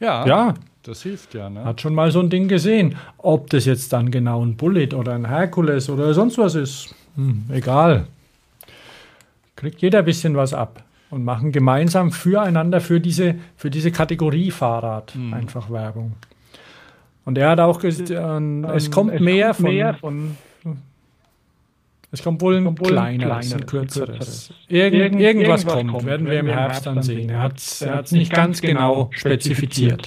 ja. Ja. Das hilft ja, ne? Hat schon mal so ein Ding gesehen. Ob das jetzt dann genau ein Bullet oder ein Herkules oder sonst was ist, hm, egal. Kriegt jeder ein bisschen was ab und machen gemeinsam füreinander für diese, für diese Kategorie Fahrrad mhm. einfach Werbung. Und er hat auch gesagt, äh, ähm, es kommt es mehr, kommt von, mehr von, es kommt wohl ein kleineres, ein kürzeres. Irgend, irgend, irgendwas, irgendwas kommt, kommt, werden wir im Herbst dann sehen. Er hat es nicht ganz genau spezifiziert.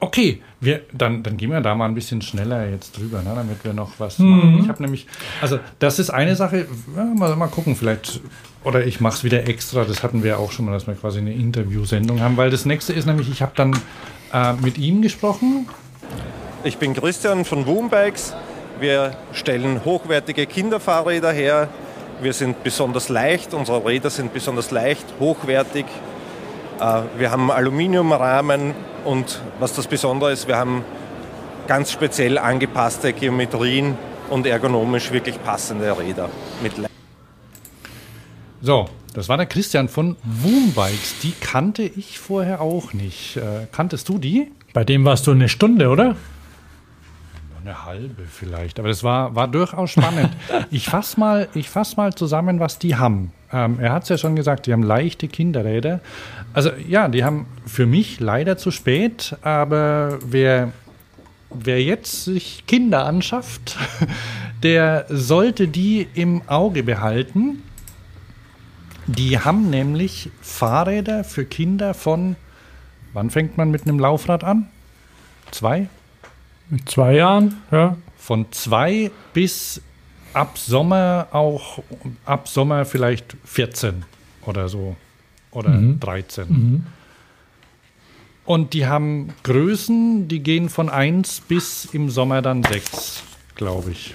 Okay, wir, dann, dann gehen wir da mal ein bisschen schneller jetzt drüber, ne, damit wir noch was mhm. machen. Ich habe nämlich, also das ist eine Sache, ja, mal, mal gucken, vielleicht, oder ich mache es wieder extra, das hatten wir auch schon mal, dass wir quasi eine Interviewsendung haben, weil das nächste ist nämlich, ich habe dann äh, mit ihm gesprochen. Ich bin Christian von Woombikes. Wir stellen hochwertige Kinderfahrräder her. Wir sind besonders leicht, unsere Räder sind besonders leicht, hochwertig. Äh, wir haben Aluminiumrahmen, und was das Besondere ist, wir haben ganz speziell angepasste Geometrien und ergonomisch wirklich passende Räder mit So, das war der Christian von Woombikes. Die kannte ich vorher auch nicht. Äh, kanntest du die? Bei dem warst du eine Stunde, oder? Eine halbe vielleicht, aber das war, war durchaus spannend. ich fasse mal, fass mal zusammen, was die haben. Ähm, er hat es ja schon gesagt, die haben leichte Kinderräder. Also ja, die haben für mich leider zu spät, aber wer, wer jetzt sich Kinder anschafft, der sollte die im Auge behalten. Die haben nämlich Fahrräder für Kinder von, wann fängt man mit einem Laufrad an? Zwei? Mit zwei Jahren, ja. Von zwei bis ab Sommer auch, ab Sommer vielleicht 14 oder so. Oder mhm. 13. Mhm. Und die haben Größen, die gehen von 1 bis im Sommer dann 6, glaube ich.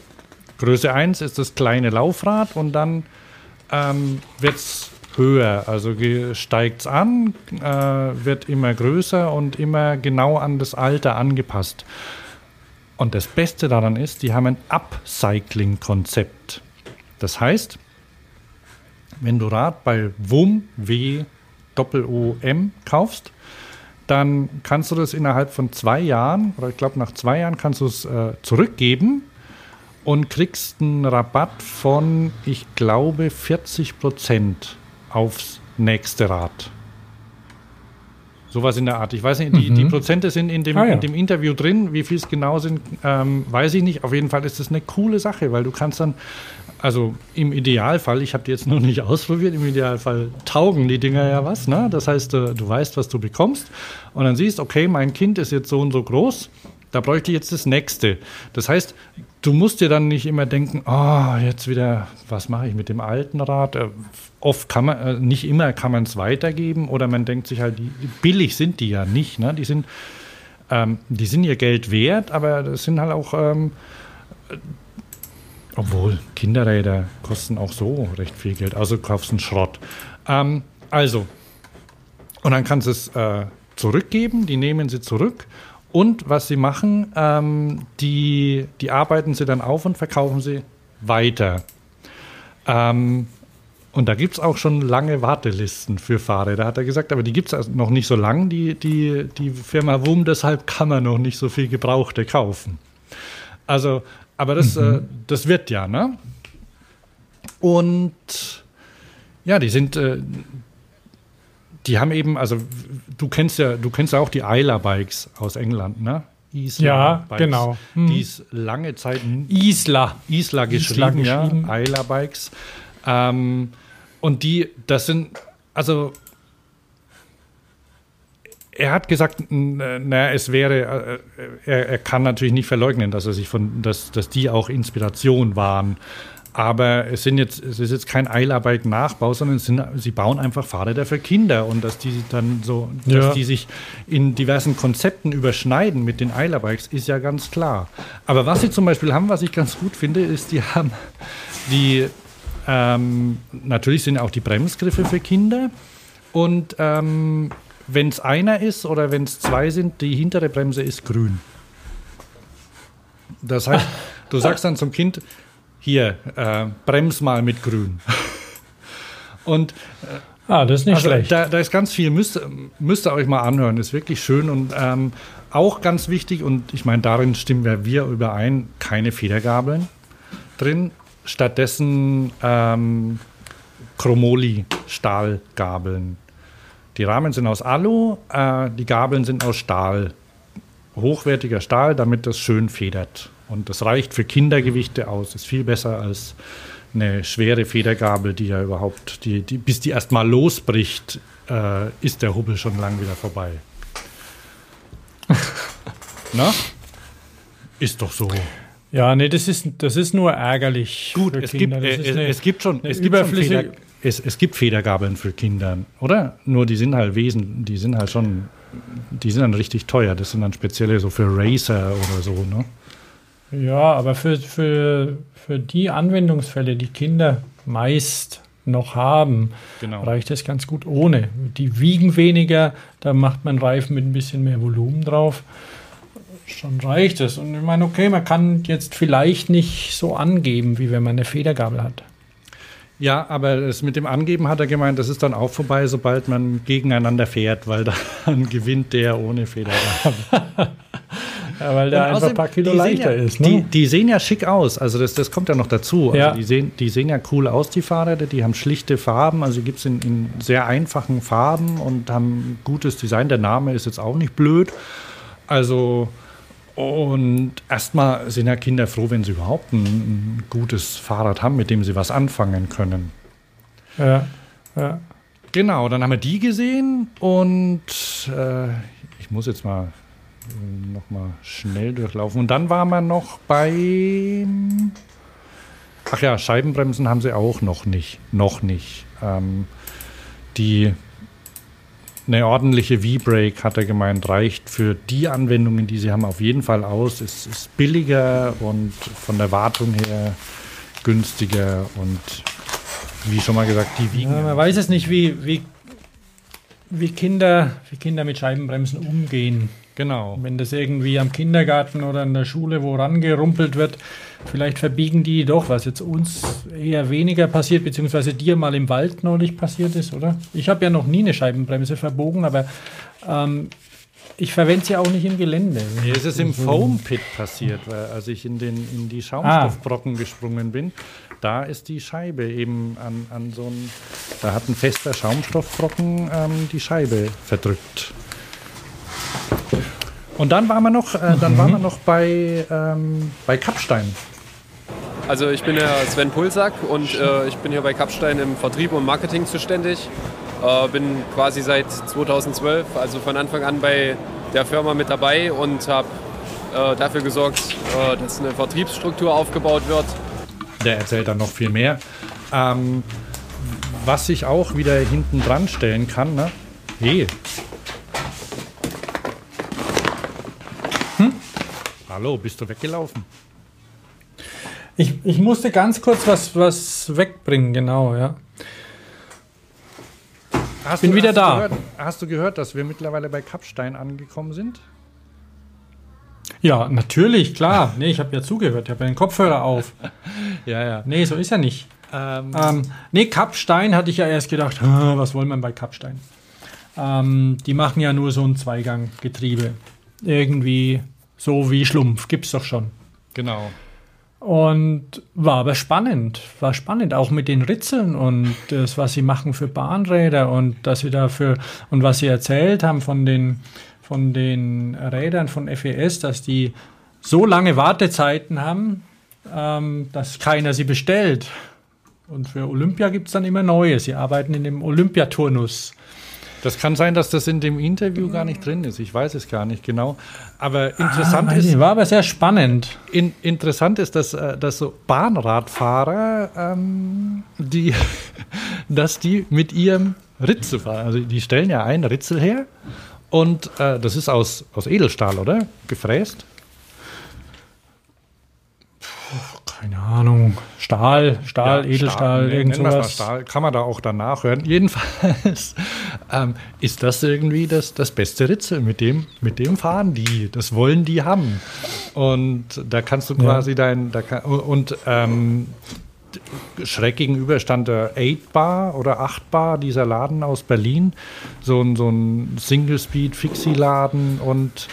Größe 1 ist das kleine Laufrad und dann ähm, wird es höher. Also steigt es an, äh, wird immer größer und immer genau an das Alter angepasst. Und das Beste daran ist, die haben ein Upcycling-Konzept. Das heißt, wenn du Rad bei WUM, W, Doppel-O-M kaufst, dann kannst du das innerhalb von zwei Jahren, oder ich glaube nach zwei Jahren kannst du es äh, zurückgeben und kriegst einen Rabatt von, ich glaube, 40 Prozent aufs nächste Rad. Sowas in der Art. Ich weiß nicht, die, mhm. die Prozente sind in dem, ah, ja. in dem Interview drin. Wie viel es genau sind, ähm, weiß ich nicht. Auf jeden Fall ist das eine coole Sache, weil du kannst dann, also im Idealfall, ich habe die jetzt noch nicht ausprobiert, im Idealfall taugen die Dinger ja was. Ne? Das heißt, du, du weißt, was du bekommst und dann siehst, okay, mein Kind ist jetzt so und so groß da bräuchte ich jetzt das nächste. Das heißt, du musst dir dann nicht immer denken, oh, jetzt wieder, was mache ich mit dem alten Rad? Äh, oft kann man, äh, nicht immer kann man es weitergeben oder man denkt sich halt, billig sind die ja nicht. Ne? Die, sind, ähm, die sind ihr Geld wert, aber das sind halt auch, ähm, obwohl Kinderräder kosten auch so recht viel Geld. Also kaufst einen Schrott. Ähm, also, und dann kannst du es äh, zurückgeben, die nehmen sie zurück und was sie machen, ähm, die, die arbeiten sie dann auf und verkaufen sie weiter. Ähm, und da gibt es auch schon lange Wartelisten für Fahrräder, hat er gesagt, aber die gibt es also noch nicht so lang, die, die, die Firma WUM, deshalb kann man noch nicht so viel Gebrauchte kaufen. Also, aber das, mhm. äh, das wird ja, ne? Und ja, die sind, äh, die haben eben, also du kennst ja, du kennst ja auch die Isla Bikes aus England, ne? Isla ja, Bikes, genau. Hm. Die ist lange Zeit Isla. Isla geschrieben, Isla geschrieben. ja. Isla Bikes. Ähm, und die, das sind, also er hat gesagt, na, es wäre, äh, er, er, kann natürlich nicht verleugnen, dass er sich von, dass, dass die auch Inspiration waren. Aber es sind jetzt, es ist jetzt kein Eilarbeit-Nachbau, sondern sind, sie bauen einfach Fahrräder für Kinder und dass die dann so, ja. dass die sich in diversen Konzepten überschneiden mit den Eilarbikes, ist ja ganz klar. Aber was sie zum Beispiel haben, was ich ganz gut finde, ist, die haben die, ähm, natürlich sind auch die Bremsgriffe für Kinder und ähm, wenn es einer ist oder wenn es zwei sind, die hintere Bremse ist grün. Das heißt, du sagst dann zum Kind, hier, äh, brems mal mit grün. Und äh, ah, das ist nicht also schlecht. Da, da, ist ganz viel, müsst, müsst ihr euch mal anhören, ist wirklich schön und ähm, auch ganz wichtig, und ich meine, darin stimmen wir, wir überein, keine Federgabeln drin, stattdessen ähm, Chromoly-Stahlgabeln. Die Rahmen sind aus Alu, äh, die Gabeln sind aus Stahl. Hochwertiger Stahl, damit das schön federt. Und das reicht für Kindergewichte aus, ist viel besser als eine schwere Federgabel, die ja überhaupt, die, die, bis die erstmal losbricht, äh, ist der Hubbel schon lang wieder vorbei. Na? Ist doch so. Ja, nee, das ist, das ist nur ärgerlich. Gut, es gibt, äh, es gibt schon, es gibt schon Feder, es, es gibt Federgabeln für Kinder, oder? Nur die sind halt Wesen, die sind halt schon, die sind dann richtig teuer. Das sind dann spezielle so für Racer oder so, ne? Ja, aber für, für, für die Anwendungsfälle, die Kinder meist noch haben, genau. reicht es ganz gut ohne. Die wiegen weniger, da macht man Reifen mit ein bisschen mehr Volumen drauf. Schon reicht es. Und ich meine, okay, man kann jetzt vielleicht nicht so angeben, wie wenn man eine Federgabel hat. Ja, aber das mit dem Angeben hat er gemeint, das ist dann auch vorbei, sobald man gegeneinander fährt, weil dann gewinnt der ohne Federgabel. Ja, weil der einfach ein paar Kilo leichter ja, ist. Ne? Die, die, sehen ja schick aus. Also das, das kommt ja noch dazu. Also ja. die, sehen, die sehen ja cool aus, die Fahrräder. Die haben schlichte Farben. Also gibt es in, in, sehr einfachen Farben und haben gutes Design. Der Name ist jetzt auch nicht blöd. Also und erstmal sind ja Kinder froh, wenn sie überhaupt ein, ein gutes Fahrrad haben, mit dem sie was anfangen können. Ja, ja. Genau, dann haben wir die gesehen und äh, ich muss jetzt mal nochmal schnell durchlaufen. Und dann waren wir noch bei. Ach ja, Scheibenbremsen haben sie auch noch nicht. Noch nicht. Ähm, die eine ordentliche V-Brake, hat er gemeint, reicht für die Anwendungen, die sie haben, auf jeden Fall aus. Es ist billiger und von der Wartung her günstiger und wie schon mal gesagt, die wiegen. Ja, man weiß es nicht, wie, wie, wie, Kinder, wie Kinder mit Scheibenbremsen umgehen. Genau. Wenn das irgendwie am Kindergarten oder in der Schule wo rangerumpelt wird, vielleicht verbiegen die doch, was jetzt uns eher weniger passiert, beziehungsweise dir mal im Wald neulich passiert ist, oder? Ich habe ja noch nie eine Scheibenbremse verbogen, aber ähm, ich verwende sie auch nicht im Gelände. Mir ist es im Foam Pit passiert, weil als ich in, den, in die Schaumstoffbrocken ah. gesprungen bin, da ist die Scheibe eben an, an so ein, da hat ein fester Schaumstoffbrocken ähm, die Scheibe verdrückt. Und dann waren wir noch, äh, dann mhm. waren wir noch bei, ähm, bei Kapstein. Also ich bin der Sven Pulsack und äh, ich bin hier bei Kapstein im Vertrieb und Marketing zuständig. Äh, bin quasi seit 2012, also von Anfang an bei der Firma mit dabei und habe äh, dafür gesorgt, äh, dass eine Vertriebsstruktur aufgebaut wird. Der erzählt dann noch viel mehr. Ähm, was ich auch wieder hinten dran stellen kann, ne? Hey, Hallo, bist du weggelaufen? Ich, ich musste ganz kurz was, was wegbringen, genau, ja. Hast Bin du, wieder hast da. Du gehört, hast du gehört, dass wir mittlerweile bei Kapstein angekommen sind? Ja, natürlich, klar. Nee, ich habe ja zugehört, ich habe ja den Kopfhörer auf. ja, ja. Nee, so ist er nicht. Ähm, ähm, nee, Kapstein hatte ich ja erst gedacht, was wollen wir bei Kapstein? Ähm, die machen ja nur so ein Zweiganggetriebe. Irgendwie so wie Schlumpf, gibt's doch schon. Genau. Und war aber spannend, war spannend, auch mit den Ritzeln und das, was sie machen für Bahnräder und dass sie dafür und was sie erzählt haben von den, von den Rädern von FES, dass die so lange Wartezeiten haben, ähm, dass keiner sie bestellt. Und für Olympia gibt es dann immer neue. Sie arbeiten in dem Olympiaturnus. Das kann sein, dass das in dem Interview gar nicht drin ist. Ich weiß es gar nicht genau. Aber interessant ah, ist. War aber sehr spannend. In, interessant ist, dass, äh, dass so Bahnradfahrer, ähm, die, dass die mit ihrem Ritzel fahren. Also die stellen ja ein Ritzel her und äh, das ist aus, aus Edelstahl, oder? Gefräst? Keine Ahnung, Stahl, Stahl, ja, Edelstahl, Stahl, irgend sowas. Stahl, kann man da auch danach hören. Jedenfalls ähm, ist das irgendwie das, das beste Ritzel. Mit dem, mit dem fahren die. Das wollen die haben. Und da kannst du quasi ja. dein. Da kann, und ähm, schräg gegenüber stand der 8 Bar oder 8 Bar, dieser Laden aus Berlin. So ein, so ein Single-Speed-Fixie-Laden und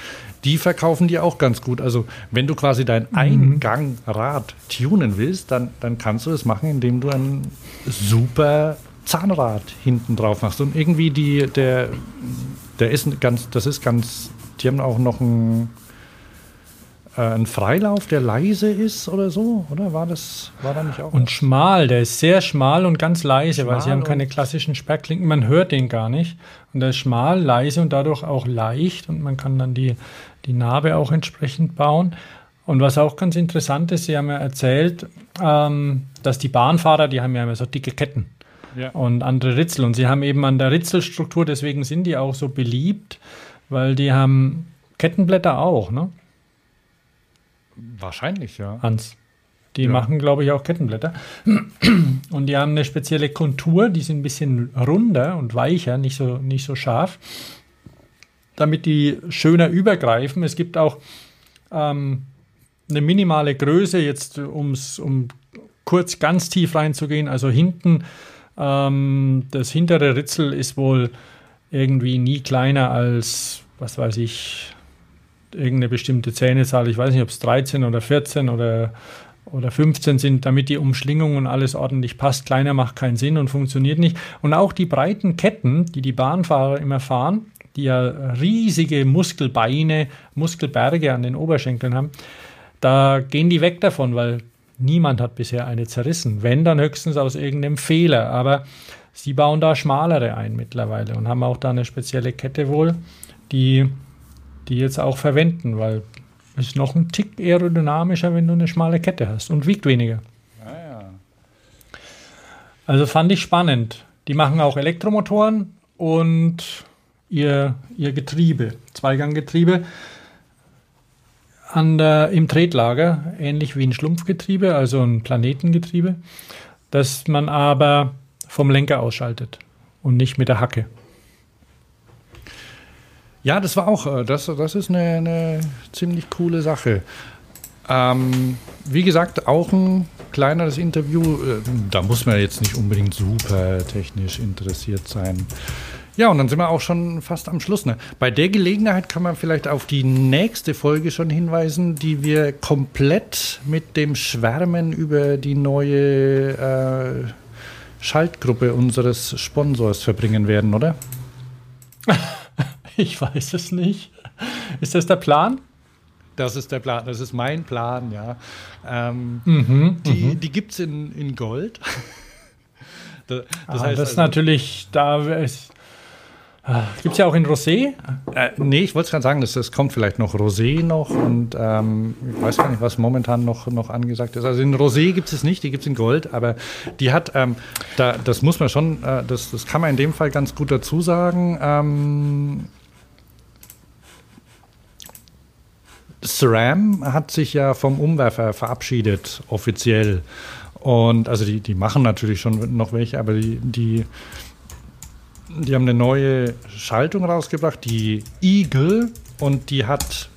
die verkaufen die auch ganz gut. Also wenn du quasi dein mhm. Eingangrad tunen willst, dann, dann kannst du das machen, indem du ein super Zahnrad hinten drauf machst. Und irgendwie die, der, der ist ganz, das ist ganz, die haben auch noch ein äh, ein Freilauf, der leise ist oder so, oder war das, war da nicht auch? Und schmal, der ist sehr schmal und ganz leise, schmal weil sie haben keine klassischen Sperrklinken, man hört den gar nicht. Und der ist schmal, leise und dadurch auch leicht und man kann dann die, die Narbe auch entsprechend bauen. Und was auch ganz interessant ist, Sie haben ja erzählt, ähm, dass die Bahnfahrer, die haben ja immer so dicke Ketten ja. und andere Ritzel. Und sie haben eben an der Ritzelstruktur, deswegen sind die auch so beliebt, weil die haben Kettenblätter auch, ne? Wahrscheinlich, ja. Hans. Die ja. machen, glaube ich, auch Kettenblätter. Und die haben eine spezielle Kontur, die sind ein bisschen runder und weicher, nicht so, nicht so scharf, damit die schöner übergreifen. Es gibt auch ähm, eine minimale Größe, jetzt um's, um kurz ganz tief reinzugehen. Also hinten, ähm, das hintere Ritzel ist wohl irgendwie nie kleiner als, was weiß ich, irgendeine bestimmte Zähnezahl, ich weiß nicht, ob es 13 oder 14 oder, oder 15 sind, damit die Umschlingung und alles ordentlich passt. Kleiner macht keinen Sinn und funktioniert nicht. Und auch die breiten Ketten, die die Bahnfahrer immer fahren, die ja riesige Muskelbeine, Muskelberge an den Oberschenkeln haben, da gehen die weg davon, weil niemand hat bisher eine zerrissen. Wenn, dann höchstens aus irgendeinem Fehler. Aber sie bauen da schmalere ein mittlerweile und haben auch da eine spezielle Kette wohl, die die jetzt auch verwenden, weil es ist noch ein Tick aerodynamischer, wenn du eine schmale Kette hast und wiegt weniger. Ah, ja. Also fand ich spannend. Die machen auch Elektromotoren und ihr, ihr Getriebe, Zweiganggetriebe an der, im Tretlager, ähnlich wie ein Schlumpfgetriebe, also ein Planetengetriebe, das man aber vom Lenker ausschaltet und nicht mit der Hacke. Ja, das war auch, äh, das, das ist eine, eine ziemlich coole Sache. Ähm, wie gesagt, auch ein kleineres Interview. Äh, da muss man jetzt nicht unbedingt super technisch interessiert sein. Ja, und dann sind wir auch schon fast am Schluss. Ne? Bei der Gelegenheit kann man vielleicht auf die nächste Folge schon hinweisen, die wir komplett mit dem Schwärmen über die neue äh, Schaltgruppe unseres Sponsors verbringen werden, oder? Ich weiß es nicht. Ist das der Plan? Das ist der Plan, das ist mein Plan, ja. Ähm, mhm, die mhm. die gibt es in, in Gold. das, das ah, heißt das also, natürlich, da ist, Gibt es ja auch in Rosé? Äh, nee, ich wollte es gerade sagen, das, das kommt vielleicht noch Rosé noch und ähm, ich weiß gar nicht, was momentan noch, noch angesagt ist. Also in Rosé gibt es nicht, die gibt es in Gold, aber die hat, ähm, da, das muss man schon, äh, das, das kann man in dem Fall ganz gut dazu sagen. Ähm, SRAM hat sich ja vom Umwerfer verabschiedet, offiziell. Und also die, die machen natürlich schon noch welche, aber die, die, die haben eine neue Schaltung rausgebracht, die Eagle, und die hat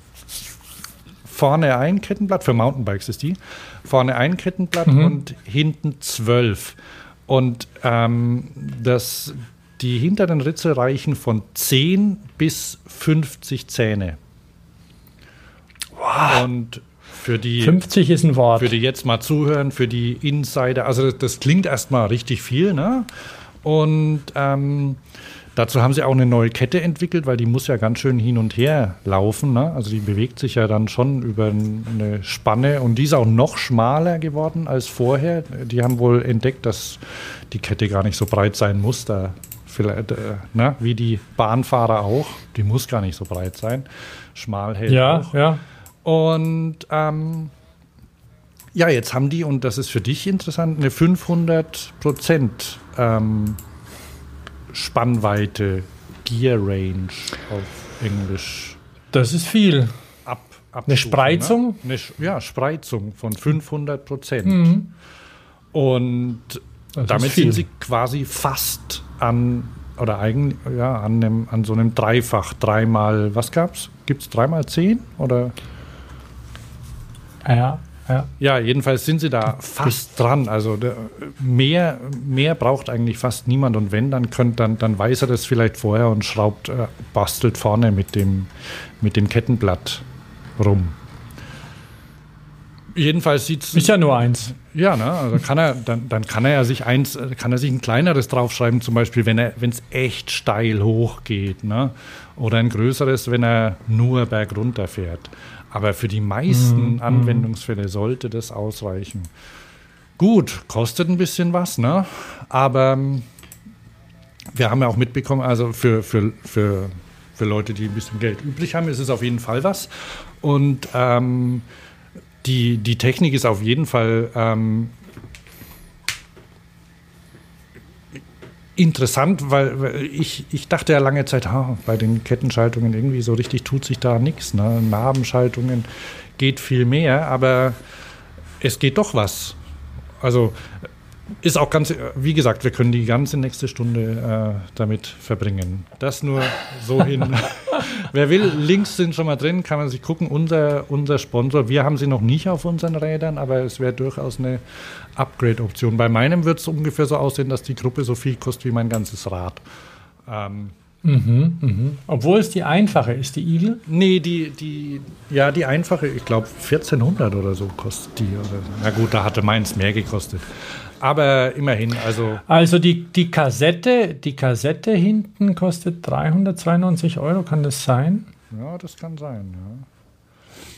vorne ein Kettenblatt, für Mountainbikes ist die, vorne ein Kettenblatt mhm. und hinten zwölf. Und ähm, das, die hinteren Ritze reichen von 10 bis 50 Zähne. Wow. Und für die 50 ist ein Wort. Für die jetzt mal zuhören, für die Insider, also das, das klingt erstmal richtig viel, ne? Und ähm, dazu haben sie auch eine neue Kette entwickelt, weil die muss ja ganz schön hin und her laufen. Ne? Also die bewegt sich ja dann schon über eine Spanne und die ist auch noch schmaler geworden als vorher. Die haben wohl entdeckt, dass die Kette gar nicht so breit sein muss. Da vielleicht, äh, ne, wie die Bahnfahrer auch. Die muss gar nicht so breit sein. Schmal hält Ja, auch. ja. Und ähm, ja, jetzt haben die, und das ist für dich interessant, eine 500 Prozent ähm, Spannweite, Gear Range auf Englisch. Das ist viel. Ab, Eine Spreizung? Ne? Eine, ja, Spreizung von 500 Prozent. Mhm. Und Das damit sind sie quasi fast an, oder eigentlich, ja, an, einem, an so einem Dreifach, dreimal, was gab's? Gibt es dreimal zehn? Oder? Ja, ja. Ja, jedenfalls sind sie da fast dran. Also der, mehr, mehr braucht eigentlich fast niemand. Und wenn, dann könnt, dann, dann weiß er das vielleicht vorher und schraubt, äh, bastelt vorne mit dem, mit dem Kettenblatt rum. Jedenfalls sieht es. Ist ja nur eins. Ja, ne? Also kann er, dann, dann kann er ja sich eins, äh, kann er sich ein kleineres draufschreiben, zum Beispiel, wenn er, wenn es echt steil hochgeht, ne? Oder ein größeres, wenn er nur bergunter fährt. Aber für die meisten Mhm, Anwendungsfälle sollte das ausreichen. Gut, kostet ein bisschen was, ne? Aber ähm, wir haben ja auch mitbekommen, also für, für, für, für Leute, die ein bisschen Geld übrig haben, ist es auf jeden Fall was. Und ähm, die, die Technik ist auf jeden Fall ähm, interessant, weil, ich, ich dachte ja lange Zeit, ha, bei den Kettenschaltungen irgendwie so richtig tut sich da nichts. Ne? Nabenschaltungen geht viel mehr, aber es geht doch was. Also ist auch ganz, wie gesagt, wir können die ganze nächste Stunde äh, damit verbringen. Das nur so hin. Wer will, Links sind schon mal drin, kann man sich gucken. Unser, unser Sponsor, wir haben sie noch nicht auf unseren Rädern, aber es wäre durchaus eine Upgrade-Option. Bei meinem wird es ungefähr so aussehen, dass die Gruppe so viel kostet wie mein ganzes Rad. Ähm, Mhm, mhm. Obwohl es die einfache ist, die Eagle. Nee, die, die, ja, die einfache, ich glaube 1400 oder so kostet die. Oder, na gut, da hatte meins mehr gekostet. Aber immerhin, also Also die, die Kassette, die Kassette hinten kostet 392 Euro, kann das sein? ja, das kann sein. Ja.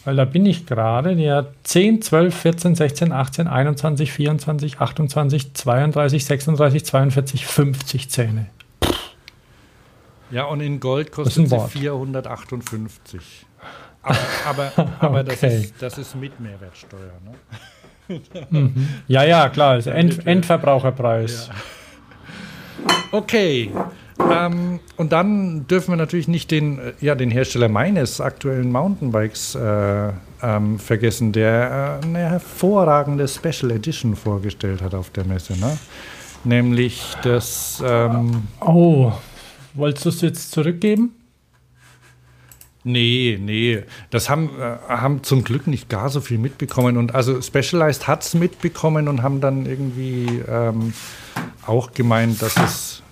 Weil da bin ich gerade, die hat 10, 12, 14, 16, 18, 21, 24, 28, 32, 36, 42, 50 Zähne. Ja, und in Gold kostet sie Wort. 458. Aber, aber, aber das, Okay. ist, das ist mit Mehrwertsteuer. Ne? Mhm. Ja, ja, klar, also End, Endverbraucherpreis. Okay. Ähm, und dann dürfen wir natürlich nicht den, äh, ja, den Hersteller meines aktuellen Mountainbikes äh, ähm, vergessen, der äh, eine hervorragende Special Edition vorgestellt hat auf der Messe. Ne? Nämlich das. Ähm, Oh, wolltest du es jetzt zurückgeben? Nee, nee. Das haben, äh, haben zum Glück nicht gar so viel mitbekommen. Und also Specialized hat es mitbekommen und haben dann irgendwie ähm, auch gemeint, dass es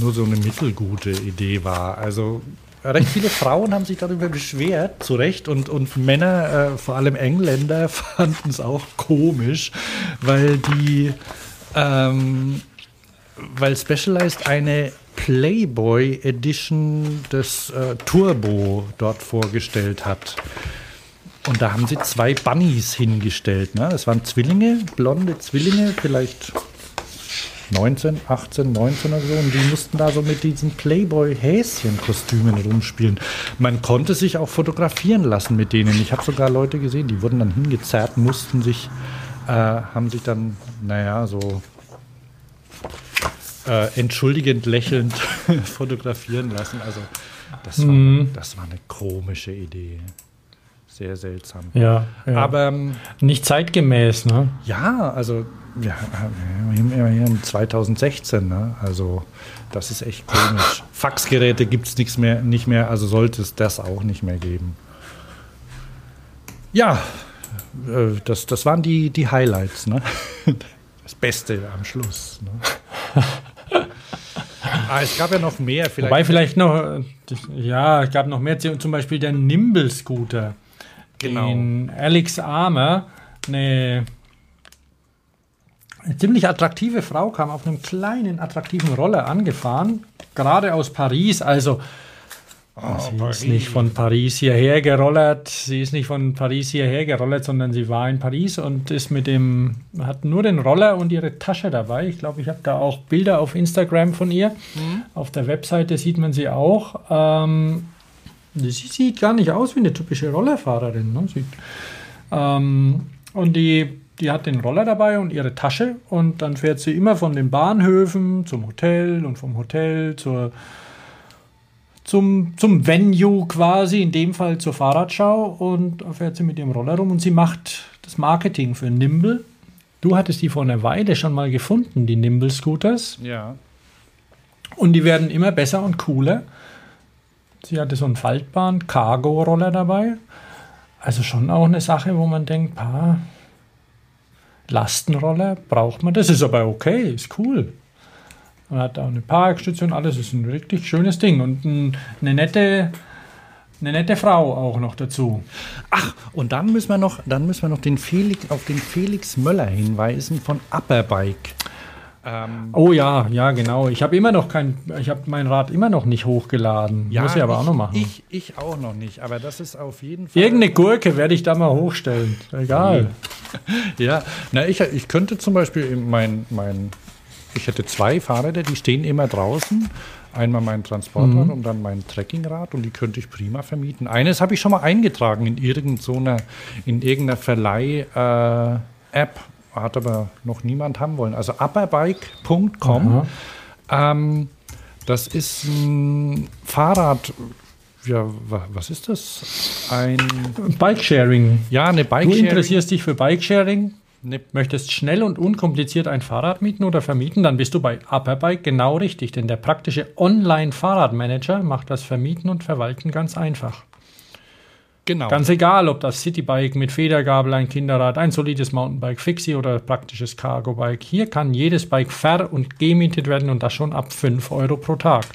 nur so eine mittelgute Idee war. Also recht viele Frauen haben sich darüber beschwert, zu Recht, und, und Männer, äh, vor allem Engländer, fanden es auch komisch, weil die, ähm, weil Specialized eine Playboy Edition des äh, Turbo dort vorgestellt hat. Und da haben sie zwei Bunnies hingestellt. Ne? Das waren Zwillinge, blonde Zwillinge, vielleicht 19, 18, 19 oder so. Und die mussten da so mit diesen Playboy-Häschen-Kostümen rumspielen. Man konnte sich auch fotografieren lassen mit denen. Ich habe sogar Leute gesehen, die wurden dann hingezerrt, mussten sich, äh, haben sich dann, naja, so äh, entschuldigend lächelnd fotografieren lassen. Also das war, Mhm. das war eine komische Idee. Sehr seltsam. Ja, ja. Aber ähm, Nicht zeitgemäß, ne? ja, also ja, wir haben ja hier in 2016, ne? also das ist echt komisch. Faxgeräte gibt es nichts mehr, nicht mehr, also sollte es das auch nicht mehr geben. Ja, äh, das, das waren die, die Highlights, ne? Das Beste am Schluss. Ne? Ah, es gab ja noch mehr. Vielleicht. Wobei vielleicht noch, ja, es gab noch mehr, zum Beispiel der Nimble-Scooter. Genau. Den Alex Armer, eine, eine ziemlich attraktive Frau, kam auf einem kleinen, attraktiven Roller angefahren, gerade aus Paris. Also Oh, sie Paris. ist nicht von Paris hierher gerollert. Sie ist nicht von Paris hierher gerollert, sondern sie war in Paris und ist mit dem, hat nur den Roller und ihre Tasche dabei. Ich glaube, ich habe da auch Bilder auf Instagram von ihr. Mhm. Auf der Webseite sieht man sie auch. Ähm, sie sieht gar nicht aus wie eine typische Rollerfahrerin. Ne? Sie, ähm, und die, die hat den Roller dabei und ihre Tasche und dann fährt sie immer von den Bahnhöfen zum Hotel und vom Hotel zur zum, zum Venue quasi, in dem Fall zur Fahrradschau und fährt sie mit ihrem Roller rum und sie macht das Marketing für Nimble. Du hattest die vor einer Weile schon mal gefunden, die Nimble Scooters. Ja. Und die werden immer besser und cooler. Sie hatte so einen faltbaren Cargo-Roller dabei. Also schon auch eine Sache, wo man denkt, pa, Lastenroller braucht man. Das ist aber okay, ist cool. Man hat auch eine Parkstütze und alles. Ist ein richtig schönes Ding und ein, eine nette, eine nette Frau auch noch dazu. Ach, und dann müssen wir noch, dann müssen wir noch den Felix, auf den Felix Möller hinweisen von Upperbike. Ähm, oh ja, ja, genau. Ich habe immer noch kein, ich habe mein Rad immer noch nicht hochgeladen. Ja, Muss ich aber ich, auch noch machen. Ich, ich auch noch nicht, aber das ist auf jeden Fall. Irgendeine Gurke werde ich da mal hochstellen. Egal. ja, na, ich, ich könnte zum Beispiel mein, mein ich hätte zwei Fahrräder, die stehen immer draußen. Einmal mein Transportrad mhm. und dann mein Trekkingrad und die könnte ich prima vermieten. Eines habe ich schon mal eingetragen in irgendeiner, in irgendeiner Verleih-App, äh, hat aber noch niemand haben wollen. Also upperbike.com. Ähm, das ist ein Fahrrad. Ja, was ist das? Ein Bike-Sharing. Ja, eine Bike-Sharing. Du interessierst dich für Bike-Sharing? Ne, möchtest schnell und unkompliziert ein Fahrrad mieten oder vermieten, dann bist du bei Upperbike genau richtig, denn der praktische Online-Fahrradmanager macht das Vermieten und Verwalten ganz einfach. Genau. Ganz egal, ob das Citybike mit Federgabel, ein Kinderrad, ein solides Mountainbike, Fixie oder praktisches Cargo-Bike. Hier kann jedes Bike ver- und gemietet werden und das schon ab 5 Euro pro Tag.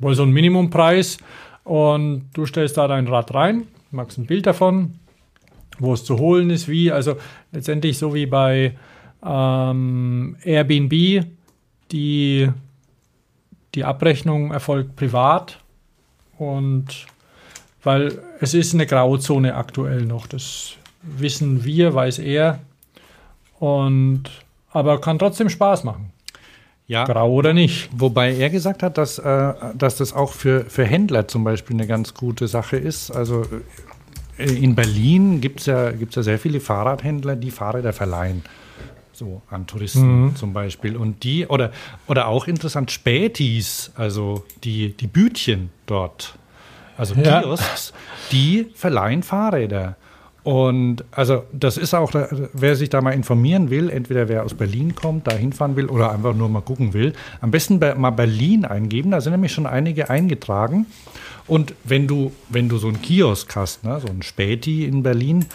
Wohl so ein Minimumpreis und du stellst da dein Rad rein, machst ein Bild davon, wo es zu holen ist, wie, also letztendlich so wie bei ähm, Airbnb, die, die Abrechnung erfolgt privat und weil es ist eine Grauzone aktuell noch, das wissen wir, weiß er und aber kann trotzdem Spaß machen. Ja, Grau oder nicht. Wobei er gesagt hat, dass, äh, dass das auch für, für Händler zum Beispiel eine ganz gute Sache ist. Also in Berlin gibt es ja, gibt's ja sehr viele Fahrradhändler, die Fahrräder verleihen. So an Touristen mhm. zum Beispiel. Und die, oder, oder auch interessant, Spätis, also die, die Bütchen dort, also ja. Kiosks, die verleihen Fahrräder. Und also das ist auch, wer sich da mal informieren will, entweder wer aus Berlin kommt, da hinfahren will oder einfach nur mal gucken will, am besten mal Berlin eingeben, da sind nämlich schon einige eingetragen. Und wenn du, wenn du so einen Kiosk hast, ne, so einen Späti in Berlin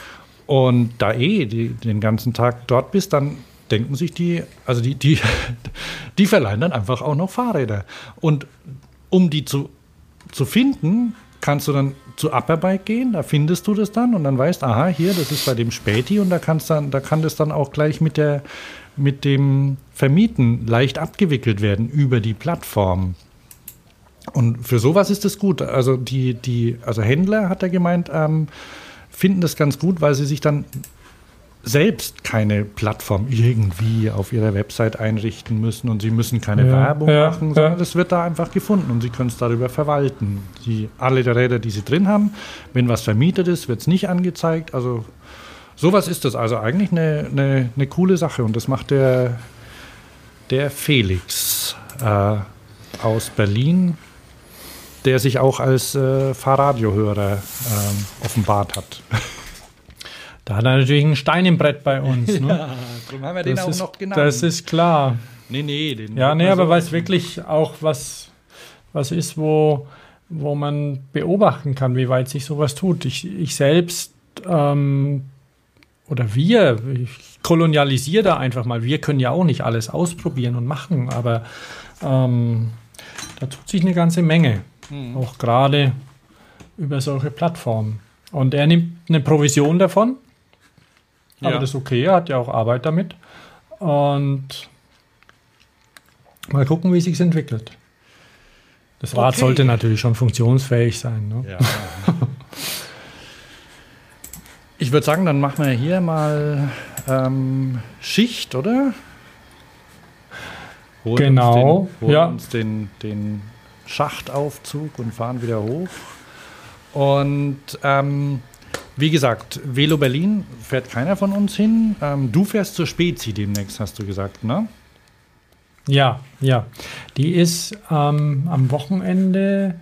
und da eh die, den ganzen Tag dort bist, dann denken sich die, also die, die, die verleihen dann einfach auch noch Fahrräder. Und um die zu, zu finden, kannst du dann zu Upperbike gehen, da findest du das dann und dann weißt, aha, hier, das ist bei dem Späti und da kannst dann, da kann das dann auch gleich mit der mit dem Vermieten leicht abgewickelt werden über die Plattform. Und für sowas ist es gut. Also die, die, also Händler, hat er gemeint, ähm, finden das ganz gut, weil sie sich dann selbst keine Plattform irgendwie auf ihrer Website einrichten müssen und sie müssen keine ja, Werbung ja, machen, sondern es ja. wird da einfach gefunden und sie können es darüber verwalten. Die, alle der Räder, die sie drin haben, wenn was vermietet ist, wird es nicht angezeigt. Also sowas ist das. Also eigentlich eine, eine, eine coole Sache und das macht der, der Felix äh, aus Berlin der sich auch als äh, Fahrradiohörer äh, offenbart hat. Da hat er natürlich einen Stein im Brett bei uns. Ne? Ja, darum haben wir das den auch ist, noch genannt. Das ist klar. Nee, nee. Den ja, nee, aber weil es wirklich auch was, was ist, wo, wo man beobachten kann, wie weit sich sowas tut. Ich, ich selbst ähm, oder wir, ich kolonialisiere da einfach mal. Wir können ja auch nicht alles ausprobieren und machen, aber ähm, da tut sich eine ganze Menge. Mhm. Auch gerade über solche Plattformen. Und er nimmt eine Provision davon. Ja. Aber das ist okay, er hat ja auch Arbeit damit. Und mal gucken, wie sich entwickelt. Das Rad Okay. sollte natürlich schon funktionsfähig sein. Ne? Ja. Ich würde sagen, dann machen wir hier mal ähm, Schicht, oder? Holen Genau, Uns den, holen ja. uns den, den Schachtaufzug und fahren wieder hoch. Und ähm, wie gesagt, Velo Berlin fährt keiner von uns hin. Ähm, du fährst zur Spezi demnächst, hast du gesagt, ne? Ja, ja. Die ist ähm, am Wochenende.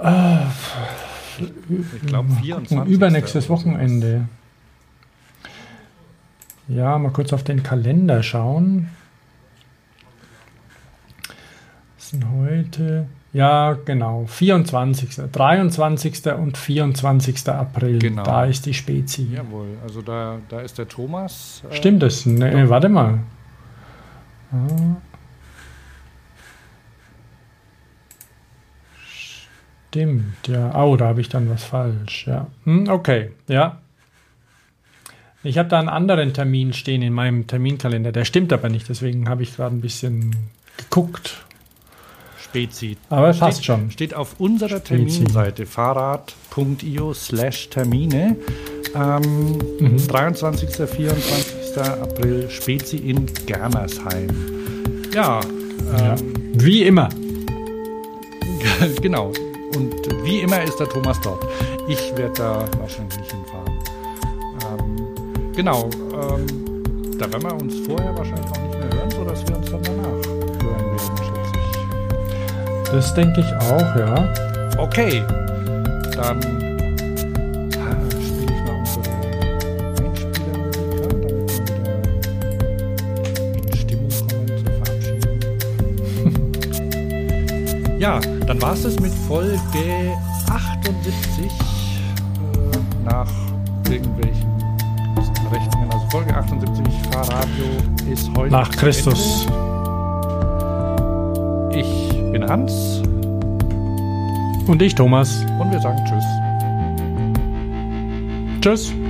Äh, Ich glaube, mal 24. gucken, Übernächstes Wochenende. Ja, mal kurz auf den Kalender schauen. Sind heute? Ja, genau. 24. 23. und 24. April. Genau. Da ist die Spezi. Jawohl, also da, da ist der Thomas. äh, Stimmt das? Ne, warte mal. Ah. Stimmt, ja. Oh, da habe ich dann was falsch. Ja. Hm, okay, ja. Ich habe da einen anderen Termin stehen in meinem Terminkalender. Der stimmt aber nicht, deswegen habe ich gerade ein bisschen geguckt. Spezi. Aber steht, passt schon. Steht auf unserer Spezi. Terminseite fahrrad.io slash Termine. Ähm, Mhm. 23. 24. April Spezi in Germersheim. Ja, Ja. ähm, Wie immer. genau. Und wie immer ist der Thomas dort. Ich werde da wahrscheinlich nicht hinfahren. Ähm, genau. Ähm, da werden wir uns vorher wahrscheinlich auch nicht Das denke ich auch, ja. Okay, dann ah, spiele ich mal unsere Einspielermusik damit wir in Stimmung kommen zur Verabschiedung. ja, dann war es das mit Folge 78 äh, nach irgendwelchen Rechnungen. Also Folge 78 Fahrradio ist heute Nach Christus. Ich bin Hans Und ich, Thomas. und wir sagen Tschüss. Tschüss.